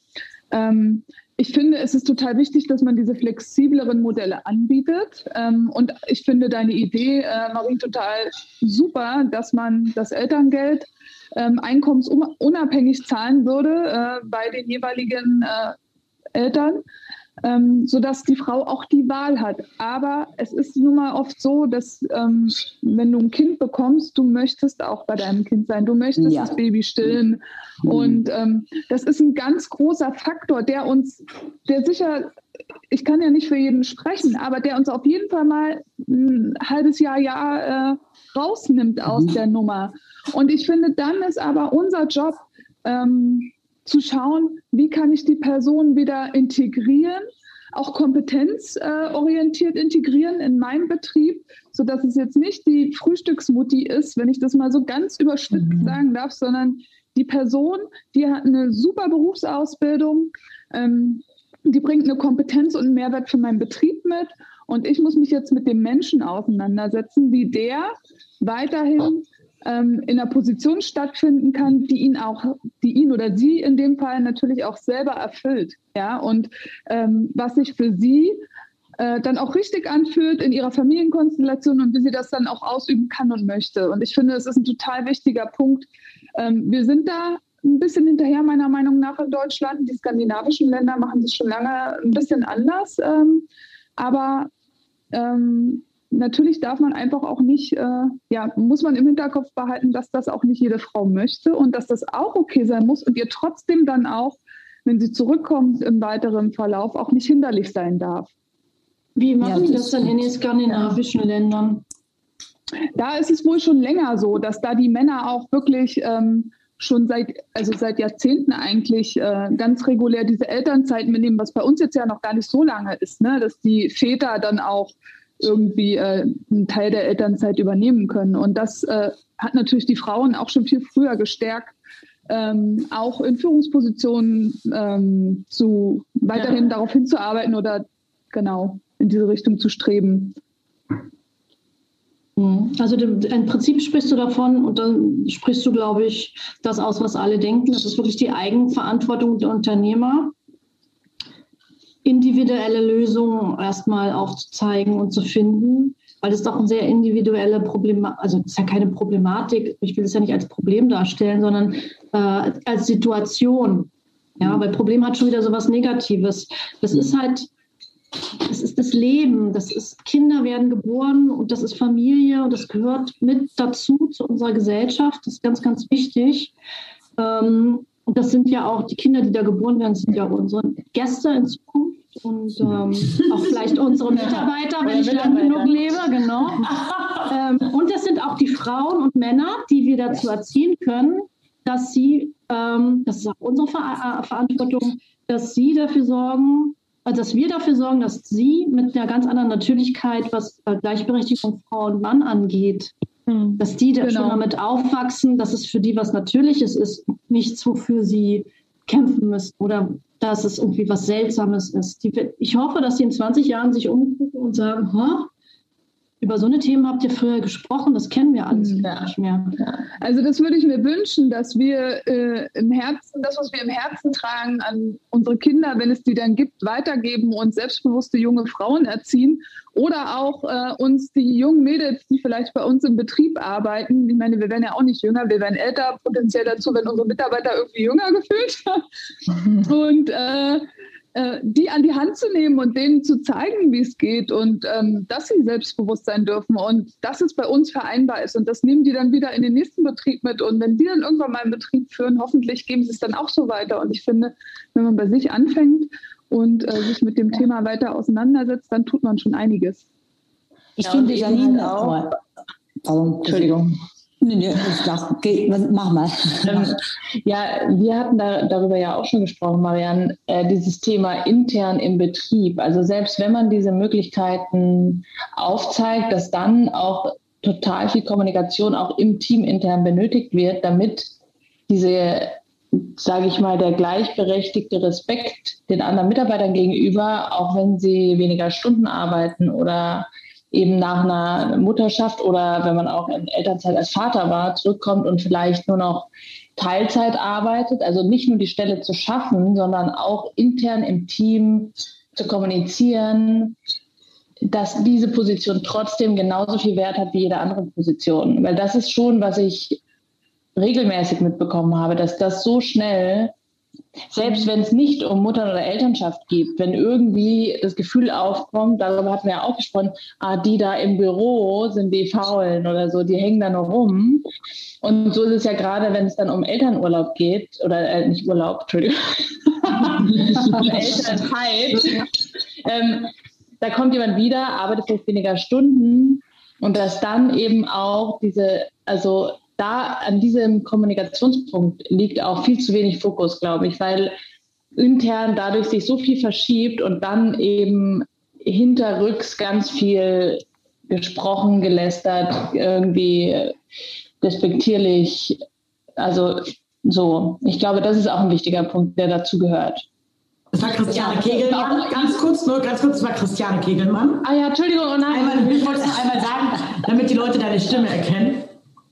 Ähm, ich finde, es ist total wichtig, dass man diese flexibleren Modelle anbietet. Ähm, und ich finde deine Idee, äh, Marie, total super, dass man das Elterngeld ähm, einkommensunabhängig zahlen würde äh, bei den jeweiligen äh, Eltern ähm, sodass die Frau auch die Wahl hat. Aber es ist nun mal oft so, dass ähm, wenn du ein Kind bekommst, du möchtest auch bei deinem Kind sein, du möchtest ja. das Baby stillen. Mhm. Und ähm, das ist ein ganz großer Faktor, der uns, der sicher, ich kann ja nicht für jeden sprechen, aber der uns auf jeden Fall mal ein halbes Jahr, Jahr äh, rausnimmt aus mhm. der Nummer. Und ich finde, dann ist aber unser Job, ähm, zu schauen, wie kann ich die Person wieder integrieren, auch kompetenzorientiert integrieren in meinen Betrieb, sodass es jetzt nicht die Frühstücksmutti ist, wenn ich das mal so ganz überspitzt mhm. sagen darf, sondern die Person, die hat eine super Berufsausbildung, ähm, die bringt eine Kompetenz und einen Mehrwert für meinen Betrieb mit. Und ich muss mich jetzt mit dem Menschen auseinandersetzen, wie der weiterhin ähm, in einer Position stattfinden kann, die ihn auch, die ihn oder sie in dem Fall natürlich auch selber erfüllt. Ja, und ähm, was sich für sie äh, dann auch richtig anfühlt in ihrer Familienkonstellation und wie sie das dann auch ausüben kann und möchte. Und ich finde, es ist ein total wichtiger Punkt. Ähm, wir sind da ein bisschen hinterher, meiner Meinung nach, in Deutschland. Die skandinavischen Länder machen das schon lange ein bisschen anders. Ähm, aber ähm, natürlich darf man einfach auch nicht, äh, ja, muss man im Hinterkopf behalten, dass das auch nicht jede Frau möchte und dass das auch okay sein muss und ihr trotzdem dann auch, wenn sie zurückkommt im weiteren Verlauf, auch nicht hinderlich sein darf. Wie machen ja, die das dann in den skandinavischen ja. Ländern? Da ist es wohl schon länger so, dass da die Männer auch wirklich ähm, schon seit, also seit Jahrzehnten eigentlich äh, ganz regulär diese Elternzeit mitnehmen, was bei uns jetzt ja noch gar nicht so lange ist, ne? dass die Väter dann auch irgendwie äh, einen Teil der Elternzeit übernehmen können. Und das äh, hat natürlich die Frauen auch schon viel früher gestärkt, ähm, auch in Führungspositionen ähm, zu weiterhin ja. darauf hinzuarbeiten oder genau in diese Richtung zu streben. Mhm. Also im Prinzip sprichst du davon und dann sprichst du, glaube ich, das aus, was alle denken. Das ist wirklich die Eigenverantwortung der Unternehmer individuelle Lösungen erstmal aufzuzeigen und zu finden, weil es doch ein sehr individuelle Problem, also es ist ja keine Problematik, ich will es ja nicht als Problem darstellen, sondern äh, als Situation. Ja, weil Problem hat schon wieder so was Negatives. Das ist halt, das ist das Leben, das ist Kinder werden geboren und das ist Familie und das gehört mit dazu zu unserer Gesellschaft. Das ist ganz, ganz wichtig. Ähm, und das sind ja auch die Kinder, die da geboren werden, sind ja unsere Gäste in Zukunft und ähm, auch vielleicht unsere Mitarbeiter, wenn ich lang genug lebe, genau. ähm, und das sind auch die Frauen und Männer, die wir dazu erziehen können, dass sie, ähm, das ist auch unsere Ver äh, Verantwortung, dass sie dafür sorgen, äh, dass wir dafür sorgen, dass sie mit einer ganz anderen Natürlichkeit, was äh, Gleichberechtigung Frau und Mann angeht, hm. Dass die genau. schon damit aufwachsen, dass es für die was Natürliches ist, nichts, wofür sie kämpfen müssen oder dass es irgendwie was Seltsames ist. Die, ich hoffe, dass sie in 20 Jahren sich umgucken und sagen, über so eine Themen habt ihr früher gesprochen, das kennen wir alles ja. gar nicht mehr. Also das würde ich mir wünschen, dass wir äh, im Herzen, das, was wir im Herzen tragen, an unsere Kinder, wenn es die dann gibt, weitergeben und selbstbewusste junge Frauen erziehen oder auch äh, uns die jungen Mädels, die vielleicht bei uns im Betrieb arbeiten, ich meine, wir werden ja auch nicht jünger, wir werden älter, potenziell dazu, wenn unsere Mitarbeiter irgendwie jünger *laughs* gefühlt. *laughs* und äh, äh, die an die Hand zu nehmen und denen zu zeigen, wie es geht und ähm, dass sie selbstbewusst sein dürfen und dass es bei uns vereinbar ist. Und das nehmen die dann wieder in den nächsten Betrieb mit. Und wenn die dann irgendwann mal einen Betrieb führen, hoffentlich geben sie es dann auch so weiter. Und ich finde, wenn man bei sich anfängt und äh, sich mit dem Thema weiter auseinandersetzt, dann tut man schon einiges. Ich ja, finde, Janine auch. Oh, Entschuldigung. Nee, nee, ich dachte, mach mal. Ähm, ja, wir hatten da, darüber ja auch schon gesprochen, Marianne, äh, dieses Thema intern im Betrieb. Also selbst wenn man diese Möglichkeiten aufzeigt, dass dann auch total viel Kommunikation auch im Team intern benötigt wird, damit diese, sage ich mal, der gleichberechtigte Respekt den anderen Mitarbeitern gegenüber, auch wenn sie weniger Stunden arbeiten oder eben nach einer Mutterschaft oder wenn man auch in Elternzeit als Vater war, zurückkommt und vielleicht nur noch Teilzeit arbeitet, also nicht nur die Stelle zu schaffen, sondern auch intern im Team zu kommunizieren, dass diese Position trotzdem genauso viel Wert hat wie jede andere Position. Weil das ist schon, was ich regelmäßig mitbekommen habe, dass das so schnell, selbst wenn es nicht um Mutter- oder Elternschaft geht, wenn irgendwie das Gefühl aufkommt, darüber hatten wir ja auch gesprochen, ah, die da im Büro sind die Faulen oder so, die hängen da nur rum. Und so ist es ja gerade, wenn es dann um Elternurlaub geht, oder äh, nicht Urlaub, Entschuldigung, um *laughs* Elternzeit. Ähm, da kommt jemand wieder, arbeitet vielleicht weniger Stunden und dass dann eben auch diese, also da an diesem Kommunikationspunkt liegt auch viel zu wenig Fokus, glaube ich, weil intern dadurch sich so viel verschiebt und dann eben hinterrücks ganz viel gesprochen, gelästert, irgendwie respektierlich. Also so, ich glaube, das ist auch ein wichtiger Punkt, der dazu gehört. Das war Christiane Kegelmann. Ganz kurz, nur ganz kurz, das war Christiane Kegelmann. Ah ja, Entschuldigung, oh nein. Einmal, ich wollte es einmal sagen, damit die Leute deine Stimme erkennen.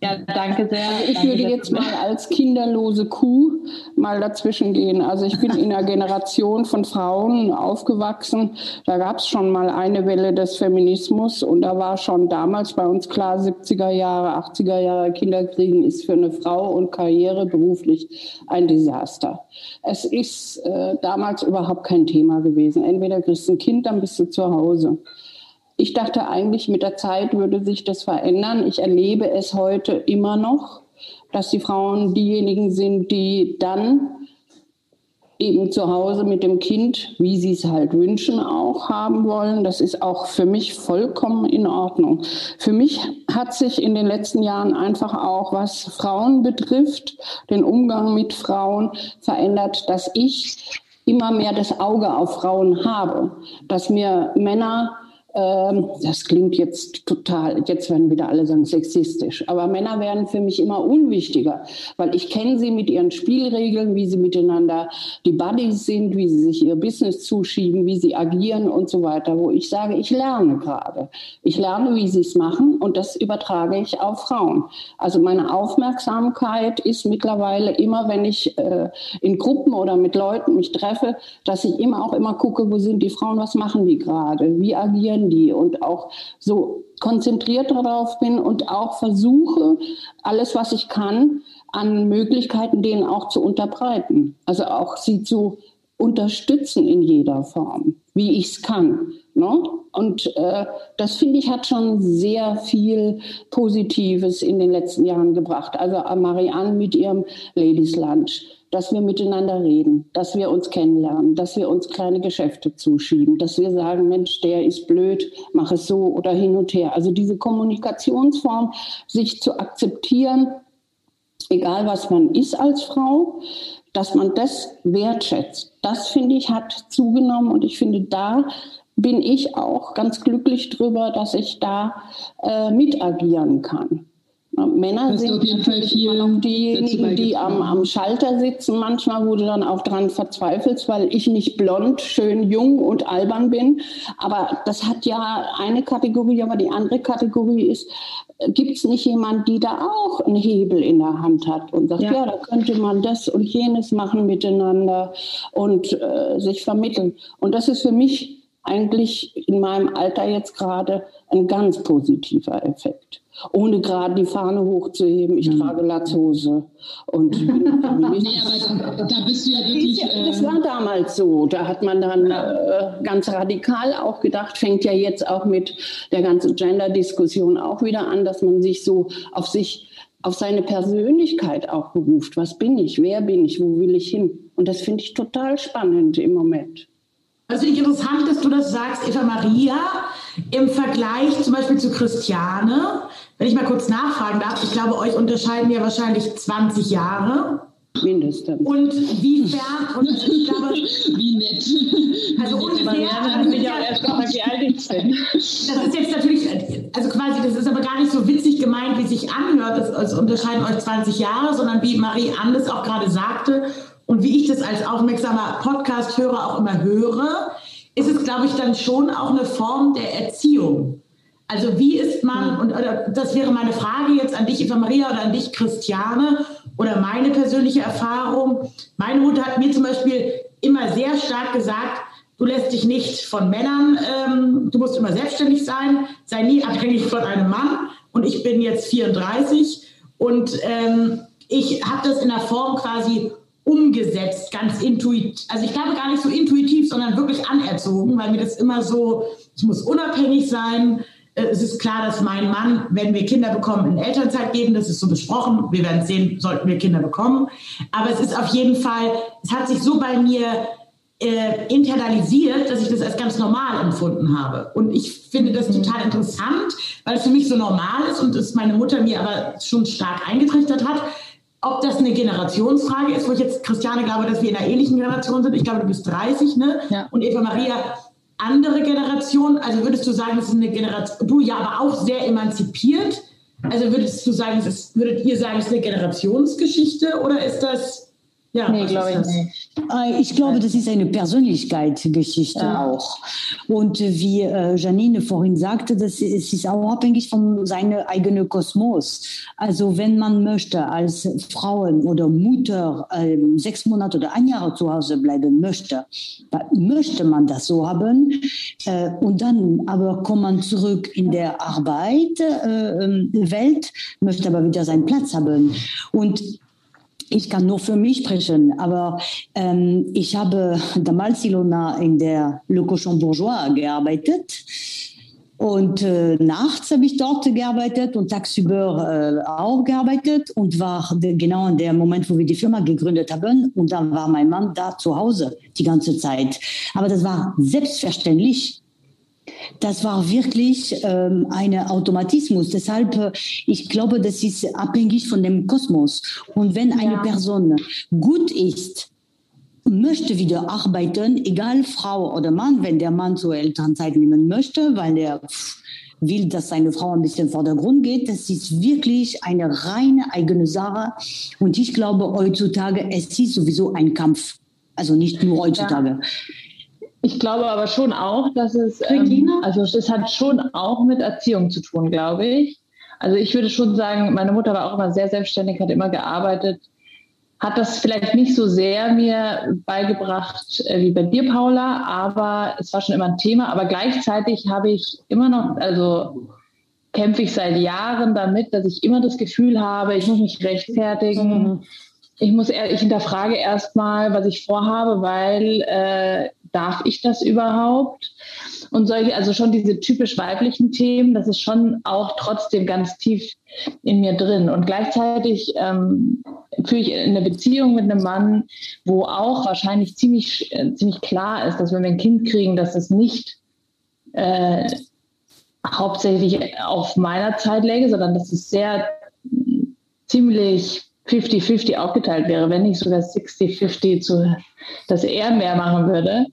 Ja, danke sehr. Ich danke würde jetzt mal als kinderlose Kuh mal dazwischen gehen. Also ich bin in einer Generation von Frauen aufgewachsen. Da gab es schon mal eine Welle des Feminismus und da war schon damals bei uns klar, 70er Jahre, 80er Jahre Kinderkriegen ist für eine Frau und Karriere beruflich ein Desaster. Es ist äh, damals überhaupt kein Thema gewesen. Entweder kriegst du ein Kind, dann bist du zu Hause. Ich dachte eigentlich, mit der Zeit würde sich das verändern. Ich erlebe es heute immer noch, dass die Frauen diejenigen sind, die dann eben zu Hause mit dem Kind, wie sie es halt wünschen, auch haben wollen. Das ist auch für mich vollkommen in Ordnung. Für mich hat sich in den letzten Jahren einfach auch, was Frauen betrifft, den Umgang mit Frauen verändert, dass ich immer mehr das Auge auf Frauen habe, dass mir Männer ähm, das klingt jetzt total, jetzt werden wieder alle sagen sexistisch, aber Männer werden für mich immer unwichtiger, weil ich kenne sie mit ihren Spielregeln, wie sie miteinander die Buddies sind, wie sie sich ihr Business zuschieben, wie sie agieren und so weiter, wo ich sage, ich lerne gerade. Ich lerne, wie sie es machen und das übertrage ich auf Frauen. Also meine Aufmerksamkeit ist mittlerweile immer, wenn ich äh, in Gruppen oder mit Leuten mich treffe, dass ich immer auch immer gucke, wo sind die Frauen, was machen die gerade, wie agieren Handy und auch so konzentriert darauf bin und auch versuche, alles, was ich kann, an Möglichkeiten denen auch zu unterbreiten. Also auch sie zu unterstützen in jeder Form, wie ich es kann. Ne? Und äh, das finde ich hat schon sehr viel Positives in den letzten Jahren gebracht. Also Marianne mit ihrem Ladies Lunch dass wir miteinander reden, dass wir uns kennenlernen, dass wir uns kleine Geschäfte zuschieben, dass wir sagen, Mensch, der ist blöd, mach es so oder hin und her. Also diese Kommunikationsform, sich zu akzeptieren, egal was man ist als Frau, dass man das wertschätzt. Das finde ich hat zugenommen und ich finde da bin ich auch ganz glücklich drüber, dass ich da äh, mitagieren kann. Männer sind auf jeden Fall viel immer noch diejenigen, die am, am, Schalter sitzen. Manchmal, wo du dann auch dran verzweifelst, weil ich nicht blond, schön, jung und albern bin. Aber das hat ja eine Kategorie, aber die andere Kategorie ist, gibt es nicht jemand, die da auch einen Hebel in der Hand hat und sagt, ja, ja da könnte man das und jenes machen miteinander und äh, sich vermitteln. Und das ist für mich eigentlich in meinem Alter jetzt gerade ein ganz positiver Effekt ohne gerade die Fahne hochzuheben. Ich ja. trage Latzhose. Und *laughs* nee, aber da, da, bist du ja wirklich. Äh das war damals so. Da hat man dann äh, ganz radikal auch gedacht, fängt ja jetzt auch mit der ganzen Gender-Diskussion auch wieder an, dass man sich so auf sich auf seine Persönlichkeit auch beruft. Was bin ich? Wer bin ich? Wo will ich hin? Und das finde ich total spannend im Moment. Das finde ich interessant, dass du das sagst, Eva Maria, im Vergleich zum Beispiel zu Christiane. Wenn ich mal kurz nachfragen darf, ich glaube, euch unterscheiden ja wahrscheinlich 20 Jahre. Mindestens. Und wiefern, und ich glaube, *laughs* wie nett. Also ungefähr. Also ich erst wie alt ich bin. Das ist jetzt natürlich, also quasi, das ist aber gar nicht so witzig gemeint, wie sich anhört, es unterscheiden euch 20 Jahre, sondern wie Marie Andes auch gerade sagte, und wie ich das als aufmerksamer Podcast-Hörer auch immer höre, ist es, glaube ich, dann schon auch eine Form der Erziehung. Also wie ist man, und oder das wäre meine Frage jetzt an dich, Eva Maria, oder an dich, Christiane, oder meine persönliche Erfahrung. Meine Mutter hat mir zum Beispiel immer sehr stark gesagt, du lässt dich nicht von Männern, ähm, du musst immer selbstständig sein, sei nie abhängig von einem Mann. Und ich bin jetzt 34 und ähm, ich habe das in der Form quasi umgesetzt, ganz intuitiv. Also ich glaube gar nicht so intuitiv, sondern wirklich anerzogen, weil mir das immer so, ich muss unabhängig sein. Äh, es ist klar, dass mein Mann, wenn wir Kinder bekommen, in Elternzeit geben. Das ist so besprochen. Wir werden sehen, sollten wir Kinder bekommen. Aber es ist auf jeden Fall, es hat sich so bei mir äh, internalisiert, dass ich das als ganz normal empfunden habe. Und ich finde das mhm. total interessant, weil es für mich so normal ist und es meine Mutter mir aber schon stark eingetrichtert hat. Ob das eine Generationsfrage ist, wo ich jetzt, Christiane, glaube, dass wir in einer ähnlichen Generation sind. Ich glaube, du bist 30, ne? Ja. Und Eva Maria, andere Generation. Also würdest du sagen, es ist eine Generation, du ja, aber auch sehr emanzipiert. Also würdest du sagen, es ist, würdet ihr sagen, es ist eine Generationsgeschichte oder ist das ja, nee, glaube ich nicht. Äh, ich glaube, das ist eine Persönlichkeitsgeschichte ja. auch. Und wie äh, Janine vorhin sagte, das ist, ist auch abhängig von seinem eigenen Kosmos. Also wenn man möchte als Frauen oder Mutter äh, sechs Monate oder ein Jahr zu Hause bleiben möchte, möchte man das so haben. Äh, und dann aber kommt man zurück in der Arbeit, äh, ähm, Welt, möchte aber wieder seinen Platz haben. Und ich kann nur für mich sprechen, aber ähm, ich habe damals Ilona in der Le Cochon Bourgeois gearbeitet. Und äh, nachts habe ich dort gearbeitet und tagsüber äh, auch gearbeitet und war genau in dem Moment, wo wir die Firma gegründet haben. Und dann war mein Mann da zu Hause die ganze Zeit. Aber das war selbstverständlich das war wirklich ähm, ein Automatismus. Deshalb, äh, ich glaube, das ist abhängig von dem Kosmos. Und wenn eine ja. Person gut ist, möchte wieder arbeiten, egal Frau oder Mann, wenn der Mann zur Elternzeit nehmen möchte, weil er will, dass seine Frau ein bisschen vor der Grund geht. Das ist wirklich eine reine eigene Sache. Und ich glaube heutzutage, es ist sowieso ein Kampf. Also nicht nur heutzutage. Ja. Ich glaube aber schon auch, dass es, ähm, also es hat schon auch mit Erziehung zu tun, glaube ich. Also ich würde schon sagen, meine Mutter war auch immer sehr selbstständig, hat immer gearbeitet, hat das vielleicht nicht so sehr mir beigebracht äh, wie bei dir, Paula, aber es war schon immer ein Thema. Aber gleichzeitig habe ich immer noch, also kämpfe ich seit Jahren damit, dass ich immer das Gefühl habe, ich muss mich rechtfertigen. Mhm. Ich muss, ich hinterfrage erstmal, was ich vorhabe, weil äh, darf ich das überhaupt? Und solche, also schon diese typisch weiblichen Themen, das ist schon auch trotzdem ganz tief in mir drin. Und gleichzeitig ähm, führe ich eine Beziehung mit einem Mann, wo auch wahrscheinlich ziemlich, äh, ziemlich klar ist, dass wenn wir ein Kind kriegen, dass es nicht äh, hauptsächlich auf meiner Zeit läge, sondern dass es sehr ziemlich 50-50 aufgeteilt wäre, wenn nicht sogar 60-50 zu, dass er mehr machen würde,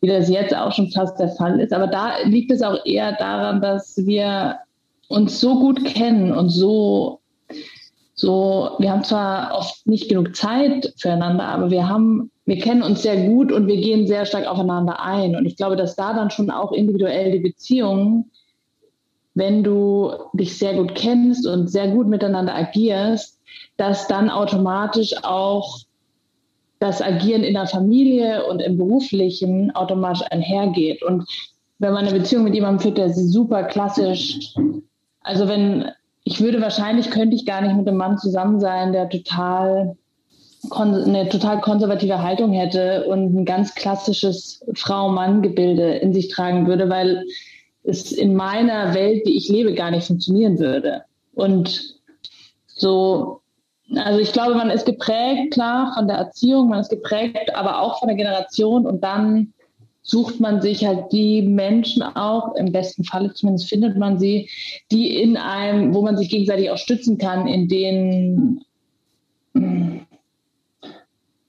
wie das jetzt auch schon fast der Fall ist. Aber da liegt es auch eher daran, dass wir uns so gut kennen und so, so, wir haben zwar oft nicht genug Zeit füreinander, aber wir haben, wir kennen uns sehr gut und wir gehen sehr stark aufeinander ein. Und ich glaube, dass da dann schon auch individuell die Beziehungen, wenn du dich sehr gut kennst und sehr gut miteinander agierst, dass dann automatisch auch das Agieren in der Familie und im Beruflichen automatisch einhergeht. Und wenn man eine Beziehung mit jemandem führt, der super klassisch, also wenn, ich würde wahrscheinlich, könnte ich gar nicht mit einem Mann zusammen sein, der total eine total konservative Haltung hätte und ein ganz klassisches Frau-Mann-Gebilde in sich tragen würde, weil es in meiner Welt, die ich lebe, gar nicht funktionieren würde. Und so also ich glaube, man ist geprägt, klar, von der Erziehung, man ist geprägt, aber auch von der Generation und dann sucht man sich halt die Menschen auch, im besten Falle zumindest findet man sie, die in einem, wo man sich gegenseitig auch stützen kann, in den,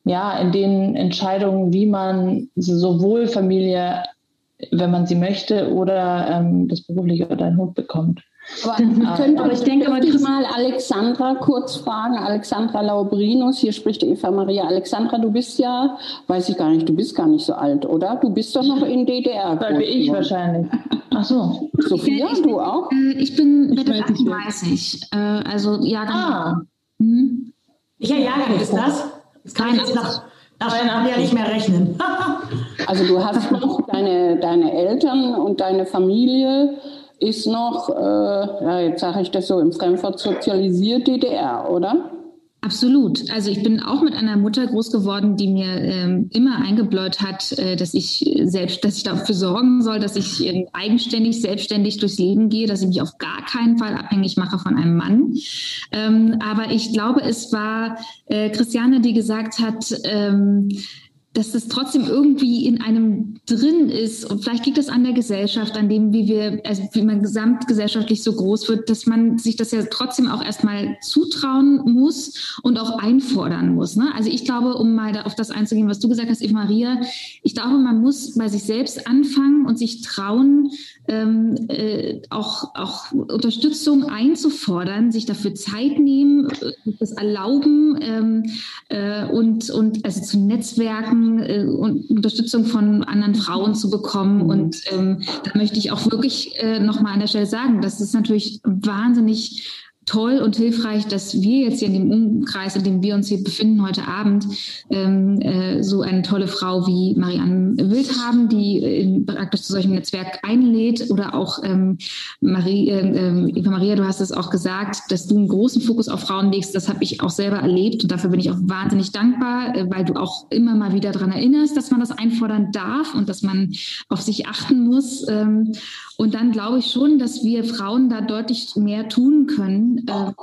ja, in den Entscheidungen, wie man sowohl Familie, wenn man sie möchte, oder ähm, das berufliche oder einen Hund bekommt. Aber, *laughs* könnte, aber ich denke, mal, ich mal Alexandra kurz fragen. Alexandra Laubrinus, hier spricht Eva Maria. Alexandra, du bist ja, weiß ich gar nicht, du bist gar nicht so alt, oder? Du bist doch noch in DDR. Weil wie ich wahrscheinlich. Ach so. Sophia, ich, du auch? Äh, ich bin Mitte 38. Äh, also Jahrgang. Ah. Hm? Welcher Jahrgang ist das? Das kann ich jetzt nach, nach ja nicht mehr rechnen. *laughs* also du hast noch deine, deine Eltern und deine Familie ist noch, äh, ja, jetzt sage ich das so, im Fremdwort sozialisiert DDR, oder? Absolut. Also ich bin auch mit einer Mutter groß geworden, die mir ähm, immer eingebläut hat, äh, dass ich selbst, dass ich dafür sorgen soll, dass ich äh, eigenständig, selbstständig durchs Leben gehe, dass ich mich auf gar keinen Fall abhängig mache von einem Mann. Ähm, aber ich glaube, es war äh, Christiane, die gesagt hat, ähm, dass das trotzdem irgendwie in einem drin ist. Und vielleicht liegt das an der Gesellschaft, an dem, wie wir, also wie man gesamtgesellschaftlich so groß wird, dass man sich das ja trotzdem auch erstmal zutrauen muss und auch einfordern muss. Ne? Also ich glaube, um mal auf das einzugehen, was du gesagt hast, Eva Maria, ich glaube, man muss bei sich selbst anfangen und sich trauen, ähm, äh, auch, auch Unterstützung einzufordern, sich dafür Zeit nehmen, äh, das erlauben ähm, äh, und, und also zu Netzwerken äh, und Unterstützung von anderen Frauen zu bekommen. Und ähm, da möchte ich auch wirklich äh, nochmal an der Stelle sagen, das ist natürlich wahnsinnig toll und hilfreich, dass wir jetzt hier in dem Umkreis, in dem wir uns hier befinden heute Abend, ähm, äh, so eine tolle Frau wie Marianne Wild haben, die in, praktisch zu solchem Netzwerk einlädt oder auch ähm, Marie, äh, Eva Maria, du hast es auch gesagt, dass du einen großen Fokus auf Frauen legst. Das habe ich auch selber erlebt und dafür bin ich auch wahnsinnig dankbar, äh, weil du auch immer mal wieder daran erinnerst, dass man das einfordern darf und dass man auf sich achten muss. Ähm, und dann glaube ich schon, dass wir Frauen da deutlich mehr tun können, äh,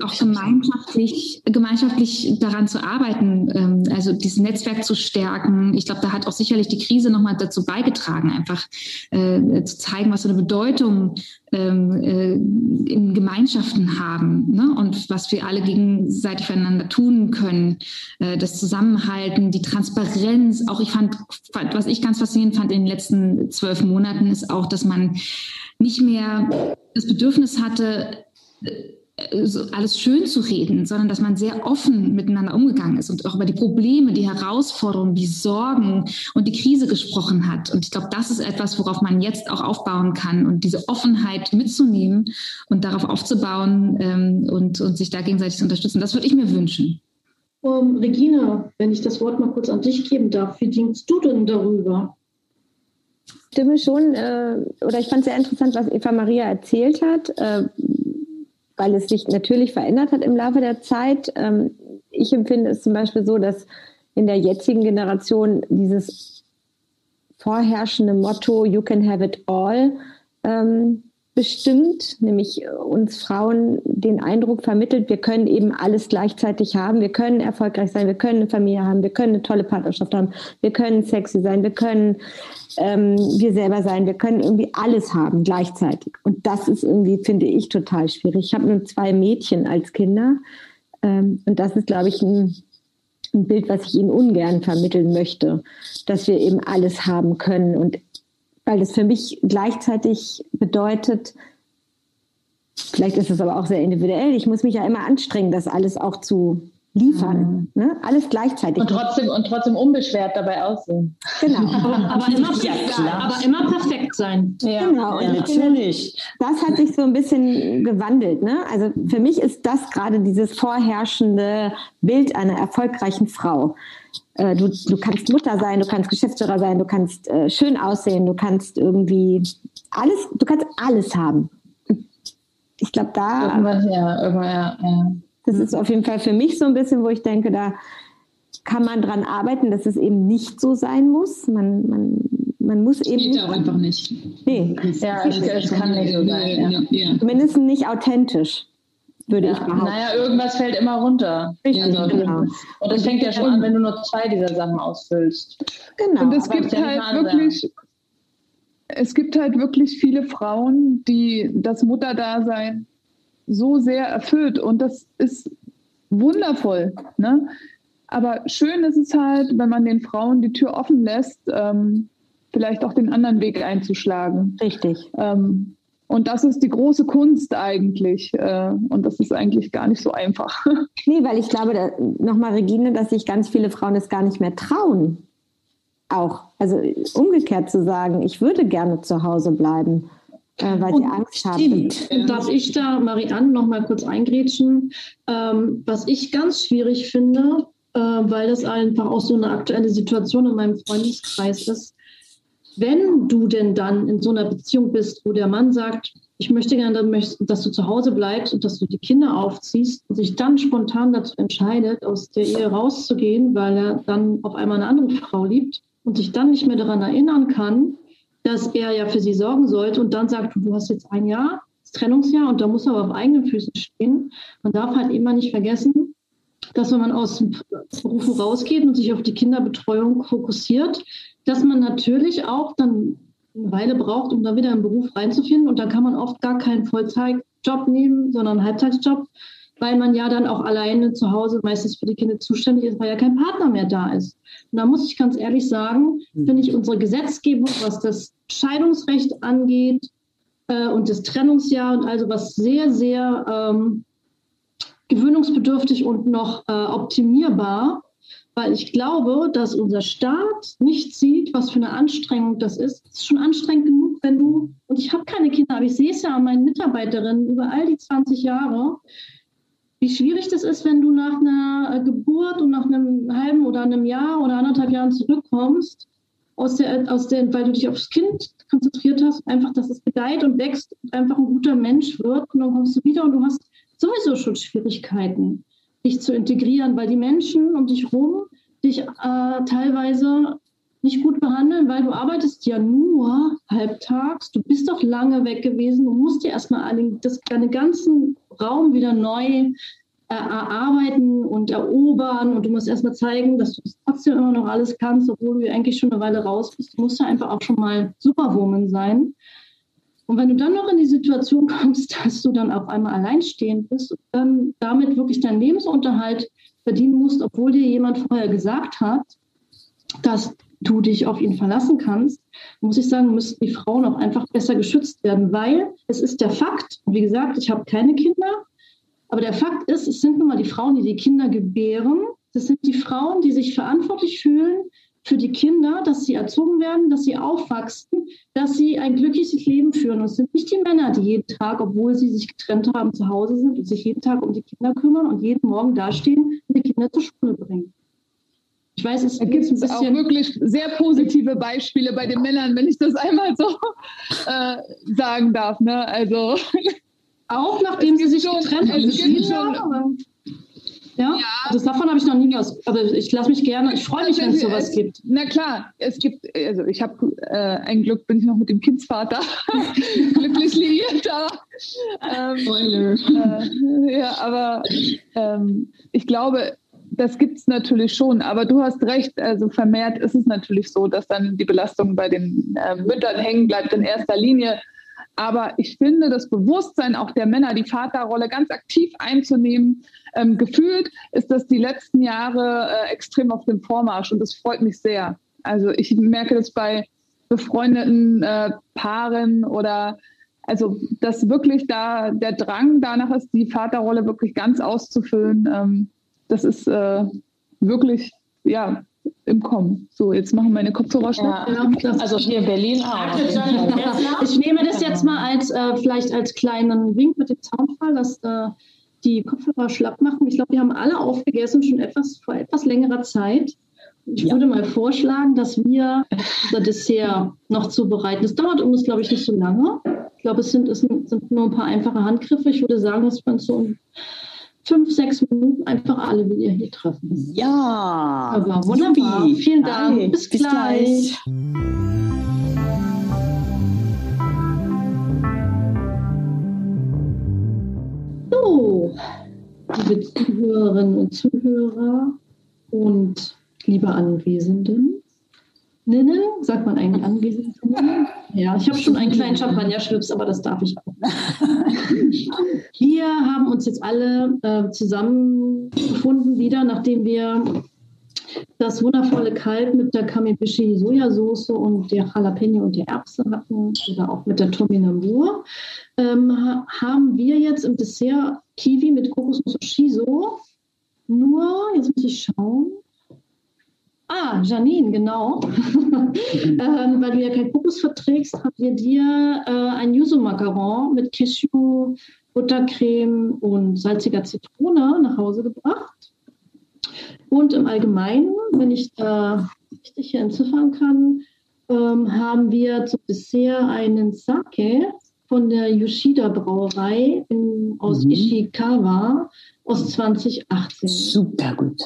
auch gemeinschaftlich, gemeinschaftlich daran zu arbeiten, ähm, also dieses Netzwerk zu stärken. Ich glaube, da hat auch sicherlich die Krise nochmal dazu beigetragen, einfach äh, zu zeigen, was für eine Bedeutung ähm, äh, in Gemeinschaften haben ne? und was wir alle gegenseitig füreinander tun können. Äh, das Zusammenhalten, die Transparenz. Auch ich fand, was ich ganz faszinierend fand in den letzten zwölf Monaten, ist auch, dass man nicht mehr das Bedürfnis hatte, alles schön zu reden, sondern dass man sehr offen miteinander umgegangen ist und auch über die Probleme, die Herausforderungen, die Sorgen und die Krise gesprochen hat. Und ich glaube, das ist etwas, worauf man jetzt auch aufbauen kann und diese Offenheit mitzunehmen und darauf aufzubauen ähm, und, und sich da gegenseitig zu unterstützen. Das würde ich mir wünschen. Um, Regina, wenn ich das Wort mal kurz an dich geben darf, wie denkst du denn darüber? stimme schon, äh, oder ich fand es sehr interessant, was Eva Maria erzählt hat. Äh, weil es sich natürlich verändert hat im Laufe der Zeit. Ähm, ich empfinde es zum Beispiel so, dass in der jetzigen Generation dieses vorherrschende Motto You can have it all ähm, bestimmt, nämlich uns Frauen den Eindruck vermittelt, wir können eben alles gleichzeitig haben, wir können erfolgreich sein, wir können eine Familie haben, wir können eine tolle Partnerschaft haben, wir können sexy sein, wir können ähm, wir selber sein, wir können irgendwie alles haben gleichzeitig. Und das ist irgendwie, finde ich, total schwierig. Ich habe nur zwei Mädchen als Kinder ähm, und das ist, glaube ich, ein, ein Bild, was ich ihnen ungern vermitteln möchte, dass wir eben alles haben können und weil das für mich gleichzeitig bedeutet, vielleicht ist es aber auch sehr individuell, ich muss mich ja immer anstrengen, das alles auch zu liefern. Mhm. Ne? Alles gleichzeitig. Und trotzdem, und trotzdem unbeschwert dabei aussehen. Genau. *laughs* aber, aber, immer, ja, aber immer perfekt sein. Ja. Genau. Ja, natürlich. das hat sich so ein bisschen gewandelt. Ne? Also für mich ist das gerade dieses vorherrschende Bild einer erfolgreichen Frau. Äh, du, du kannst Mutter sein, du kannst Geschäftsführer sein, du kannst äh, schön aussehen, du kannst irgendwie alles, du kannst alles haben. Ich glaube, da. Irgendwas, ja, irgendwas, ja, ja. Das ist auf jeden Fall für mich so ein bisschen, wo ich denke, da kann man dran arbeiten, dass es eben nicht so sein muss. Man, man, man muss eben. Geht auch einfach nicht. Nee, ja, es kann nicht so sein. Ja. Zumindest nicht authentisch würde ja. ich behaupten. Naja, irgendwas fällt immer runter. Richtig, also, genau. Und das fängt ja schon an, wenn du nur zwei dieser Sachen ausfüllst. Genau. Und es gibt halt wirklich, es gibt halt wirklich viele Frauen, die das Mutterdasein so sehr erfüllt und das ist wundervoll. Ne? Aber schön ist es halt, wenn man den Frauen die Tür offen lässt, ähm, vielleicht auch den anderen Weg einzuschlagen. Richtig. Ähm, und das ist die große Kunst eigentlich. Äh, und das ist eigentlich gar nicht so einfach. *laughs* Nee, weil ich glaube, nochmal, Regine, dass sich ganz viele Frauen es gar nicht mehr trauen. Auch. Also umgekehrt zu sagen, ich würde gerne zu Hause bleiben. äh, weil sie Angst haben. Und darf ich da, Marianne, noch mal kurz eingrätschen? Ähm, was ich ganz schwierig finde, äh, weil das einfach auch so eine aktuelle Situation in meinem Freundeskreis ist. Wenn du denn dann in so einer Beziehung bist, wo der Mann sagt, ich möchte gerne, dass du zu Hause bleibst und dass du die Kinder aufziehst und sich dann spontan dazu entscheidet, aus der Ehe rauszugehen, weil er dann auf einmal eine andere *laughs* Frau liebt und sich dann nicht mehr daran erinnern kann, dass er ja für sie sorgen sollte und dann sagt, du hast jetzt ein Jahr, das Trennungsjahr und da muss er aber auf eigenen Füßen stehen. Man darf halt immer nicht vergessen, dass wenn man aus dem Beruf rausgeht und sich auf die Kinderbetreuung fokussiert, dass man natürlich auch dann eine Weile braucht, um da wieder einen Beruf reinzufinden. Und da kann man oft gar keinen Vollzeitjob nehmen, sondern einen Halbtagsjob, weil man ja dann auch alleine zu Hause meistens für die Kinder zuständig ist, weil ja kein Partner mehr da ist. Und da muss ich ganz ehrlich sagen, hm. finde ich unsere Gesetzgebung, was das Scheidungsrecht angeht äh, und das Trennungsjahr und also was sehr, sehr ähm, gewöhnungsbedürftig und noch äh, optimierbar weil ich glaube, dass unser Staat nicht sieht, was für eine Anstrengung das ist. Es ist schon anstrengend genug, wenn du, und ich habe keine Kinder, aber ich sehe es ja an meinen Mitarbeiterinnen über all die 20 Jahre, wie schwierig das ist, wenn du nach einer Geburt und nach einem halben oder einem Jahr oder anderthalb Jahren zurückkommst, aus der, aus der, weil du dich aufs Kind konzentriert hast, einfach, dass es gedeiht und wächst und einfach ein guter Mensch wird. Und dann kommst du wieder und du hast sowieso schon Schwierigkeiten dich zu integrieren, weil die Menschen um dich herum dich äh, teilweise nicht gut behandeln, weil du arbeitest ja nur halbtags, du bist doch lange weg gewesen, du musst dir erstmal deinen ganzen Raum wieder neu äh, erarbeiten und erobern und du musst erstmal zeigen, dass du trotzdem immer noch alles kannst, obwohl du eigentlich schon eine Weile raus bist. Du musst ja einfach auch schon mal Superwoman sein. Und wenn du dann noch in die Situation kommst, *laughs* dass du dann auf einmal alleinstehend bist und dann damit wirklich deinen Lebensunterhalt verdienen musst, obwohl dir jemand vorher gesagt hat, dass du dich auf ihn verlassen kannst, muss ich sagen, müssten die Frauen auch einfach besser geschützt werden, weil es ist der Fakt, wie gesagt, ich habe keine Kinder, aber der Fakt ist, es sind nun mal die Frauen, die die Kinder gebären. Das sind die Frauen, die sich verantwortlich fühlen für die Kinder, dass sie erzogen werden, dass sie aufwachsen, dass sie ein glückliches Leben führen. Und es sind nicht die Männer, die jeden Tag, obwohl sie sich getrennt haben, zu Hause sind und sich jeden Tag um die Kinder kümmern und jeden Morgen dastehen und die Kinder zur Schule bringen. Ich weiß, es gibt es auch wirklich sehr positive Beispiele bei den Männern, wenn ich das einmal so äh, sagen darf. Ne? Also auch *laughs* nachdem sie sich getrennt haben. Ja, ja. Das, davon habe ich noch nie was. Aber ich lasse mich gerne, ich freue mich, wenn es sowas gibt. Na klar, es gibt, also ich habe äh, ein Glück, bin ich noch mit dem Kindsvater *laughs* glücklich liierter. Ähm, Spoiler. Äh, ja, aber ähm, ich glaube, das gibt es natürlich schon, aber du hast recht, also vermehrt ist es natürlich so, dass dann die Belastung bei den äh, Müttern hängen bleibt in erster Linie. Aber ich finde, das Bewusstsein auch der Männer, die Vaterrolle ganz aktiv einzunehmen, ähm, gefühlt ist das die letzten Jahre äh, extrem auf dem Vormarsch und das freut mich sehr. Also ich merke das bei befreundeten äh, Paaren oder also dass wirklich da der Drang danach ist, die Vaterrolle wirklich ganz auszufüllen. Ähm, das ist äh, wirklich ja im Kommen. So, jetzt machen meine Kopfhörer ja, ja, Also hier in Berlin auch. *laughs* Ich nehme das jetzt mal als äh, vielleicht als kleinen Wink mit dem Zaunfall, dass äh, die Kopfhörer schlapp machen. Ich glaube, wir haben alle aufgegessen, schon etwas vor etwas längerer Zeit. Ich ja. würde mal vorschlagen, dass wir unser Dessert noch zubereiten. Das dauert uns, glaube ich, nicht so lange. Ich glaube, es sind, es sind nur ein paar einfache Handgriffe. Ich würde sagen, dass wir uns so fünf, sechs Minuten einfach alle wieder hier treffen. Ja. Aber wunderbar. Jubi. Vielen Dank. Hi. Bis, Bis gleich. gleich. So, liebe Zuhörerinnen und Zuhörer und liebe Anwesenden. Ninnen, sagt man eigentlich Anwesenden? Ja, ich habe schon einen kleinen Champagner-Schlips, aber das darf ich auch. *laughs* Wir haben uns jetzt alle äh, zusammengefunden wieder, nachdem wir das wundervolle Kalb mit der Kamibishi Sojasauce und der Jalapeno und der Erbse hatten oder auch mit der Tominambur, ähm, haben wir jetzt im Dessert Kiwi mit Kokosnuss und Shiso. Nur, jetzt muss ich schauen, Ah, Janine, genau. Mhm. *laughs* ähm, weil du ja kein Kokos verträgst, haben wir dir äh, ein Yuzu-Macaron mit Cashew, Buttercreme und salziger Zitrone nach Hause gebracht. Und im Allgemeinen, wenn ich da richtig hier entziffern kann, ähm, haben wir zum Dessert einen Sake von der Yoshida Brauerei in, aus mhm. Ishikawa aus 2018. Super gut.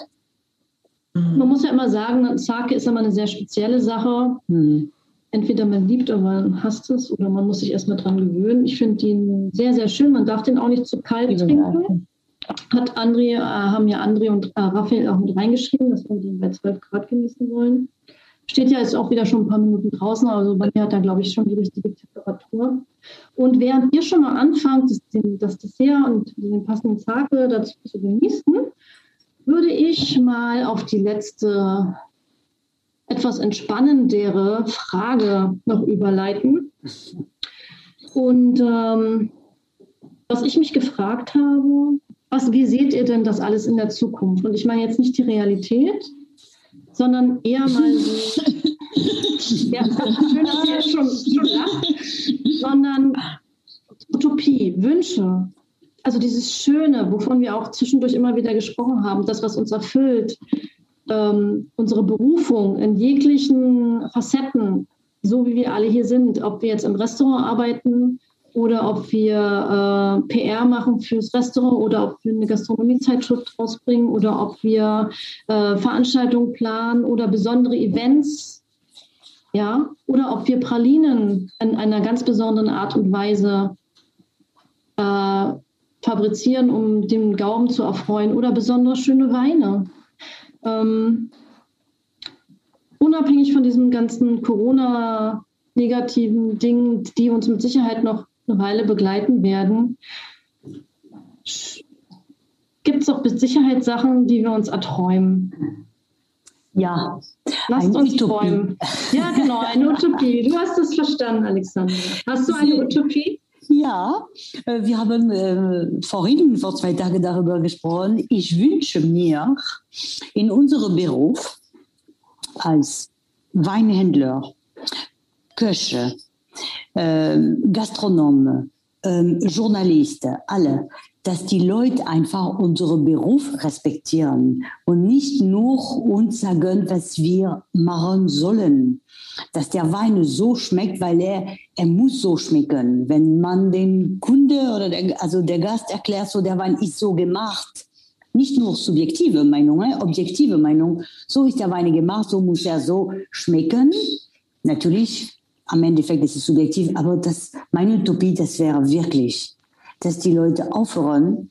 Mhm. Man muss ja immer sagen, Sake ist immer eine sehr spezielle Sache. Mhm. Entweder man liebt oder man hasst es oder man muss sich erstmal dran gewöhnen. Ich finde den sehr, sehr schön. Man darf den auch nicht zu kalt trinken. Hat André, äh, haben ja André und äh, Raphael auch mit reingeschrieben, dass wir den bei 12 Grad genießen wollen. Steht ja jetzt auch wieder schon ein paar Minuten draußen, also bei mir hat er, glaube ich, schon die richtige Temperatur. Und während ihr schon mal anfangt, das, das Dessert und den passenden Sake dazu zu genießen, würde ich mal auf die letzte etwas entspannendere Frage noch überleiten. Und ähm, was ich mich gefragt habe, was, wie seht ihr denn das alles in der Zukunft? Und ich meine jetzt nicht die Realität, sondern eher mal so, *laughs* ja, *laughs* schön, dass ihr schon, schon lacht, sondern Utopie, Wünsche, also dieses Schöne, wovon wir auch zwischendurch immer wieder gesprochen haben, das, was uns erfüllt, ähm, unsere Berufung in jeglichen Facetten, so wie wir alle hier sind, ob wir jetzt im Restaurant arbeiten oder ob wir äh, PR machen fürs Restaurant oder ob wir eine Gastronomiezeitschrift rausbringen oder ob wir äh, Veranstaltungen planen oder besondere Events, ja, oder ob wir Pralinen in einer ganz besonderen Art und Weise äh, fabrizieren, um den Gaumen zu erfreuen oder besonders schöne Weine. Ähm, unabhängig von diesem ganzen Corona-negativen Dingen, die uns mit Sicherheit noch eine Weile begleiten werden, gibt es auch mit Sicherheit Sachen, die wir uns erträumen. Ja, Lasst uns Utopie. träumen. Ja, genau, eine Utopie. Du hast es verstanden, Alexander. Hast du *laughs* eine Utopie? Ja, äh, wir haben äh, vorhin vor zwei Tagen darüber gesprochen. Ich wünsche mir in unserem Beruf als Weinhändler, Köche, äh, Gastronome, Journalist, alle, dass die Leute einfach unseren Beruf respektieren und nicht nur uns sagen, was wir machen sollen. Dass der Wein so schmeckt, weil er, er muss so schmecken. Wenn man den Kunde oder der, also der Gast erklärt, so der Wein ist so gemacht, nicht nur subjektive Meinung, objektive Meinung, so ist der Wein gemacht, so muss er so schmecken. Natürlich, am Endeffekt ist es subjektiv, aber das, meine Utopie, das wäre wirklich, dass die Leute aufhören,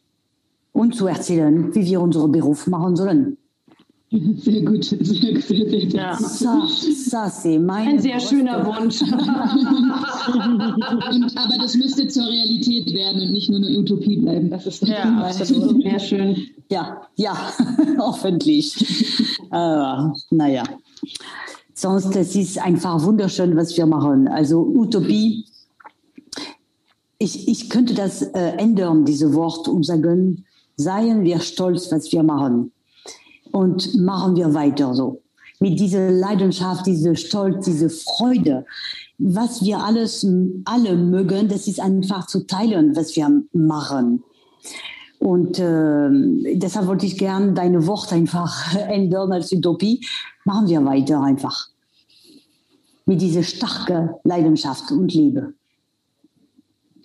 uns zu erzählen, wie wir unseren Beruf machen sollen. Sehr gut, sehr, sehr, sehr, sehr. Ja. Ein sehr Brust. schöner Wunsch. und, aber das müsste zur Realität werden und nicht nur eine Utopie bleiben. Das ist ja, sehr schön. Ja, ja, *laughs* hoffentlich. äh, naja. Sonst, es ist einfach wunderschön, was wir machen. Also Utopie ich, ich könnte das äh, ändern, diese Wort, und sagen, seien wir stolz, was wir machen. Und machen wir weiter so. Mit dieser Leidenschaft, dieser Stolz, diese Freude. Was wir alles, alle mögen, das ist einfach zu teilen, was wir machen. Und äh, deshalb wollte ich gern deine Worte einfach *laughs* ändern als Utopie. Machen wir weiter einfach. Mit dieser starken Leidenschaft und Liebe.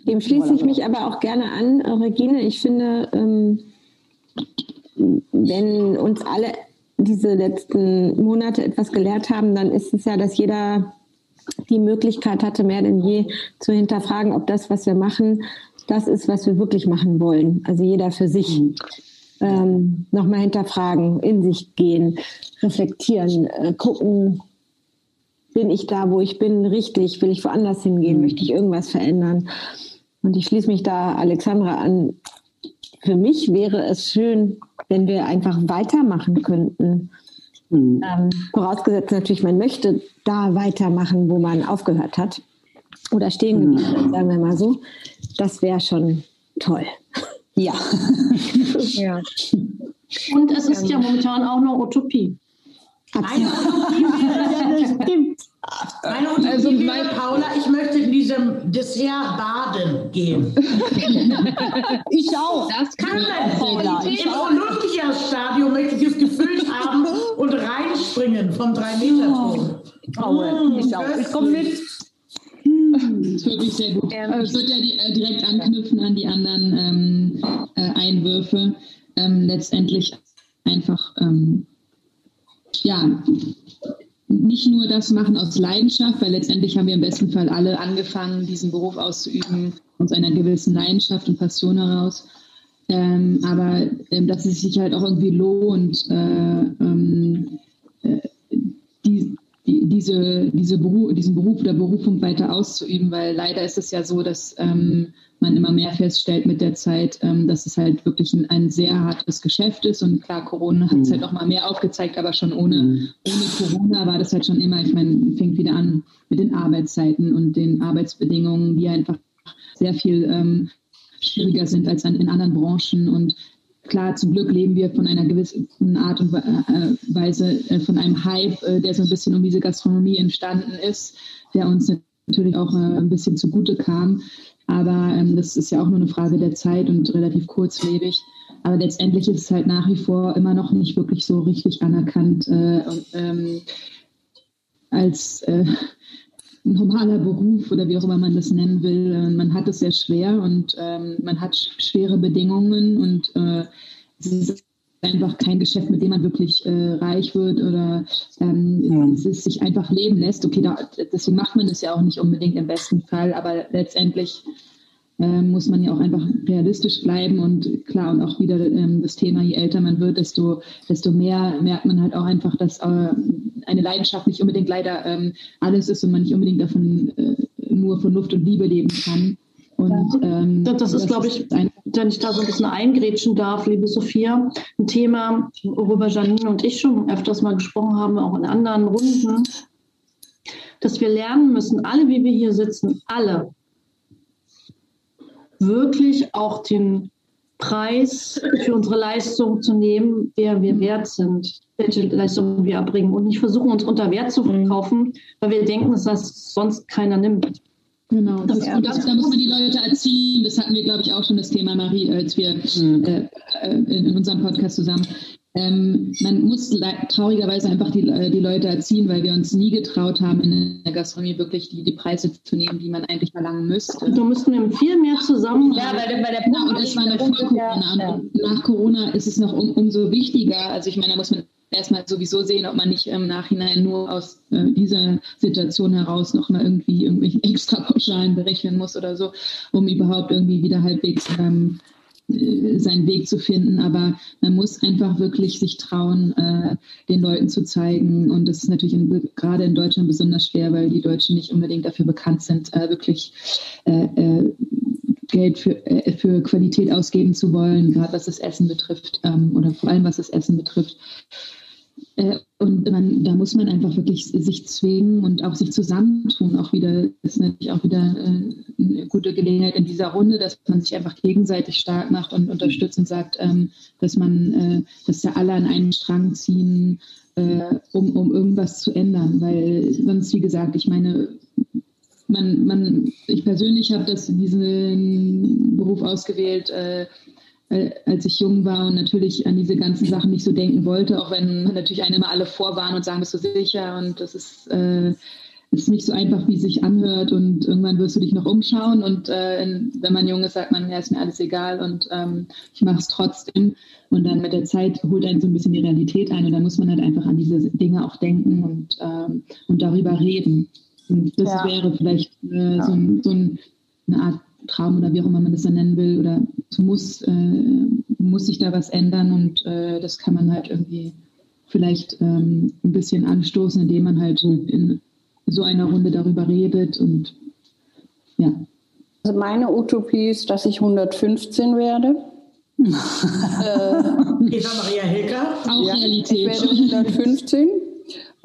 Dem schließe ich mich aber auch gerne an, Regine. Ich finde, ähm, wenn uns alle diese letzten Monate etwas gelehrt haben, dann ist es ja, dass jeder die Möglichkeit hatte, mehr denn je zu hinterfragen, ob das, was wir machen, das ist, was wir wirklich machen wollen. Also jeder für sich. Mhm. Ähm, nochmal hinterfragen, in sich gehen, reflektieren, äh, gucken, bin ich da, wo ich bin, richtig? Will ich woanders hingehen? Mhm. Möchte ich irgendwas verändern? Und ich schließe mich da Alexandra an. Für mich wäre es schön, wenn wir einfach weitermachen könnten. Mhm. Ähm, vorausgesetzt natürlich, man möchte da weitermachen, wo man aufgehört hat. Oder stehen geblieben, mhm. sagen wir mal so. Das wäre schon toll. *laughs* Ja. ja. Und es ist ja momentan auch noch Utopie. Meine Utopie wäre, ja, stimmt. *laughs* Meine Utopie also wäre, Paula, ich möchte in diesem Dessert baden gehen. *laughs* ich auch. Das kann man, Paula. Im Olympiastadion möchte ich es gefüllt haben *laughs* und reinspringen vom 3-Meter-Turm. Oh, mmh, ich auch. Ich komme mit. Das ist wirklich sehr gut. Also es wird ja die, äh, direkt anknüpfen an die anderen ähm, äh, Einwürfe. Ähm, letztendlich einfach ähm, ja, nicht nur das machen aus Leidenschaft, weil letztendlich haben wir im besten Fall alle angefangen, diesen Beruf auszuüben aus einer gewissen Leidenschaft und Passion heraus. Ähm, aber ähm, dass es sich halt auch irgendwie lohnt, äh, ähm, äh, die, die, diese, diese Beruf, diesen Beruf oder Berufung weiter auszuüben, weil leider ist es ja so, dass ähm, man immer mehr feststellt mit der Zeit, ähm, dass es halt wirklich ein, ein, sehr hartes Geschäft ist. Und klar, Corona hat es mhm. halt auch mal mehr aufgezeigt, aber schon ohne, mhm. ohne Corona war das halt schon immer, ich meine, fängt wieder an mit den Arbeitszeiten und den Arbeitsbedingungen, die einfach sehr viel ähm, schwieriger sind als in anderen Branchen. Und klar, zum Glück leben wir von einer gewissen Art und äh, Weise, äh, von einem Hype, äh, der so ein bisschen um diese Gastronomie entstanden ist, der uns natürlich auch ein bisschen zugute kam. Aber ähm, das ist ja auch nur eine Frage der Zeit und relativ kurzlebig. Aber letztendlich ist es halt nach wie vor immer noch nicht wirklich so richtig anerkannt äh, ähm, als äh, normaler Beruf oder wie auch immer man das nennen will. Äh, man hat es sehr schwer und ähm, man hat schwere Bedingungen und äh, es ist einfach kein Geschäft, mit dem man wirklich äh, reich wird oder ähm, ja. es sich einfach leben lässt. Okay, da, deswegen macht man es ja auch nicht unbedingt im besten Fall, aber letztendlich äh, muss man ja auch einfach realistisch bleiben und klar und auch wieder ähm, das Thema, je älter man wird, desto, desto mehr merkt man halt auch einfach, dass äh, eine Leidenschaft nicht unbedingt leider ähm, alles ist und man nicht unbedingt davon äh, nur von Luft und Liebe leben kann. Und, ähm, das, das, ist, glaube ich, wenn ich da so ein bisschen eingrätschen darf, liebe Sophia, ein Thema, worüber Janine und ich schon öfters mal gesprochen haben, auch in anderen Runden, dass wir lernen müssen, alle, wie wir hier sitzen, alle, wirklich auch den Preis für unsere Leistung zu nehmen, der wir wert sind, welche Leistung wir erbringen und nicht versuchen, uns unter Wert zu verkaufen, weil wir denken, dass das sonst keiner nimmt. Genau, das, das, und das, da muss man die Leute erziehen. Das hatten wir, glaube ich, auch schon das Thema, Marie, als wir mhm. äh, in, in unserem Podcast zusammen ähm, man muss traurigerweise einfach die, äh, die Leute erziehen, weil wir uns nie getraut haben, in der Gastronomie wirklich die, die Preise zu nehmen, die man eigentlich verlangen müsste. Da müssten wir viel mehr zusammen. Ja, weil, weil der Punkt, und es war noch vor Corona. Ja. Und nach Corona ist es noch um, umso wichtiger. Also ich meine, da muss man erstmal sowieso sehen, ob man nicht im Nachhinein nur aus äh, dieser Situation heraus noch mal irgendwie irgendwelche *laughs* extra Pauschalen berechnen muss oder so, um überhaupt irgendwie wieder halbwegs ähm, äh, seinen Weg zu finden. Aber man muss einfach wirklich sich trauen, äh, den Leuten zu zeigen. Und das ist natürlich in, gerade in Deutschland besonders schwer, weil die Deutschen nicht unbedingt dafür bekannt sind, äh, wirklich äh, äh Geld für, äh, für Qualität ausgeben zu wollen, gerade was das Essen betrifft ähm, oder vor allem was das Essen betrifft. Äh, und man, da muss man einfach wirklich sich zwingen und auch sich zusammentun. Auch wieder, ist natürlich auch wieder äh, eine gute Gelegenheit in dieser Runde, dass man sich einfach gegenseitig stark macht und unterstützt und sagt, ähm, dass man, äh, dass da alle an einen Strang ziehen, um, um irgendwas zu ändern. Weil sonst, wie gesagt, ich meine, man, man, ich persönlich habe diesen Beruf ausgewählt, äh, als ich jung war und natürlich an diese ganzen Sachen nicht so denken wollte, auch wenn natürlich einem immer alle vorwarnen und sagen, bist du sicher? Und das ist, äh, ist nicht so einfach, wie es sich anhört. Und irgendwann wirst du dich noch umschauen. Und äh, wenn man jung ist, sagt man, ja, ist mir alles egal. Und ähm, ich mache es trotzdem. Und dann mit der Zeit holt einen so ein bisschen die Realität ein. Und dann muss man halt einfach an diese Dinge auch denken und, ähm, und darüber reden. Und das ja. wäre vielleicht äh, so, so ein, eine Art Traum oder wie auch immer man das dann nennen will, oder muss, äh, muss sich da was ändern und äh, das kann man halt irgendwie vielleicht ähm, ein bisschen anstoßen, indem man halt in so einer Runde darüber redet und ja. Also meine Utopie ist, dass ich 115 werde. *laughs* äh, Eva Maria Hilker. Auch ja, Realität. Ich werde 115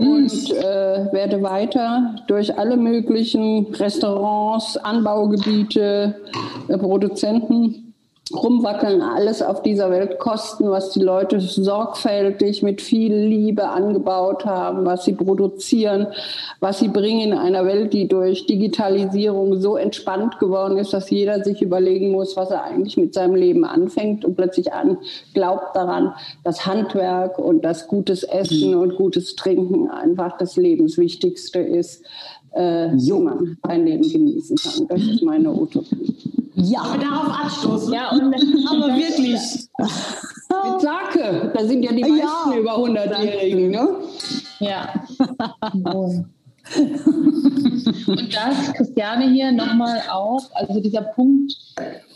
und äh, werde weiter durch alle möglichen Restaurants, Anbaugebiete, äh, Produzenten rumwackeln, alles auf dieser Welt kosten, was die Leute sorgfältig mit viel Liebe angebaut haben, was sie produzieren, was sie bringen in einer Welt, die durch Digitalisierung so entspannt geworden ist, dass jeder sich überlegen muss, was er eigentlich mit seinem Leben anfängt und plötzlich an glaubt daran, dass Handwerk und das gutes Essen und gutes Trinken einfach das Lebenswichtigste ist, äh, man ein Leben genießen kann. Das ist meine Utopie. Ja. Aber darauf anstoßen. Ja, und, aber wirklich. Mit Sake, da sind ja die meisten ja. über 100-Jährigen, ne? Ja. und das, Christiane, hier nochmal auch, also dieser Punkt,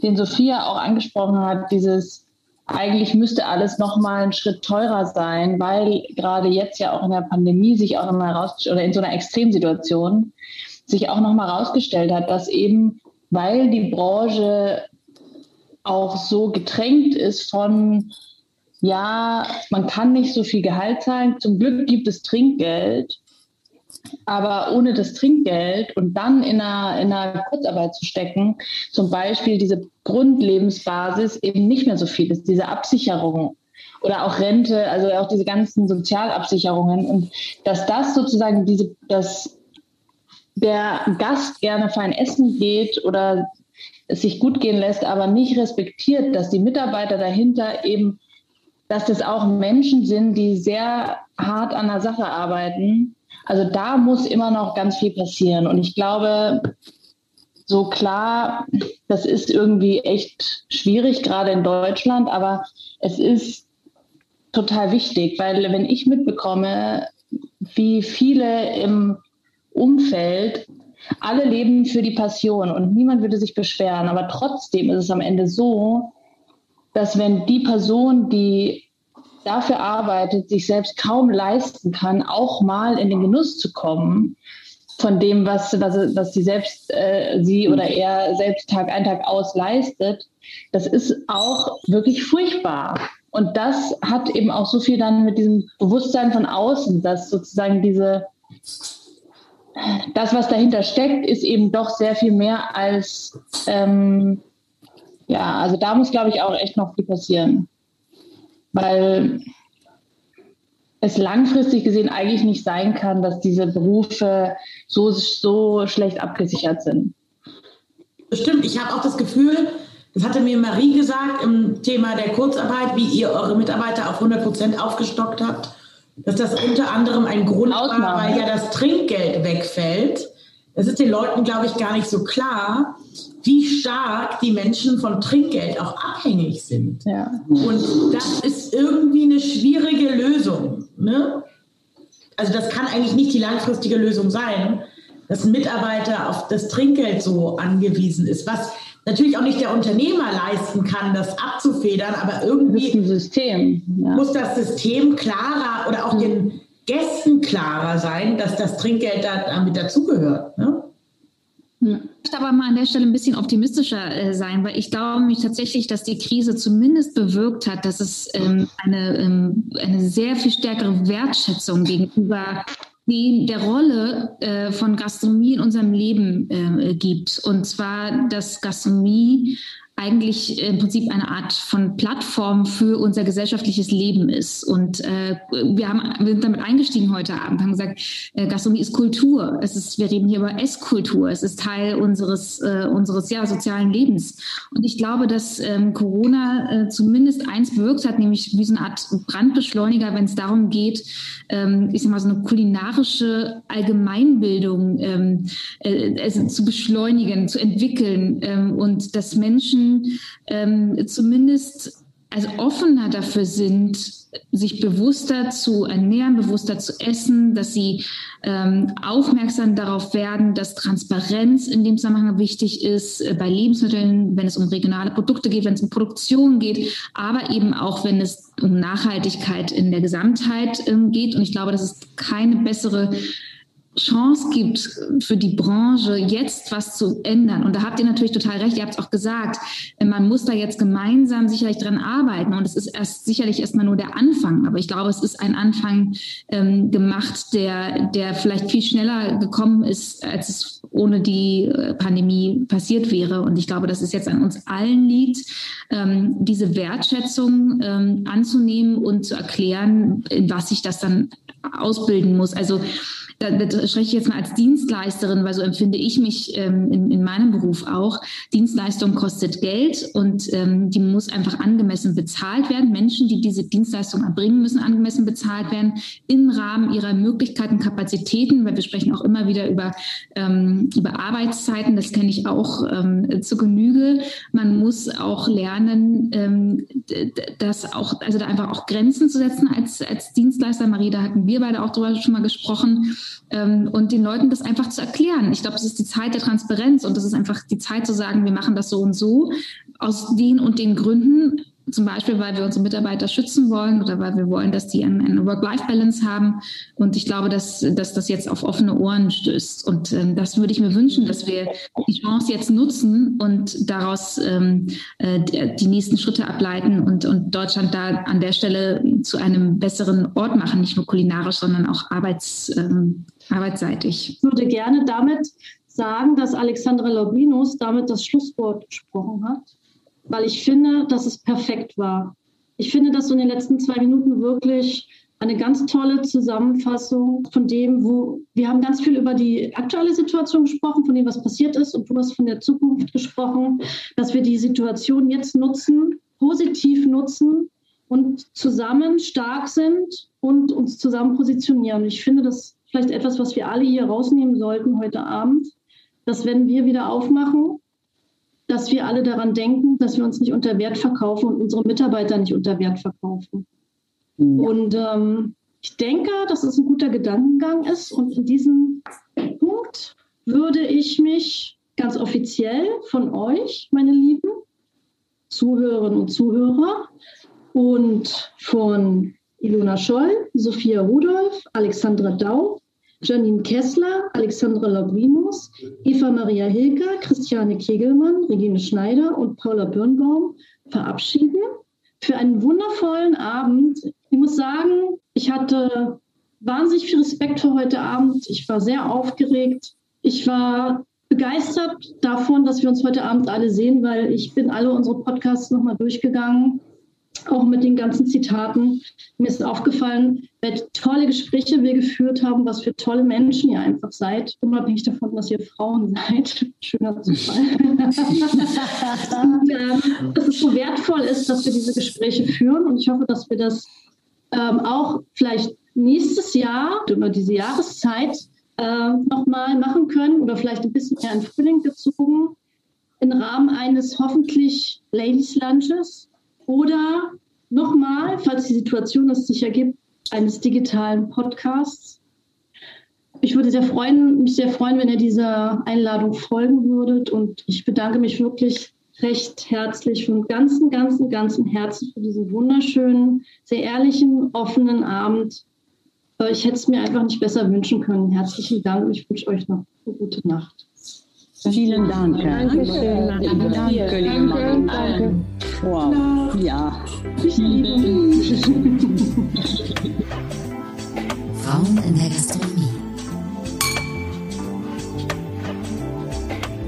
den Sophia auch angesprochen hat, dieses, eigentlich müsste alles nochmal einen Schritt teurer sein, weil gerade jetzt ja auch in der Pandemie sich auch nochmal raus, oder in so einer Extremsituation sich auch nochmal rausgestellt hat, dass eben weil die Branche auch so getränkt ist von, ja, man kann nicht so viel Gehalt zahlen. Zum Glück gibt es Trinkgeld. Aber ohne das Trinkgeld und dann in einer, in einer Kurzarbeit zu stecken, zum Beispiel diese Grundlebensbasis eben nicht mehr so viel ist, diese Absicherung oder auch Rente, also auch diese ganzen Sozialabsicherungen und dass das sozusagen diese, das der Gast gerne fein essen geht oder es sich gut gehen lässt, aber nicht respektiert, dass die Mitarbeiter dahinter eben, dass das auch Menschen sind, die sehr hart an der Sache arbeiten. Also da muss immer noch ganz viel passieren. Und ich glaube, so klar, das ist irgendwie echt schwierig, gerade in Deutschland, aber es ist total wichtig, weil wenn ich mitbekomme, wie viele im Umfeld, alle leben für die Passion und niemand würde sich beschweren. Aber trotzdem ist es am Ende so, dass wenn die Person, die dafür arbeitet, sich selbst kaum leisten kann, auch mal in den Genuss zu kommen von dem, was, was, was sie selbst, äh, sie oder er selbst Tag ein, Tag aus leistet, das ist auch wirklich furchtbar. Und das hat eben auch so viel dann mit diesem Bewusstsein von außen, dass sozusagen diese das, was dahinter steckt, ist eben doch sehr viel mehr als, ähm, ja, also da muss, glaube ich, auch echt noch viel passieren. Weil es langfristig gesehen eigentlich nicht sein kann, dass diese Berufe so, so schlecht abgesichert sind. Bestimmt. Ich habe auch das Gefühl, das hatte mir Marie gesagt im Thema der Kurzarbeit, wie ihr eure Mitarbeiter auf 100 Prozent aufgestockt habt dass das unter anderem ein Grund Ausnahme. war, weil ja das Trinkgeld wegfällt. Es ist den Leuten, glaube ich, gar nicht so klar, wie stark die Menschen von Trinkgeld auch abhängig sind. Ja. Und das ist irgendwie eine schwierige Lösung. Ne? Also das kann eigentlich nicht die langfristige Lösung sein, dass ein Mitarbeiter auf das Trinkgeld so angewiesen ist, was natürlich auch nicht der Unternehmer leisten kann, das abzufedern, aber irgendwie das System, ja. muss das System klarer oder auch mhm. den Gästen klarer sein, dass das Trinkgeld da, damit dazugehört. Ne? Ich möchte aber mal an der Stelle ein bisschen optimistischer äh, sein, weil ich glaube nämlich tatsächlich, dass die Krise zumindest bewirkt hat, dass es ähm, eine, ähm, eine sehr viel stärkere Wertschätzung gegenüber der Rolle äh, von Gastronomie in unserem Leben äh, gibt. Und zwar, dass Gastronomie eigentlich im Prinzip eine Art von Plattform für unser gesellschaftliches Leben ist. Und äh, wir, haben, wir sind damit eingestiegen heute Abend, haben gesagt, äh, Gastronomie ist Kultur. Es ist, wir reden hier über Esskultur. Es ist Teil unseres, äh, unseres ja, sozialen Lebens. Und ich glaube, dass ähm, Corona äh, zumindest eins bewirkt hat, nämlich wie so eine Art Brandbeschleuniger, wenn es darum geht, ähm, ich sag mal, so eine kulinarische Allgemeinbildung ähm, äh, zu beschleunigen, zu entwickeln ähm, und dass Menschen ähm, zumindest also offener dafür sind, sich bewusster zu ernähren, bewusster zu essen, dass sie ähm, aufmerksam darauf werden, dass Transparenz in dem Zusammenhang wichtig ist, äh, bei Lebensmitteln, wenn es um regionale Produkte geht, wenn es um Produktion geht, aber eben auch, wenn es um Nachhaltigkeit in der Gesamtheit ähm, geht. Und ich glaube, das ist keine bessere Chance gibt für die Branche, jetzt was zu ändern. Und da habt ihr natürlich total recht, ihr habt es auch gesagt, man muss da jetzt gemeinsam sicherlich dran arbeiten. Und es ist erst sicherlich erstmal nur der Anfang. Aber ich glaube, es ist ein Anfang ähm, gemacht, der, der vielleicht viel schneller gekommen ist, als es ohne die äh, Pandemie passiert wäre. Und ich glaube, dass es jetzt an uns allen liegt, ähm, diese Wertschätzung ähm, anzunehmen und zu erklären, in was sich das dann ausbilden muss. Also da, da spreche ich jetzt mal als Dienstleisterin, weil so empfinde ich mich ähm, in, in meinem Beruf auch. Dienstleistung kostet Geld und ähm, die muss einfach angemessen bezahlt werden. Menschen, die diese Dienstleistung erbringen, müssen angemessen bezahlt werden im Rahmen ihrer Möglichkeiten, Kapazitäten, weil wir sprechen auch immer wieder über, ähm, über Arbeitszeiten. Das kenne ich auch ähm, zu Genüge. Man muss auch lernen, ähm, das auch, also da einfach auch Grenzen zu setzen als, als Dienstleister. Marie, da hatten wir beide auch drüber schon mal gesprochen ähm, und den Leuten das einfach zu erklären. Ich glaube, es ist die Zeit der Transparenz und das ist einfach die Zeit zu sagen, wir machen das so und so aus den und den Gründen zum Beispiel, weil wir unsere Mitarbeiter schützen wollen oder weil wir wollen, dass die eine Work-Life-Balance haben. Und ich glaube, dass, dass das jetzt auf offene Ohren stößt. Und ähm, das würde ich mir wünschen, dass wir die Chance jetzt nutzen und daraus ähm, äh, die nächsten Schritte ableiten und, und Deutschland da an der Stelle zu einem besseren Ort machen, nicht nur kulinarisch, sondern auch arbeits, ähm, arbeitsseitig. Ich würde gerne damit sagen, dass Alexandra Lobinus damit das Schlusswort gesprochen hat weil ich finde, dass es perfekt war. Ich finde, dass so in den letzten zwei Minuten wirklich eine ganz tolle Zusammenfassung von dem, wo wir haben ganz viel über die aktuelle Situation gesprochen, von dem, was passiert ist, und du hast von der Zukunft gesprochen, dass wir die Situation jetzt nutzen, positiv nutzen und zusammen stark sind und uns zusammen positionieren. Ich finde das vielleicht etwas, was wir alle hier rausnehmen sollten heute Abend, dass wenn wir wieder aufmachen, dass wir alle daran denken, dass wir uns nicht unter Wert verkaufen und unsere Mitarbeiter nicht unter Wert verkaufen. Ja. Und ähm, ich denke, dass es ein guter Gedankengang ist. Und in diesem Punkt würde ich mich ganz offiziell von euch, meine lieben Zuhörerinnen und Zuhörer, und von Ilona Scholl, Sophia Rudolph, Alexandra Dau, Janine Kessler, Alexandra Labrinus, Eva Maria Hilker, Christiane Kegelmann, Regine Schneider und Paula Birnbaum verabschieden für einen wundervollen Abend. Ich muss sagen, ich hatte wahnsinnig viel Respekt für heute Abend. Ich war sehr aufgeregt. Ich war begeistert davon, dass wir uns heute Abend alle sehen, weil ich bin alle unsere Podcasts nochmal durchgegangen auch mit den ganzen Zitaten. Mir ist aufgefallen, welche tolle Gespräche wir geführt haben, was für tolle Menschen ihr einfach seid, unabhängig davon, dass ihr Frauen *laughs* seid. Schöner Zufall. und, ähm, dass es so wertvoll ist, dass wir diese Gespräche führen. Und ich hoffe, dass wir das ähm, auch vielleicht nächstes Jahr über diese Jahreszeit äh, nochmal machen können oder vielleicht ein bisschen mehr in Frühling gezogen im Rahmen eines hoffentlich Ladies Lunches oder nochmal, falls die Situation es sich ergibt, eines digitalen Podcasts. Ich würde sehr freuen, mich sehr freuen, wenn ihr dieser Einladung folgen würdet. Und ich bedanke mich wirklich recht herzlich von ganzem, ganzem, ganzem Herzen für diesen wunderschönen, sehr ehrlichen, offenen Abend. Ich hätte es mir einfach nicht besser wünschen können. Herzlichen Dank und ich wünsche euch noch eine gute Nacht. Vielen Dank. Danke, danke, liebe Danke. Wow. Ja. Frauen in der Gastronomie.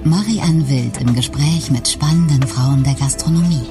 Marianne Wild im Gespräch mit spannenden Frauen der Gastronomie.